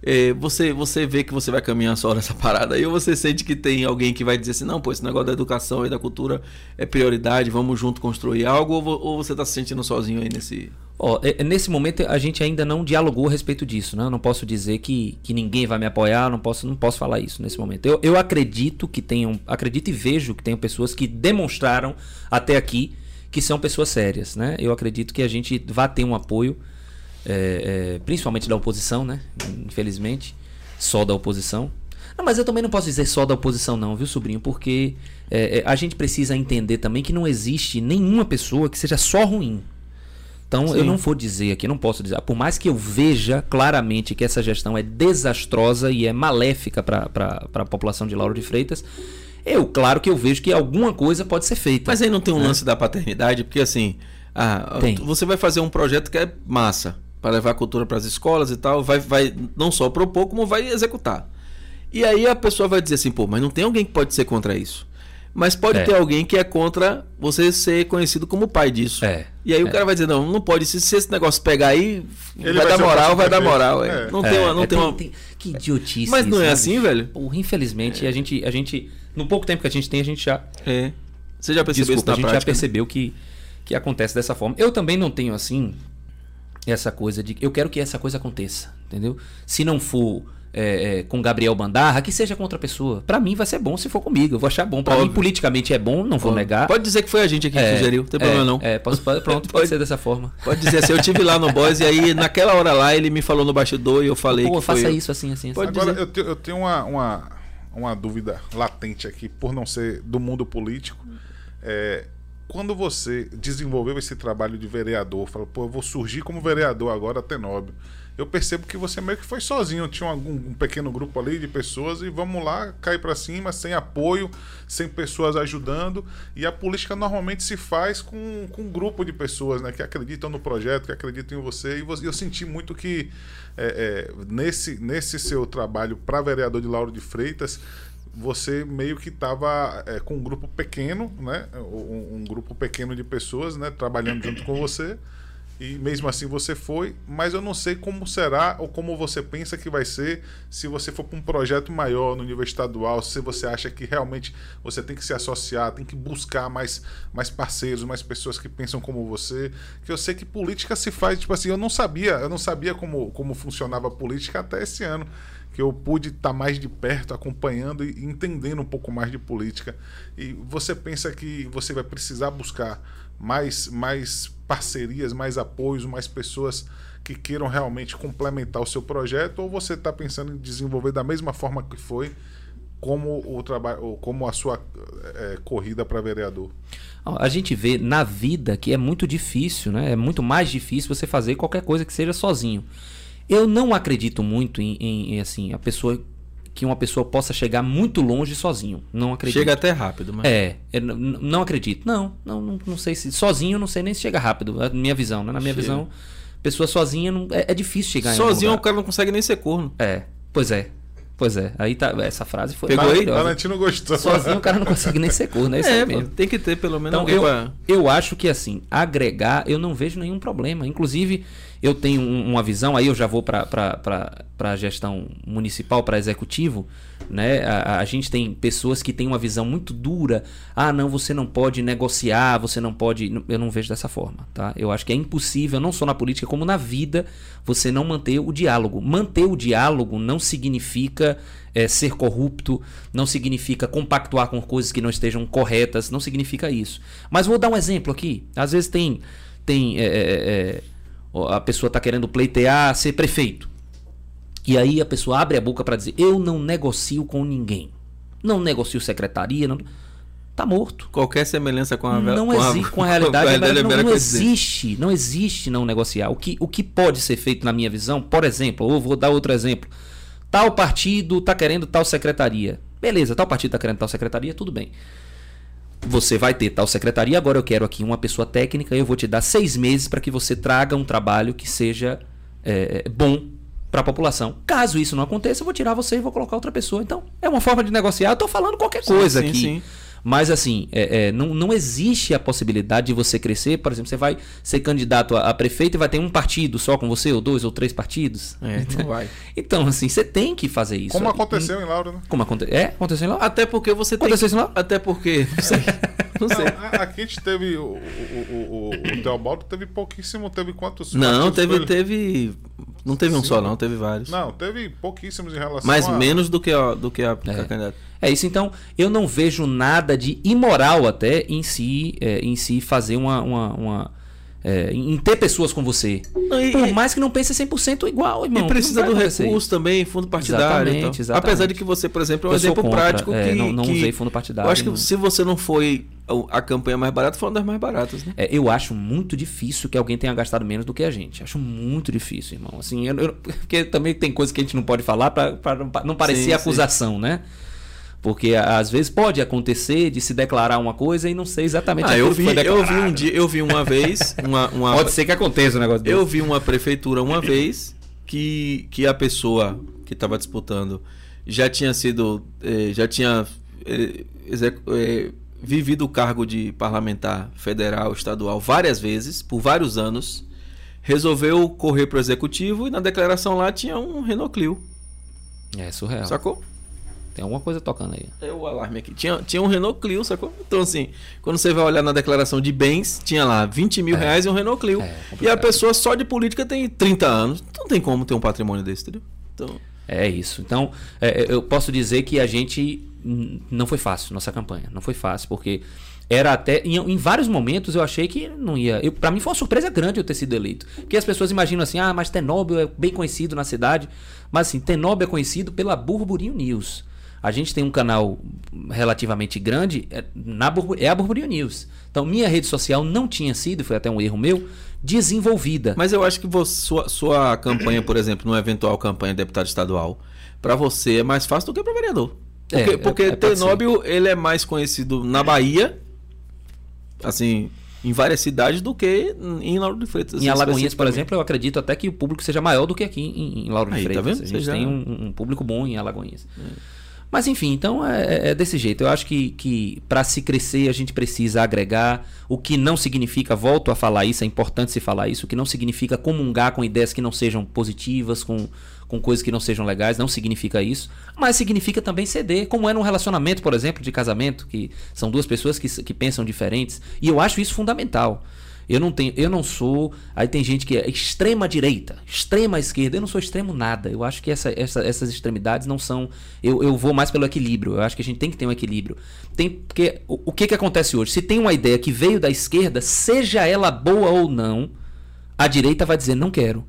é, você você vê que você vai caminhar só nessa parada aí ou você sente que tem alguém que vai dizer assim, não, pô, esse negócio da educação e da cultura é prioridade, vamos junto construir algo ou, ou você está se sentindo sozinho aí nesse Oh, nesse momento a gente ainda não dialogou a respeito disso, né? Eu não posso dizer que, que ninguém vai me apoiar, não posso, não posso falar isso nesse momento. Eu, eu acredito que tenham, acredito e vejo que tenham pessoas que demonstraram até aqui que são pessoas sérias, né? Eu acredito que a gente vai ter um apoio, é, é, principalmente da oposição, né? Infelizmente, só da oposição. Não, mas eu também não posso dizer só da oposição, não, viu, sobrinho? Porque é, a gente precisa entender também que não existe nenhuma pessoa que seja só ruim. Então Sim. eu não vou dizer aqui, não posso dizer. Por mais que eu veja claramente que essa gestão é desastrosa e é maléfica para a população de Lauro de Freitas, eu, claro que eu vejo que alguma coisa pode ser feita. Mas aí não tem um né? lance da paternidade, porque assim, ah, você vai fazer um projeto que é massa para levar a cultura para as escolas e tal, vai, vai não só propor, como vai executar. E aí a pessoa vai dizer assim, pô, mas não tem alguém que pode ser contra isso. Mas pode é. ter alguém que é contra você ser conhecido como pai disso. É. E aí é. o cara vai dizer, não, não pode. Se, se esse negócio pegar aí, vai, vai, dar moral, vai dar moral. É. Não tem uma. Não é, tem uma... Tem, que idiotice. Mas não é assim, velho? Porra, infelizmente, a, gente, a gente. No pouco tempo que a gente tem, a gente já. É. Você já percebeu Desculpa, isso na A gente prática, já percebeu né? que, que acontece dessa forma. Eu também não tenho assim. Essa coisa de. Eu quero que essa coisa aconteça. Entendeu? Se não for é, é, com Gabriel Bandarra, que seja com outra pessoa. Para mim vai ser bom se for comigo. Eu vou achar bom. Para mim, politicamente é bom, não vou Óbvio. negar. Pode dizer que foi a gente aqui que é, sugeriu, não tem problema não. É, posso, pronto, pode, pode ser dessa forma. Pode dizer assim, eu tive lá no Boys e aí naquela hora lá ele me falou no bastidor e eu falei Pô, que faça foi isso assim, assim. assim. Agora, eu, te, eu, tenho uma, uma, uma dúvida latente aqui, por não ser do mundo político. É, quando você desenvolveu esse trabalho de vereador, falou, pô, eu vou surgir como vereador agora, Tenóbio eu percebo que você meio que foi sozinho. Tinha um, um pequeno grupo ali de pessoas e vamos lá, cair para cima, sem apoio, sem pessoas ajudando. E a política normalmente se faz com, com um grupo de pessoas né, que acreditam no projeto, que acreditam em você. E eu senti muito que é, é, nesse, nesse seu trabalho para vereador de Lauro de Freitas, você meio que estava é, com um grupo pequeno, né? Um, um, grupo pequeno de pessoas, né? Trabalhando junto com você e mesmo assim você foi, mas eu não sei como será ou como você pensa que vai ser se você for para um projeto maior no nível estadual, se você acha que realmente você tem que se associar, tem que buscar mais, mais parceiros, mais pessoas que pensam como você, que eu sei que política se faz, tipo assim, eu não sabia, eu não sabia como, como funcionava a política até esse ano, que eu pude estar tá mais de perto, acompanhando e entendendo um pouco mais de política. E você pensa que você vai precisar buscar mais, mais parcerias, mais apoios, mais pessoas que queiram realmente complementar o seu projeto, ou você está pensando em desenvolver da mesma forma que foi, como o trabalho, como a sua é, corrida para vereador? A gente vê na vida que é muito difícil, né? É muito mais difícil você fazer qualquer coisa que seja sozinho. Eu não acredito muito em, em, em assim a pessoa que uma pessoa possa chegar muito longe sozinho. Não acredito. Chega até rápido, mas. É, é não acredito. Não, não, não, não, sei se. Sozinho, não sei nem se chega rápido. É a minha visão, né? Na minha Chega. visão, pessoa sozinha não, é, é difícil chegar Sozinho o cara não consegue nem ser corno. É, pois é. Pois é, aí tá. Essa frase foi. Pegou aí? Valentino gostou. Sozinho o cara não consegue nem ser corno, né? É, é tem que ter pelo menos então, eu, pra... eu acho que assim, agregar, eu não vejo nenhum problema. Inclusive, eu tenho uma visão, aí eu já vou para a gestão municipal, para executivo. Né? A, a, gente tem pessoas que têm uma visão muito dura. Ah, não, você não pode negociar, você não pode. Eu não vejo dessa forma. Tá? Eu acho que é impossível, não só na política, como na vida, você não manter o diálogo. Manter o diálogo não significa é, ser corrupto, não significa compactuar com coisas que não estejam corretas, não significa isso. Mas vou dar um exemplo aqui. Às vezes tem. tem é, é, a pessoa está querendo pleitear ser prefeito. E aí a pessoa abre a boca para dizer: Eu não negocio com ninguém. Não negocio secretaria. Não... Tá morto. Qualquer semelhança com a não com existe a, com a realidade, com a não, não existe, não existe não negociar. O que, o que pode ser feito na minha visão, por exemplo, ou vou dar outro exemplo. Tal partido tá querendo tal secretaria. Beleza, tal partido tá querendo tal secretaria, tudo bem você vai ter tal secretaria, agora eu quero aqui uma pessoa técnica, eu vou te dar seis meses para que você traga um trabalho que seja é, bom para a população. Caso isso não aconteça, eu vou tirar você e vou colocar outra pessoa. Então, é uma forma de negociar. Eu estou falando qualquer coisa sim, aqui. Sim. Mas assim, é, é, não, não existe a possibilidade de você crescer. Por exemplo, você vai ser candidato a, a, prefeito e vai ter um partido só com você, ou dois ou três partidos. É, então, não vai. Então, assim, você tem que fazer isso. Como aconteceu em Laura, né? Como aconte... É, aconteceu em Laura. Até porque você aconteceu tem. Aconteceu em Laura? Até porque. Não sei. Não sei. Não, aqui a gente teve. O, o, o, o Teobaldo teve pouquíssimo. Teve quantos? Não, teve. teve não teve um só, não, teve vários. Não, teve pouquíssimos em relação Mas a... menos do que a, do que a, é. a candidata. É isso, então eu não vejo nada de imoral até em si, é, em si fazer uma, uma, uma é, em ter pessoas com você. Não, e, Por mais que não pense 100% igual, irmão. E precisa do recurso também, fundo partidário. Exatamente, então. exatamente. Apesar de que você, por exemplo, é um eu exemplo contra, prático é, que. não não que, usei fundo partidário. Eu acho que não. se você não foi a campanha mais barata, foi uma das mais baratas. Né? É, eu acho muito difícil que alguém tenha gastado menos do que a gente. Acho muito difícil, irmão. Assim, eu, eu, porque também tem coisas que a gente não pode falar para não parecer sim, acusação, sim. né? Porque às vezes pode acontecer de se declarar uma coisa e não sei exatamente ah, eu vi, eu vi um dia, eu vi uma vez, uma, uma... pode ser que aconteça um negócio desse. Eu vi uma prefeitura uma vez que, que a pessoa que estava disputando já tinha sido, eh, já tinha eh, eh, vivido o cargo de parlamentar federal, estadual várias vezes, por vários anos, resolveu correr para o executivo e na declaração lá tinha um Renault Clio. É surreal. Sacou? Tem alguma coisa tocando aí. É o alarme aqui. Tinha, tinha um Renault Clio, sacou? Então, assim, quando você vai olhar na declaração de bens, tinha lá 20 mil é. reais e um Renault Clio. É, e a pessoa só de política tem 30 anos. Não tem como ter um patrimônio desse, entendeu? Então... É isso. Então, é, é eu posso dizer que a gente. Não foi fácil nossa campanha. Não foi fácil, porque era até. Em, em, vários momentos eu achei que não ia. Pra mim foi uma surpresa grande eu ter sido eleito. Porque as pessoas imaginam assim, ah, mas Tenóbio é bem conhecido na cidade. Mas assim, Tenóbio é conhecido pela Burburinho News. A gente tem um canal relativamente grande, é, na, é a Burburinho News. Então, minha rede social não tinha sido, foi até um erro meu, desenvolvida. Mas eu acho que você, sua, sua campanha, por exemplo, numa eventual campanha de deputado estadual, para você é mais fácil do que para vereador. Porque, é, porque é, é Tenóbio ele é mais conhecido na Bahia, assim, em várias cidades do que em Lauro de Freitas. Assim, em Alagoinhas, por exemplo, eu acredito até que o público seja maior do que aqui em, em Lauro de tá Freitas. Tá a gente tem um, um, público bom em Alagoinhas. É. Mas enfim, então é, é, é, desse jeito. Eu acho que, que para se crescer a gente precisa agregar, o que não significa, volto a falar isso, é importante se falar isso, o que não significa comungar com ideias que não sejam positivas, com, com coisas que não sejam legais, não significa isso. Mas significa também ceder, como é num relacionamento, por exemplo, de casamento, que são duas pessoas que, que pensam diferentes. E eu acho isso fundamental. Eu não tenho, eu não sou. Aí tem gente que é extrema direita, extrema esquerda. Eu não sou extremo nada. Eu acho que essa, essa, essas extremidades não são. Eu, eu vou mais pelo equilíbrio. Eu acho que a gente tem que ter um equilíbrio. Tem porque o, o que que acontece hoje? Se tem uma ideia que veio da esquerda, seja ela boa ou não, a direita vai dizer não quero.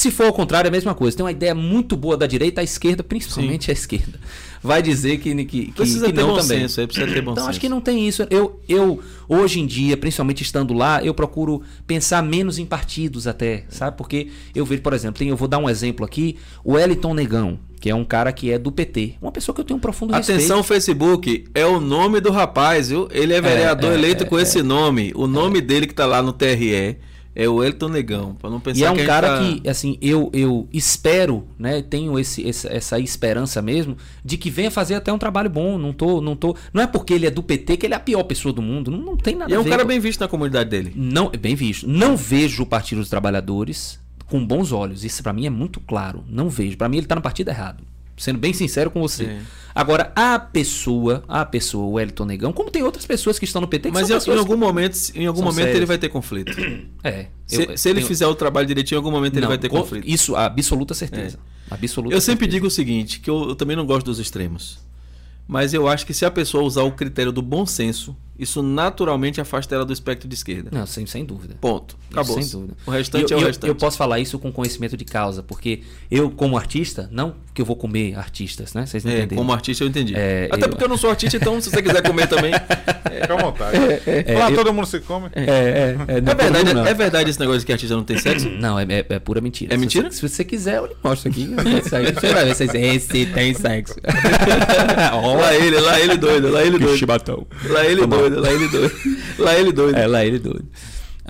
Se for ao contrário, é a mesma coisa. Tem uma ideia muito boa da direita, a esquerda, principalmente Sim. a esquerda, vai dizer que, que, que, precisa que ter não bom também. Senso, precisa ter bom então senso. acho que não tem isso. Eu, eu, hoje em dia, principalmente estando lá, eu procuro pensar menos em partidos até, sabe? Porque eu vejo, por exemplo, tem, eu vou dar um exemplo aqui, o Eliton Negão, que é um cara que é do PT. Uma pessoa que eu tenho um profundo Atenção, respeito. Atenção, Facebook, é o nome do rapaz, viu? Ele é vereador é, é, eleito é, com esse é. nome. O nome dele que tá lá no TRE é o Elton Negão, para não pensar E é um que cara tá... que, assim, eu, eu espero, né, tenho esse, essa esperança mesmo de que venha fazer até um trabalho bom. Não tô, não tô, não é porque ele é do PT que ele é a pior pessoa do mundo. Não, não tem nada e a ver. é um cara bem visto na comunidade dele. Não, bem visto. Não vejo o Partido dos Trabalhadores com bons olhos. Isso para mim é muito claro. Não vejo. Para mim ele tá no partido errado. Sendo bem sincero com você. É. Agora, a pessoa, a pessoa, o Wellington Negão, como tem outras pessoas que estão no PT que Mas em, em, algum que... momento, em algum momento ele vai ter conflito. É. Se, eu, se ele tenho... fizer o trabalho direitinho, em algum momento Não, ele vai ter conflito. Isso, absoluta certeza. É. Absoluta eu certeza. sempre digo o seguinte, que eu, eu também não gosto dos extremos. Mas eu acho que se a pessoa usar o critério do bom senso, isso naturalmente afasta ela do espectro de esquerda. Não, sem, sem dúvida. Ponto. Acabou. sem dúvida. O restante eu, é o eu, restante. Eu posso falar isso com conhecimento de causa, porque eu, como artista, não que eu vou comer artistas, né? Vocês não é, Como artista eu entendi. É, Até eu... porque eu não sou artista, então se você quiser comer também. É, fica à vontade. É, é, Lá eu... todo mundo se come. É, é, é, é verdade, é verdade esse negócio de que artista não tem sexo? Não, é, é, pura mentira. É se mentira? Você, se você quiser, eu lhe mostro aqui. Você vai ver se esse tem sexo. lá ele, lá ele doido, lá ele doido. Chibatão. Lá ele doido, lá ele doido. Lá ele doido. É, lá ele doido.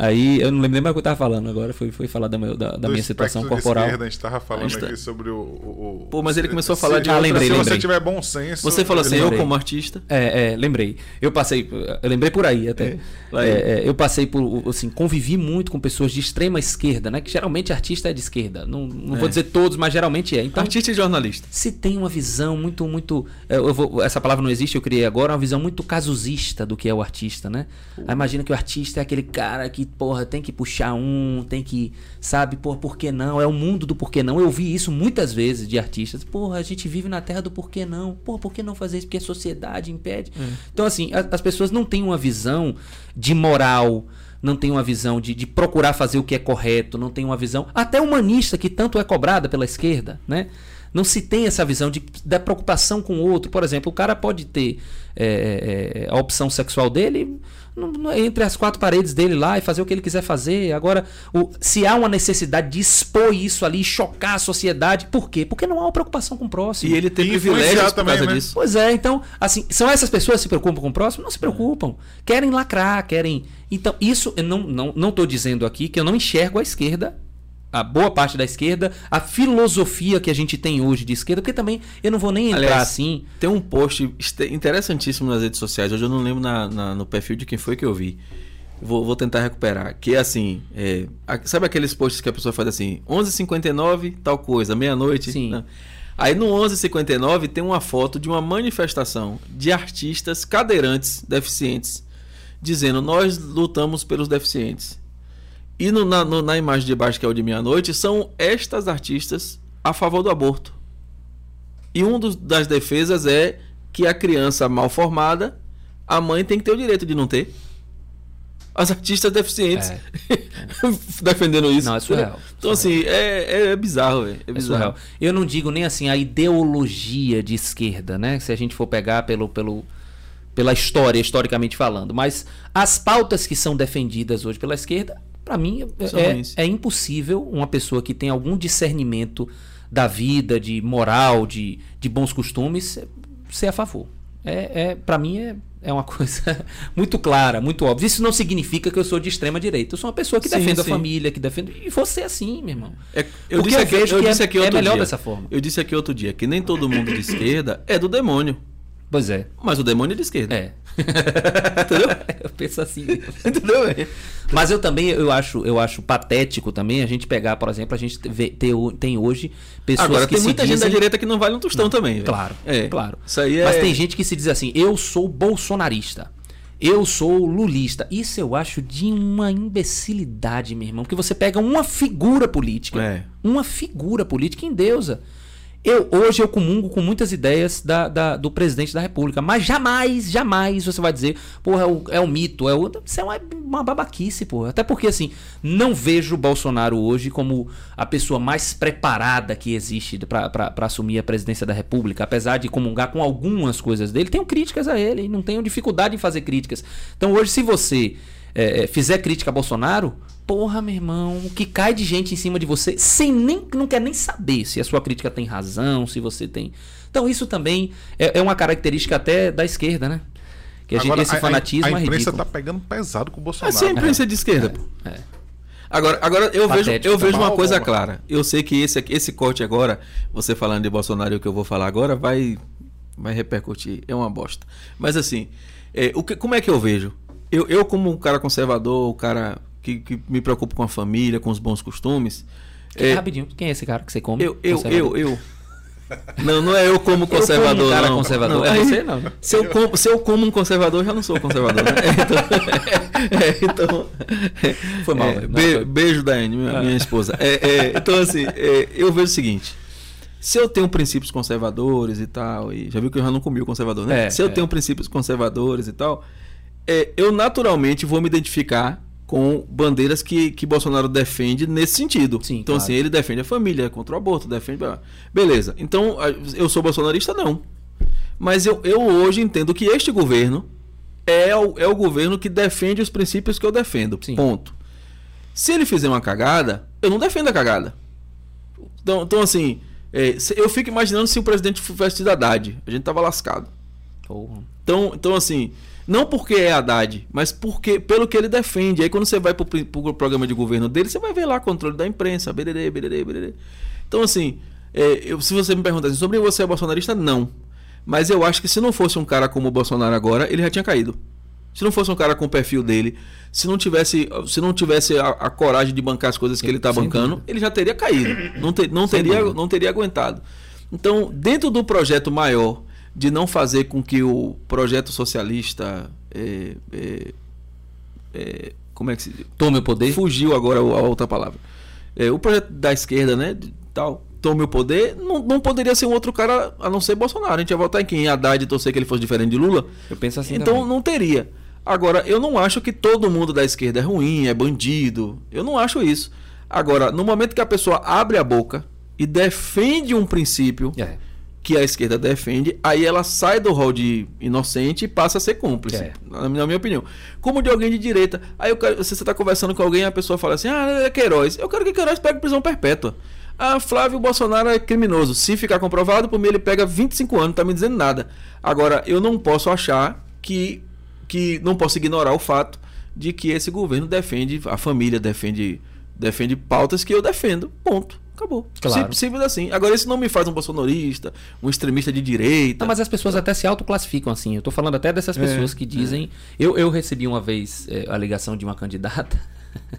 Aí eu não lembro nem mais o que eu tava falando agora, foi, foi falar da, meu, da, da minha situação corporal. Esquerda, a gente tava falando gente tá... aqui sobre o, o, Pô, mas ele começou a falar se, de. Ah, lembrei, se lembrei. você tiver bom senso. Você falou assim, eu como artista. É, é, lembrei. Eu passei. Eu lembrei por aí até. É, é, é, eu passei por. Assim, convivi muito com pessoas de extrema esquerda, né? Que geralmente artista é de esquerda. Não, não vou é. dizer todos, mas geralmente é. Então, artista e jornalista. Se tem uma visão muito, muito. É, eu vou, essa palavra não existe, eu criei agora, uma visão muito casusista do que é o artista, né? Aí imagina que o artista é aquele cara que, porra, tem que puxar um, tem que, sabe, por, por que não? É o mundo do por que não. Eu vi isso muitas vezes de artistas. Porra, a gente vive na terra do por que não. Porra, por que não fazer isso? Porque a sociedade impede. Hum. Então, assim, a, as pessoas não têm uma visão de moral, não tem uma visão de, de, procurar fazer o que é correto, não tem uma visão até humanista que tanto é cobrada pela esquerda, né? Não se tem essa visão de, da preocupação com o outro. Por exemplo, o cara pode ter é, é, a opção sexual dele entre as quatro paredes dele lá e fazer o que ele quiser fazer. Agora, o, se há uma necessidade de expor isso ali, chocar a sociedade, por quê? Porque não há uma preocupação com o próximo. E ele tem privilégios por causa né? disso. Pois é, então, assim, são essas pessoas que se preocupam com o próximo? Não se preocupam. Querem lacrar, querem. Então, isso eu não estou não, não dizendo aqui que eu não enxergo a esquerda a boa parte da esquerda, a filosofia que a gente tem hoje de esquerda, porque também eu não vou nem entrar Aliás, assim. Tem um post interessantíssimo nas redes sociais, hoje eu não lembro na, na, no perfil de quem foi que eu vi. Vou, vou tentar recuperar. Que é assim: é, sabe aqueles posts que a pessoa faz assim, 11h59, tal coisa, meia-noite? Sim. Né? Aí no 11h59 tem uma foto de uma manifestação de artistas cadeirantes deficientes, dizendo: Nós lutamos pelos deficientes. E no, na, no, na imagem de baixo, que é o de meia-noite, são estas artistas a favor do aborto. E uma das defesas é que a criança mal formada, a mãe tem que ter o direito de não ter. as artistas deficientes é. defendendo isso. Não, é surreal. Então, surreal. assim, é, é bizarro, velho. É, É bizarro. surreal. Eu não digo nem assim a ideologia de esquerda, né? Se a gente for pegar pelo, pelo, pela história, historicamente falando. Mas as pautas que são defendidas hoje pela esquerda, para mim, é, ruins. é impossível uma pessoa que tem algum discernimento da vida, de moral, de, de bons costumes, ser a favor. É, é, para mim é, é uma coisa muito clara, muito óbvia. Isso não significa que eu sou de extrema direita. Eu sou uma pessoa que Sim, defende a sim. família, que defende. E você é assim, meu irmão. É, eu Porque disse eu aqui, vejo eu que disse é- aqui é outro melhor dia. dessa forma. Eu disse aqui outro dia que nem todo mundo de esquerda é do demônio. Pois é. Mas o demônio é de esquerda. É. Entendeu? eu penso assim. Entendeu? Mas eu também eu acho, eu acho patético também a gente pegar, por exemplo, a gente vê, ter tem hoje pessoas Agora, que tem se muita gente da dizem- direita que não vale um tostão também. velho. Claro, É. claro. Isso aí é. Mas tem gente que se diz assim: eu sou bolsonarista. Eu sou lulista. Isso eu acho de uma imbecilidade, meu irmão. Porque você pega uma figura política, É. uma figura política em deusa. Eu, hoje eu comungo com muitas ideias da, da- do presidente da República, mas jamais, jamais você vai dizer, porra, é o, é um mito, é o, isso é uma, uma babaquice, porra. Até porque, assim, não vejo o Bolsonaro hoje como a pessoa mais preparada que existe para assumir a presidência da República, apesar de comungar com algumas coisas dele, tenho críticas a ele, não tenho dificuldade em fazer críticas. Então, hoje, se você é, é, fizer crítica a Bolsonaro, porra, meu irmão, o que cai de gente em cima de você sem nem não quer nem saber se a sua crítica tem razão, se você tem. Então isso também é, é uma característica até da esquerda, né? Que a gente, Agora, esse fanatismo a, a é imprensa ridículo. tá pegando pesado com o É Bolsonaro. sempre imprensa de esquerda, pô. É. Agora, agora eu vejo, Patético, eu tá vejo uma mal, coisa bom, clara. Eu sei que esse, aqui- esse corte agora, você falando de Bolsonaro e o que eu vou falar agora, vai, vai repercutir. É uma bosta. Mas assim, é, o que, como é que eu vejo? Eu, eu como um cara conservador, o cara que, que me preocupa com a família, com os bons costumes. é, Rapidinho, quem é esse cara que você come? eu, eu, Conservador? eu, eu. Não, não é eu como como um conservador. cara não. conservador. É aí, você, não. Se eu, como, se eu como um conservador, eu já não sou conservador. Né? É, então, é, então, Foi mal, é. Não, be- foi- Beijo, Daiane, minha, minha esposa. É, é, então, assim, eu vejo o seguinte. Se eu tenho princípios conservadores e tal, e já viu que eu já não comi o conservador, né? Se eu tenho princípios conservadores e tal, é, eu naturalmente vou me identificar com bandeiras que, que Bolsonaro defende nesse sentido. Sim, então, claro. assim, ele defende a família contra o aborto, defende. Beleza. Então, eu sou bolsonarista? Não. Mas eu, eu hoje entendo que este governo é o, é o governo que defende os princípios que eu defendo. Sim. Ponto. Se ele fizer uma cagada, eu não defendo a cagada. Então, então assim, é, eu fico imaginando se o presidente tivesse sido Haddad. A gente tava lascado. Porra. Então, então assim, não porque é Haddad, mas porque pelo que ele defende. Aí quando você vai pro, pri- pro programa de governo dele, você vai ver lá controle da imprensa, bererê, bererê, bererê. Então, assim, é, eu- se você me perguntar assim, sobre você é bolsonarista, não. Mas eu acho que se não fosse um cara como o Bolsonaro agora, ele já tinha caído. Se não fosse um cara com o perfil dele, se não tivesse, se não tivesse a, a coragem de bancar as coisas que ele está bancando, dúvida. ele já teria caído. Não, ter- não, Sem teria, dúvida. não teria aguentado. Então, dentro do projeto maior de não fazer com que o projeto socialista. é, é, é, como é que se diz? Tome o poder. Fugiu agora a outra palavra. É, o projeto da esquerda, né? tal, tome o poder, não, não poderia ser um outro cara a não ser Bolsonaro. A gente ia votar em quem? Em Haddad e torcer que ele fosse diferente de Lula. Eu penso assim então também. não teria. Agora, eu não acho que todo mundo da esquerda é ruim, é bandido. Eu não acho isso. Agora, no momento que a pessoa abre a boca e defende um princípio É. que a esquerda defende, aí ela sai do rol de inocente e passa a ser cúmplice, É. na, minha opinião. Como de alguém de direita. Aí eu quero- você está conversando com alguém a pessoa fala assim: ah, é Queiroz. Eu quero que Queiroz pegue prisão perpétua. Ah, Flávio Bolsonaro é criminoso. Se ficar comprovado, por mim ele pega 25 anos, não tá me dizendo nada. Agora, eu não posso achar que. que não posso ignorar o fato de que esse governo defende a família, defende, defende pautas que eu defendo. Ponto. Acabou. Claro. Sim- Simples assim. Agora, isso não me faz um bolsonarista, um extremista de direita. Não, mas as pessoas até se autoclassificam assim. Eu tô falando até dessas É, pessoas que dizem. Eu, eu recebi uma vez é, a ligação de uma candidata.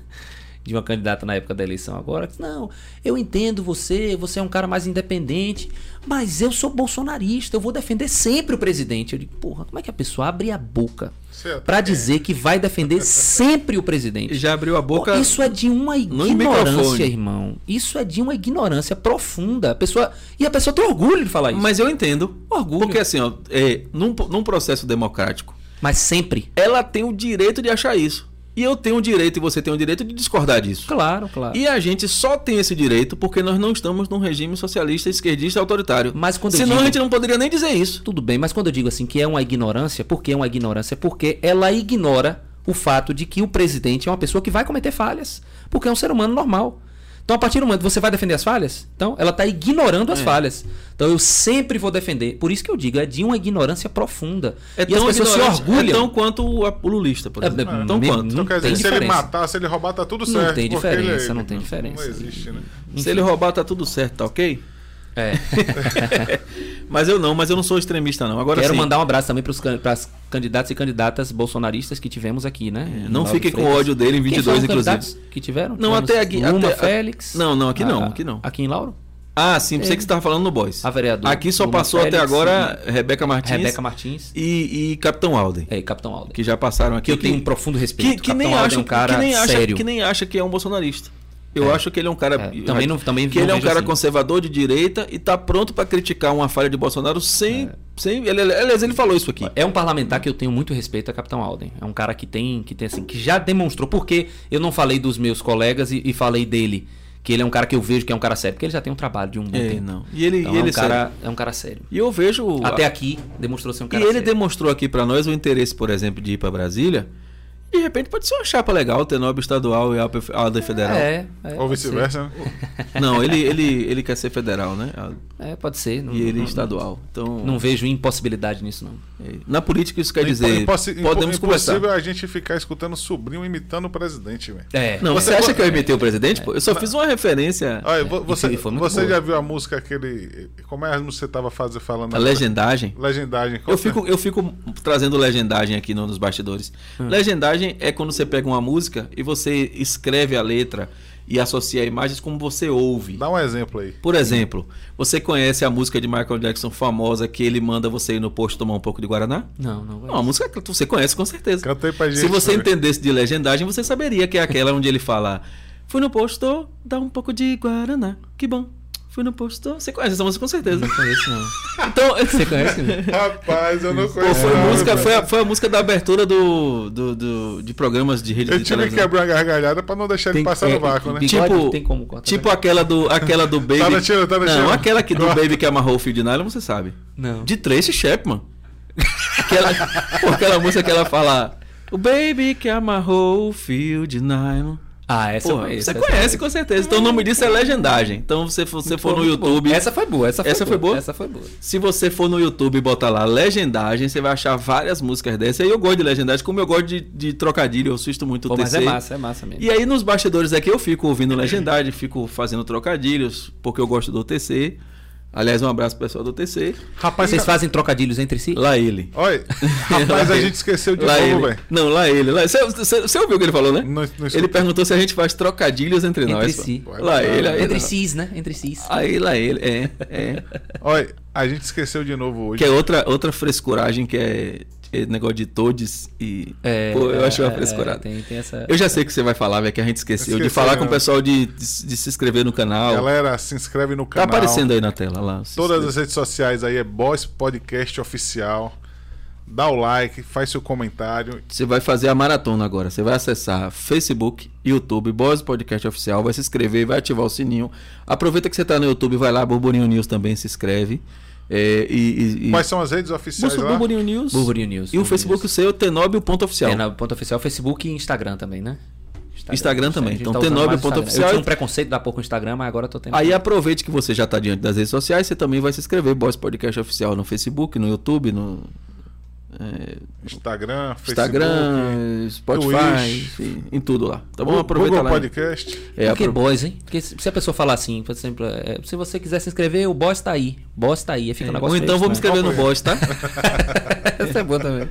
de uma candidata na época da eleição agora. que Não, eu entendo você, você é um cara mais independente, mas eu sou bolsonarista, eu vou defender sempre o presidente. Eu digo, porra, como é que a pessoa abre a boca Certo. pra dizer que vai defender sempre o presidente? Já abriu a boca. Pô, Isso é de uma no ignorância, irmão. Isso é de uma ignorância profunda. A pessoa e a pessoa tem orgulho de falar isso. Mas eu entendo. Orgulho. Porque assim, ó, é, num, num processo democrático, Mas sempre. ela tem o direito de achar isso. E eu tenho o direito e você tem o direito de discordar disso. Claro, claro. E a gente só tem esse direito porque nós não estamos num regime socialista, esquerdista e autoritário. Mas quando Senão digo- a gente não poderia nem dizer isso. Tudo bem, mas quando eu digo assim que é uma ignorância, por que é uma ignorância? Porque ela ignora o fato de que o presidente é uma pessoa que vai cometer falhas. Porque é um ser humano normal. Então, a partir do momento que você vai defender as falhas, então ela está ignorando as É. falhas. Então eu sempre vou defender. Por isso que eu digo, é de uma ignorância profunda. É e as tão, pessoas se ignorante- orgulham. é tão quanto o, lulista, por É, exemplo. é, tão me- quanto. não Então quer dizer, tem se ele diferença. matar, se ele roubar, tá tudo Não certo. tem porque diferença, ele- não tem diferença. Não existe, né? Se ele roubar, tá tudo certo, tá ok? É. Mas eu não, mas eu não sou extremista, não. Agora Quero sim, mandar um abraço também para as candidatos e candidatas bolsonaristas que tivemos aqui, né? É, não Lauro fique com ódio dele em Quem 22, foram os inclusive. que tiveram? Não, Tivemos até aqui- Luma, até- Félix. Não, não, aqui não, Ah, aqui não. Aqui em Lauro? Ah, sim, pensei que você estava falando no Boys. A vereadora Aqui só Luma passou até Félix agora Rebeca Martins, Rebeca Martins E, e Capitão Alden, e Capitão Alden. que já passaram aqui. Que eu tenho um profundo respeito. que, que nem Alden acha, é um cara que, nem acha, sério. que nem acha que é um bolsonarista. Eu É. acho que ele é um cara. É, também não- também que não ele é um cara assim. conservador de direita e tá pronto para criticar uma falha de Bolsonaro sem. sem ele, aliás, ele falou isso aqui. É um parlamentar que eu tenho muito respeito a Capitão Alden. É um cara que tem, que tem assim, que já demonstrou. Porque eu não falei dos meus colegas e, e falei dele, que ele é um cara que eu vejo que é um cara sério, porque ele já tem um trabalho de um bom É, tempo. não. E ele, Então e é, ele um cara, é um cara sério. E eu vejo. Até aqui demonstrou ser um E cara ele sério. demonstrou aqui para nós o interesse, por exemplo, de ir para Brasília. De repente pode ser uma chapa legal, ter Nobre estadual e AD federal. É, é, Ou vice-versa, né? Não, ele, ele, ele quer ser federal, né? É, pode ser. Não, E ele não- estadual. Então, Não vejo impossibilidade nisso, não. é, na política isso quer dizer, impossi- podemos impo- conversar. impossível a gente ficar escutando o sobrinho imitando o presidente, velho. É. Não, você, Você- acha que eu imitei o presidente? pô? Eu só fiz uma referência Olha, vo- você, você boa. já viu a música aquele. Como é a música que você tava fazendo, falando? a legendagem. Legendagem. Qual Eu fico, eu fico trazendo legendagem aqui no- nos bastidores. Hum. Legendagem é quando você pega uma música e você escreve a letra e associa imagens como você ouve. Dá um exemplo aí. Por exemplo, você conhece a música de Michael Jackson famosa que ele manda você ir no posto tomar um pouco de Guaraná? Não, não. Não, a música que você conhece com certeza. Canta aí pra gente. Se você entendesse de legendagem, você saberia que é aquela onde ele fala: Fui no posto, dá um pouco de Guaraná. Que bom. Fui no posto. Você conhece essa música com certeza. Não conheço, não. Então, Você conhece? né? Rapaz, eu não Pô, conheço. foi, não, música, foi, a, foi a música da abertura do, do, do- de programas de rede Eu de tive que televisão. quebrar a gargalhada pra não deixar ele Tem- passar é, no vácuo, né? bigode Tipo, tem como cortar, tipo né? aquela do, aquela do Baby. Tá no tiro, tá não, aquela que do Baby que amarrou o fio de nylon, você sabe. Não. De Tracy Chapman. Aquela, pô, aquela música que ela fala: O Baby que amarrou o fio de nylon. Ah, essa Pô, eu conheço. você essa conhece eu com certeza. Então o nome disso é legendagem. Então se você for no. YouTube. Essa foi boa, essa foi Essa boa. foi boa? Essa foi boa. Se você for no YouTube e botar lá legendagem, você vai achar várias músicas dessas. E eu gosto de legendagem, como eu gosto de, de trocadilho, eu assisto muito Pô, o mas TC. é massa, é massa mesmo. E aí nos bastidores aqui eu fico ouvindo legendagem, fico fazendo trocadilhos, porque eu gosto do TC. Aliás, um abraço pro pessoal do TC. Rapaz, Vocês fazem trocadilhos entre si? Lá ele. Olha, rapaz, a gente esqueceu de lá novo, ele. velho. Não, lá ele. Lá... Você, você- você ouviu o que ele falou, né? Não- não ele perguntou se a gente faz trocadilhos entre, Entre nós. si. pô. Lá ele, aí Entre não. cis, né? Entre cis. Aí lá ele, é, é. Olha, a gente esqueceu de novo hoje. Que é outra, outra frescuragem que é negócio de todes e. É, Pô, eu achei uma é, frescurada. tem, tem essa... Eu já sei que você vai falar, velho, que a gente esqueceu de Esqueceu, falar com o pessoal de, de, de se inscrever no canal. Galera, se inscreve no tá canal. aparecendo aí na tela lá. Todas inscreve. as redes sociais aí é Boss Podcast Oficial. Dá o like, faz seu comentário. Você vai fazer a maratona agora. Você vai acessar Facebook, YouTube, Boys Podcast Oficial, vai se inscrever, vai ativar o sininho. Aproveita que você tá no YouTube, vai lá, Burburinho News também, se inscreve. É, e, e. Quais são as redes oficiais Busca o lá? Burburinho News. Burburinho News, E o Facebook News. seu. É ponto oficial, Facebook e Instagram também, né? Instagram também. A gente Então, tá usando T9 mais o ponto Instagram. oficial Eu tinha e- um preconceito da pouco o Instagram, mas agora eu tô tendo. Aí aproveite que você já está diante das redes sociais, você também vai se inscrever, Boys Podcast Oficial no Facebook, no YouTube, no é, Instagram, Facebook, Instagram, Spotify, enfim, em tudo lá. Tá bom? Google Aproveita lá. Podcast. É, Por que apro- boys, hein? Porque se a pessoa falar assim, por exemplo, é, se você quiser se inscrever, o boss tá aí. Boss tá aí. Fica um é, negócio Ou então vamos estranho. inscrever no Boys, tá? Essa é boa também.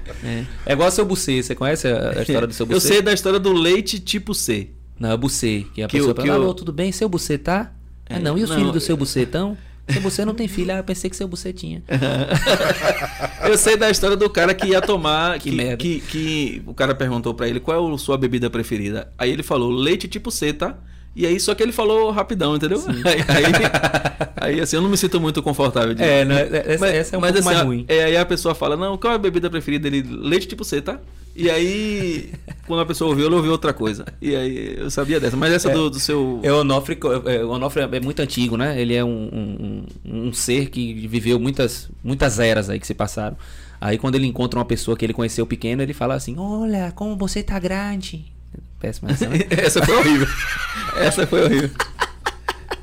É, igual o seu Bucê. Você conhece a, a história do seu Bucê? Eu sei da história do leite tipo C. Não, é Bucê. Que a Que pessoa o- que fala, alô, tudo bem? Seu Bucê tá? É, ah, não. E os não, filhos do é- seu Bucê tão? Seu Bucê não tem filho. Ah, eu pensei que seu Bucê tinha. Eu sei da história do cara que ia tomar. Que que, merda. que, que o cara perguntou pra ele qual é a sua bebida preferida. Aí ele falou leite tipo C, tá? E aí, só que ele falou rapidão, entendeu? Aí, aí, aí, assim, eu não me sinto muito confortável de É, né? Essa, essa é um pouco assim, mais ruim. é, aí a pessoa fala, não, qual é a bebida preferida dele? Leite tipo C, tá? E aí, quando a pessoa ouviu, ela ouviu outra coisa. E aí, eu sabia dessa. Mas essa é, do, do, seu... É, o Onofre, é, o Onofre é muito antigo, né? Ele é um, um, um, ser que viveu muitas, muitas eras aí que se passaram. Aí quando ele encontra uma pessoa que ele conheceu pequeno, ele fala assim, olha, como você tá grande. Péssima Essa foi horrível. Essa foi horrível.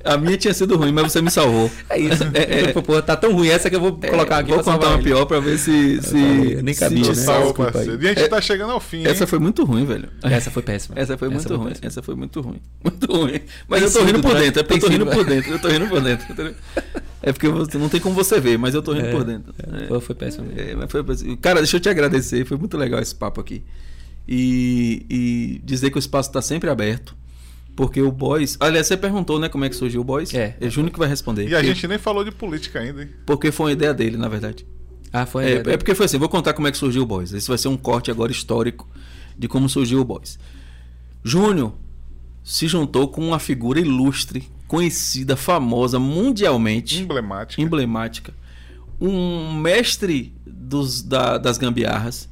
A minha tinha sido ruim, mas você me salvou. É isso. É, é, Pô, tá tão ruim essa que eu vou é, colocar aqui. Vou contar uma pior pra ver se. se nem cabia, se né? parceiro. E a gente tá chegando ao fim. Essa hein? foi muito ruim, velho. Essa foi péssima. Essa foi muito ruim. Essa foi muito ruim. Muito ruim. Mas eu tô rindo por dentro. É porque eu tô rindo por dentro. Eu tô rindo por dentro. É porque não tem como você ver, mas eu tô rindo por dentro. É, foi péssimo. É, mas foi Cara, deixa eu te agradecer. Foi muito legal esse papo aqui. E, e dizer que o espaço está sempre aberto. Porque o Boys. Aliás, você perguntou, né, como é que surgiu o Boys? É. É Júnior que vai responder. E a gente nem falou de política ainda, hein? Porque foi uma ideia dele, na verdade. Ah, foi é, é porque foi assim, vou contar como é que surgiu o Boys. Esse vai ser um corte agora histórico de como surgiu o Boys. Júnior se juntou com uma figura ilustre, conhecida, famosa mundialmente. Emblemática. Emblemática. Um mestre dos, da, das gambiarras.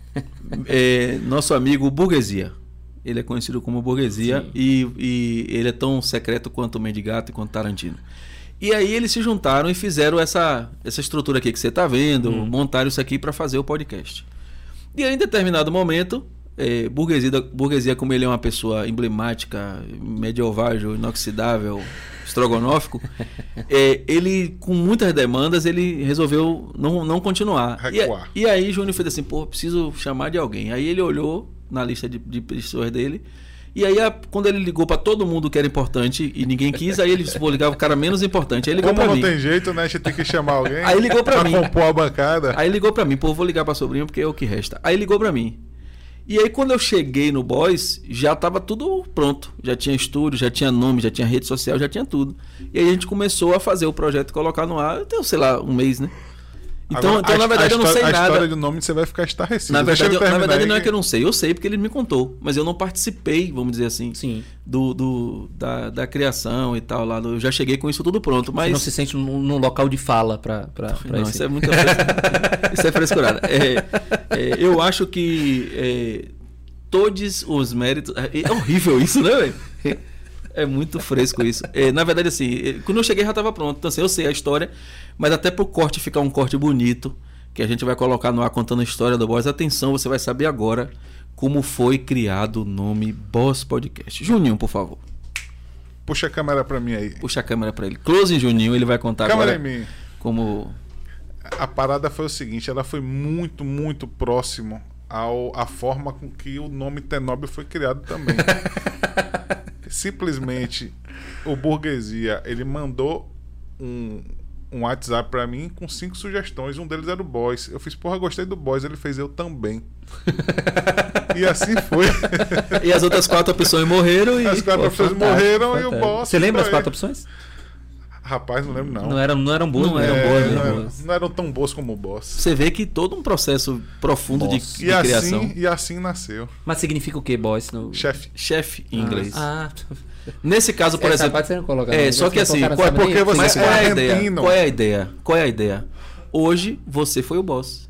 é, nosso amigo Burguesia. Ele é conhecido como Burguesia e, e, ele é tão secreto quanto o Mendigato e quanto Tarantino. E aí eles se juntaram e fizeram essa, essa estrutura aqui que você está vendo, hum. montaram isso aqui para fazer o podcast. E aí, em determinado momento, é, burguesia, burguesia, como ele é uma pessoa emblemática, medieval, inoxidável, estrogonófico, é, ele, com muitas demandas, ele resolveu não, não continuar. E, e, aí Júnior fez assim, pô, preciso chamar de alguém. Aí ele olhou na lista de, de pessoas dele. E aí, quando ele ligou para todo mundo que era importante e ninguém quis, aí ele vou ligar o cara menos importante. Aí ligou Como não mim. tem jeito, né? A gente tem que chamar alguém. Aí ligou para mim. compor a bancada. Aí ligou para mim, pô, vou ligar para sobrinho porque é o que resta. Aí ligou para mim. E aí, quando eu cheguei no Boys, já estava tudo pronto. Já tinha estúdio, já tinha nome, já tinha rede social, já tinha tudo. E aí a gente começou a fazer o projeto e colocar no ar. Eu tenho, sei lá, um mês, né? Então, Agora, então na verdade, eu não sei a nada. A história do nome você vai ficar estarrecido. Na verdade, eu, na verdade não é que eu não sei. Eu sei porque ele me contou. Mas eu não participei, vamos dizer assim, Sim. Do, do, da, da criação e tal. Lá eu já cheguei com isso tudo pronto. Mas... Você não se sente num, num local de fala para Não, esse. isso é muito Isso é frescurada. É, é, eu acho que é, todos os méritos... É, é horrível isso, né, velho? É muito fresco isso. É, na verdade, assim, é, quando eu cheguei já estava pronto. Então, assim, eu sei a história, mas até para o corte ficar um corte bonito, que a gente vai colocar no ar contando a história do Boss, atenção, você vai saber agora como foi criado o nome Boss Podcast. Juninho, por favor. Puxa a câmera para mim aí. Puxa a câmera para ele. Close em Juninho, ele vai contar câmera agora. Em mim. Como. A parada foi o seguinte, ela foi muito, muito próximo ao, a forma com que o nome Tenóbio foi criado também. simplesmente o burguesia ele mandou um, um WhatsApp para mim com cinco sugestões. Um deles era o Boys. Eu fiz, porra, gostei do Boys. Ele fez eu também. e assim foi. e as outras quatro opções morreram e. As quatro Pô, opções morreram fantástico. e o Boss. Você lembra as quatro opções? Rapaz, não lembro não. Não eram, não eram boas, não, eram é, boas, não, eram, não eram tão boas como o Boss. Você vê que todo um processo profundo de, de e criação. Assim, e assim nasceu. Mas significa o que, Boss? No... Chefe. Chefe em ah. inglês. Ah. Nesse caso, por Essa exemplo. Você não coloca, é, só que assim, qual, é porque você mas qual é a ideia? Qual é a ideia? Qual é a ideia? Hoje você foi o boss.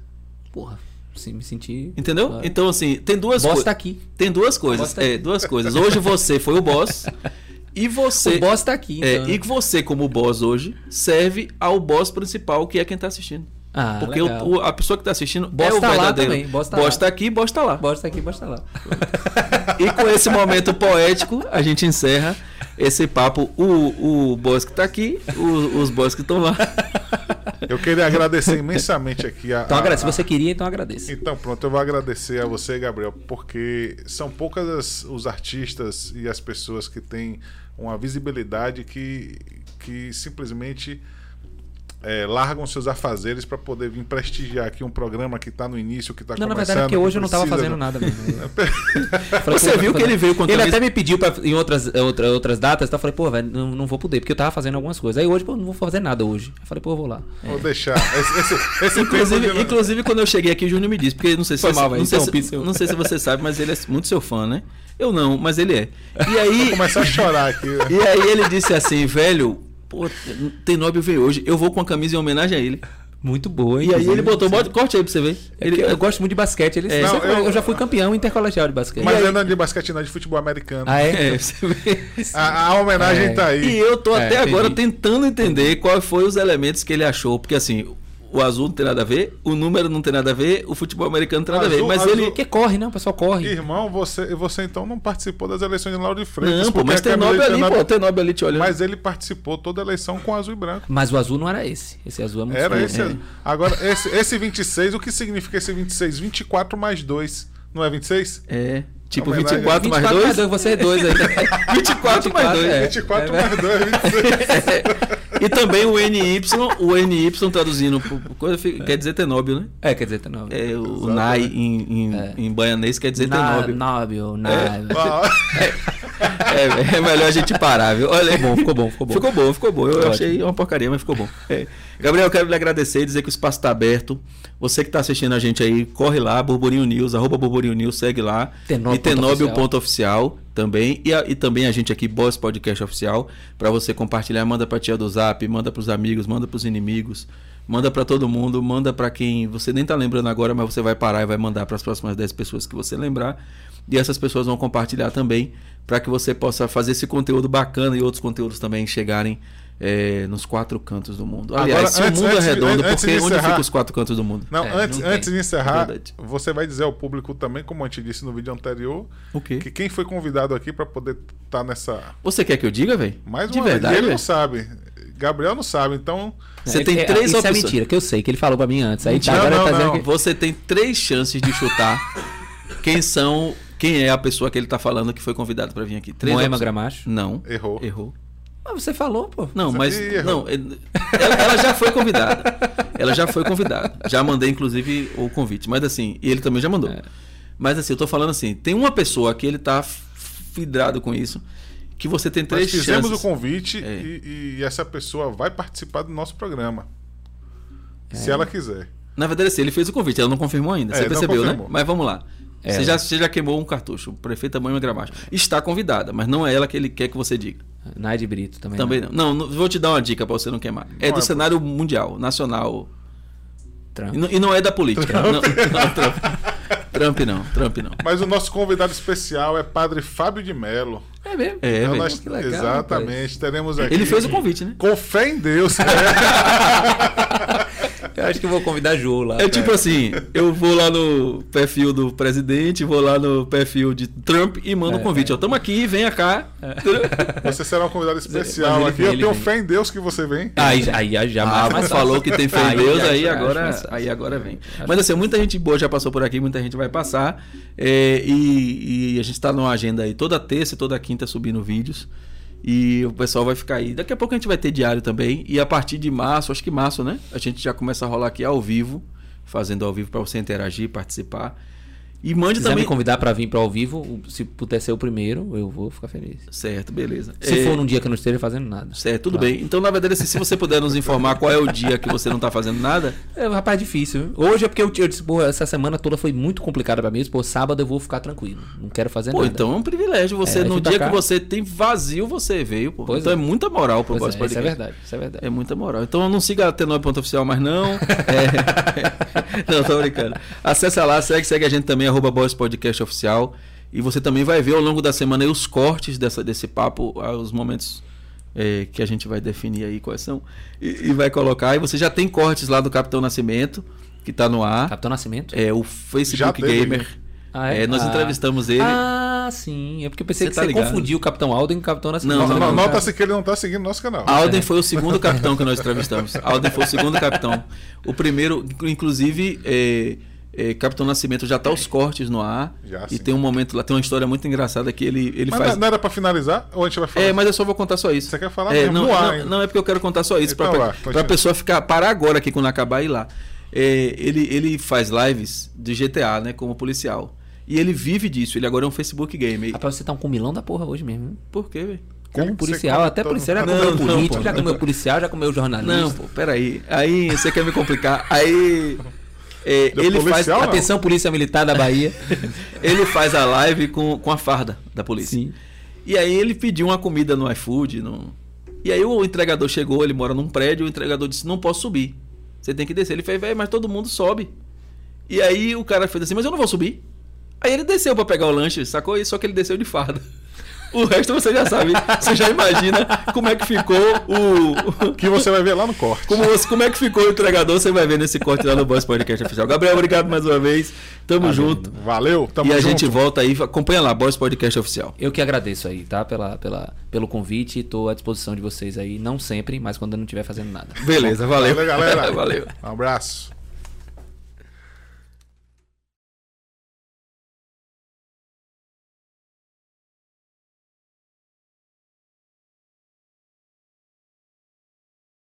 Porra. Sim, me senti. Entendeu? Claro. Então, assim, tem duas coisas. Boss tá aqui. Tem duas coisas. Tá é, duas coisas. Hoje você foi o boss. E você. O boss tá aqui. É, então. É, e você, como boss hoje, serve ao boss principal, que é quem tá assistindo. Ah, Porque o, a pessoa que está assistindo boss é o verdadeiro. Lá também. Boss tá, boss tá aqui, boss tá lá. Boss tá aqui, boss tá lá. e com esse momento poético, a gente encerra esse papo. O, o boss que tá aqui, o, os boss que estão lá. Eu queria agradecer imensamente aqui a. Então agradece. Se você queria, então agradeça. Então pronto, eu vou agradecer a você, Gabriel, porque são poucas as, os artistas e as pessoas que têm uma visibilidade que, que simplesmente é, largam seus afazeres para poder vir prestigiar aqui um programa que está no início, que está começando. Não, na verdade, é porque hoje eu não estava fazendo nada mesmo. Você viu que ele veio com Ele até me pediu pra, em outras, outra, outras datas, então eu falei, pô, velho, não, não vou poder, porque eu estava fazendo algumas coisas. Aí hoje, pô, não vou fazer nada hoje. Eu falei, pô, eu vou lá. Vou é. deixar. Esse, esse, esse inclusive, inclusive, quando eu cheguei aqui, o Júnior me disse, porque não sei se, você, não, sei se, não sei se você sabe, mas ele é muito seu fã, né? Eu não, mas ele é. E aí. Começou a chorar aqui. E aí ele disse assim, velho, Pô, Tenóbio veio hoje, eu vou com a camisa em homenagem a ele. Muito boa, E aí ele botou, bota, corte aí pra você ver. É Ele, eu gosto muito de basquete. Ele, É. Não, eu- eu, já fui campeão intercolegial de basquete. Mas E aí- ainda de basquete não, de futebol americano. Ah, é? é, você vê. A, a homenagem É. tá aí. E eu tô É, até agora entendi. tentando entender quais foram os elementos que ele achou. Porque assim, o azul não tem nada a ver, o número não tem nada a ver, o futebol americano não tem nada a ver. Azul- Mas azul- ele. Porque corre, né? O pessoal corre. Irmão, você, você então não participou das eleições de Lauro de Freitas. Não, pô, mas tem nobre ali, pô, tem nobre ali te olhando. Mas ele participou toda a eleição com azul e branco. Mas o azul não era esse. Esse azul é muito Era esse. é. Agora, esse, esse 26, o que significa esse 26? 24 mais 2. Não é 26? É. Tipo, Homenagem. 24 mais 24 2. você é dois aí. 24 mais 2. é. 24 mais 2 é 26. E também o NY, o NY traduzindo coisa, quer dizer tenóbio, né? É, quer dizer, não. É, o Exatamente. Nai em, em, em baianês quer dizer tenóbio. Nábio, nábio. Ah, É, é melhor a gente parar, viu? Olha, Ficou bom, ficou bom, ficou bom. Ficou bom, ficou bom. Eu Ótimo. achei uma porcaria, mas ficou bom. É. Gabriel, eu quero lhe agradecer e dizer que o espaço está aberto. Você que está assistindo a gente aí, corre lá, Burburinho News, arroba Burburinho News, segue lá. Tenóbio e Tenóbio também. E, a- e também a gente aqui, Boss Podcast Oficial, para você compartilhar. Manda pra tia do Zap, manda pros amigos, manda pros inimigos. Manda pra todo mundo, manda pra quem você nem tá lembrando agora, mas você vai parar e vai mandar para as próximas 10 pessoas que você lembrar. E essas pessoas vão compartilhar também para que você possa fazer esse conteúdo bacana e outros conteúdos também chegarem eh, nos quatro cantos do mundo. Aliás, Agora, se antes- o mundo antes é de- redondo, antes de porque onde encerrar- ficam os quatro cantos do mundo? Não, É, antes, não antes de encerrar, É você vai dizer ao público também, como a gente disse no vídeo anterior, O quê? que quem foi convidado aqui para poder estar nessa. Você quer que eu diga, velho? Mais De uma vez, verdade, ele não sabe. Gabriel não sabe, então. Você É, tem é, três Isso é opções. mentira, que eu sei, que ele falou pra mim antes. Aí tá, Não, agora não, tá não. que... Você tem três chances de chutar quem são, quem é a pessoa que ele tá falando que foi convidado para vir aqui. Três Moema opções. Gramacho. Não. Errou. Errou. Ah, você falou, pô. Não, Você mas errou. não, ele- ela, ela já foi convidada. Ela já foi convidada. Já mandei inclusive o convite, mas assim, e ele também já mandou. É. Mas assim, eu tô falando assim, tem uma pessoa que ele tá fidrado com isso, que você tem três Nós fizemos chances. o convite É. e, e essa pessoa vai participar do nosso programa. É. Se ela quiser. Na verdade, assim, ele fez o convite, ela não confirmou ainda. É, Você não percebeu, né? Mas vamos lá. É. Você, já, você já queimou um cartucho. Prefeita Moema Gramacho. Está convidada, mas não é ela que ele quer que você diga. Naide Brito também. Também não. Não, não- vou te dar uma dica para você não queimar. É Não do é, cenário mundial, nacional. Trump. E não, e não é da política. Não, não, Trump. Trump não, Trump não. Mas o nosso convidado especial é Padre Fábio de Mello. É mesmo? É, Então nós- legal, exatamente. Teremos aqui. Ele fez o convite, né? Com fé em Deus. Eu acho que eu vou convidar Jô lá. É tipo assim, eu vou lá no perfil do presidente, vou lá no perfil de Trump e mando um É, convite. Ó, tamo aqui, venha cá. Você será um convidado especial aqui. Eu tenho vem. fé em Deus que você vem. Aí, aí, aí já Ah, mas falou que tem fé em Aí Deus, aí acho agora, aí agora vem. Mas assim, muita gente boa já passou por aqui, muita gente vai passar. é, e, e a gente está numa agenda aí toda terça e toda quinta subindo vídeos. E o pessoal vai ficar aí. Daqui a pouco a gente vai ter diário também. E a partir de março, acho que março, né? A gente já começa a rolar aqui ao vivo, fazendo ao vivo para você interagir, participar. E mande Se quiser também. me convidar pra vir pra ao vivo, se puder ser o primeiro, eu vou ficar feliz. Certo, beleza. Se É, for num dia que eu não esteja fazendo nada. Certo, tudo Claro. bem. Então, na verdade, assim, se você puder nos informar qual é o dia que você não tá fazendo nada, É, rapaz, difícil. Hoje é porque eu, eu disse, pô, essa semana toda foi muito complicada pra mim. Pô, sábado eu vou ficar tranquilo. Não quero fazer Pô, nada. então é um privilégio. Você, É, no dia cá. que você tem vazio, você veio, pô. Pois então é. é. muita moral pro Voz é, isso é Podcast. verdade, isso é verdade. É muita moral. Então não siga a T9.oficial mais não. É... não, tô brincando. Acesse lá, segue, segue a gente também, arroba Boys Podcast Oficial. E você também vai ver ao longo da semana aí os cortes dessa, desse papo, ah, os momentos é, que a gente vai definir aí quais são. E, e vai colocar. E você já tem cortes lá do Capitão Nascimento, que tá no ar. Capitão Nascimento? É o Facebook teve Gamer. aqui. Ah, É, nós Ah. entrevistamos ele. Ah, sim. É porque eu pensei Você que tá você ligado? confundiu o Capitão Alden com o Capitão Nascimento. Não, não, não. Nota-se que ele não tá seguindo nosso canal. Alden foi o segundo capitão que nós entrevistamos. Alden foi o segundo capitão. O primeiro, inclusive, é, é, Capitão Nascimento já tá os cortes no ar. Já, e sim. tem um momento lá, tem uma história muito engraçada que ele, ele Mas faz. não- era pra finalizar? Ou a gente vai falar? É, mas eu só vou contar só isso. Você quer falar é, mesmo não, no ar não, não, é porque eu quero contar só isso. Então pra, pessoa ficar, parar agora aqui quando acabar e ir lá. É, ele, ele faz lives de GTA, né? Como policial. E ele vive disso. Ele agora é um Facebook Gamer. Rapaz, você tá um comilão da porra hoje mesmo. Por quê, velho? Como Você policial, até todo- policial já comeu político, já comeu policial, já comeu jornalista. Não, pô, peraí. Aí você quer me complicar. Aí. É, ele faz. policial, não? Atenção, Polícia Militar da Bahia. Ele faz a live com, com a farda da polícia. Sim. E aí ele pediu uma comida no iFood. No... E aí o entregador chegou, ele mora num prédio, o entregador disse, não posso subir. Você tem que descer. Ele fez, velho, mas todo mundo sobe. E aí o cara fez assim, mas eu não vou subir. Aí ele desceu para pegar o lanche, sacou? Só que ele desceu de farda. O resto você já sabe, você já imagina como é que ficou o. Que você vai ver lá no corte. Como, como é que ficou o entregador, você vai ver nesse corte lá no Boss Podcast Oficial. Gabriel, obrigado mais uma vez. Tamo Valeu. junto. Valeu, tamo e a junto. gente volta aí, acompanha lá, Boss Podcast Oficial. Eu que agradeço aí, tá? Pela, pela, pelo convite. Estou à disposição de vocês aí. Não sempre, mas quando eu não estiver fazendo nada. Beleza, valeu. Valeu, galera. valeu. Um abraço.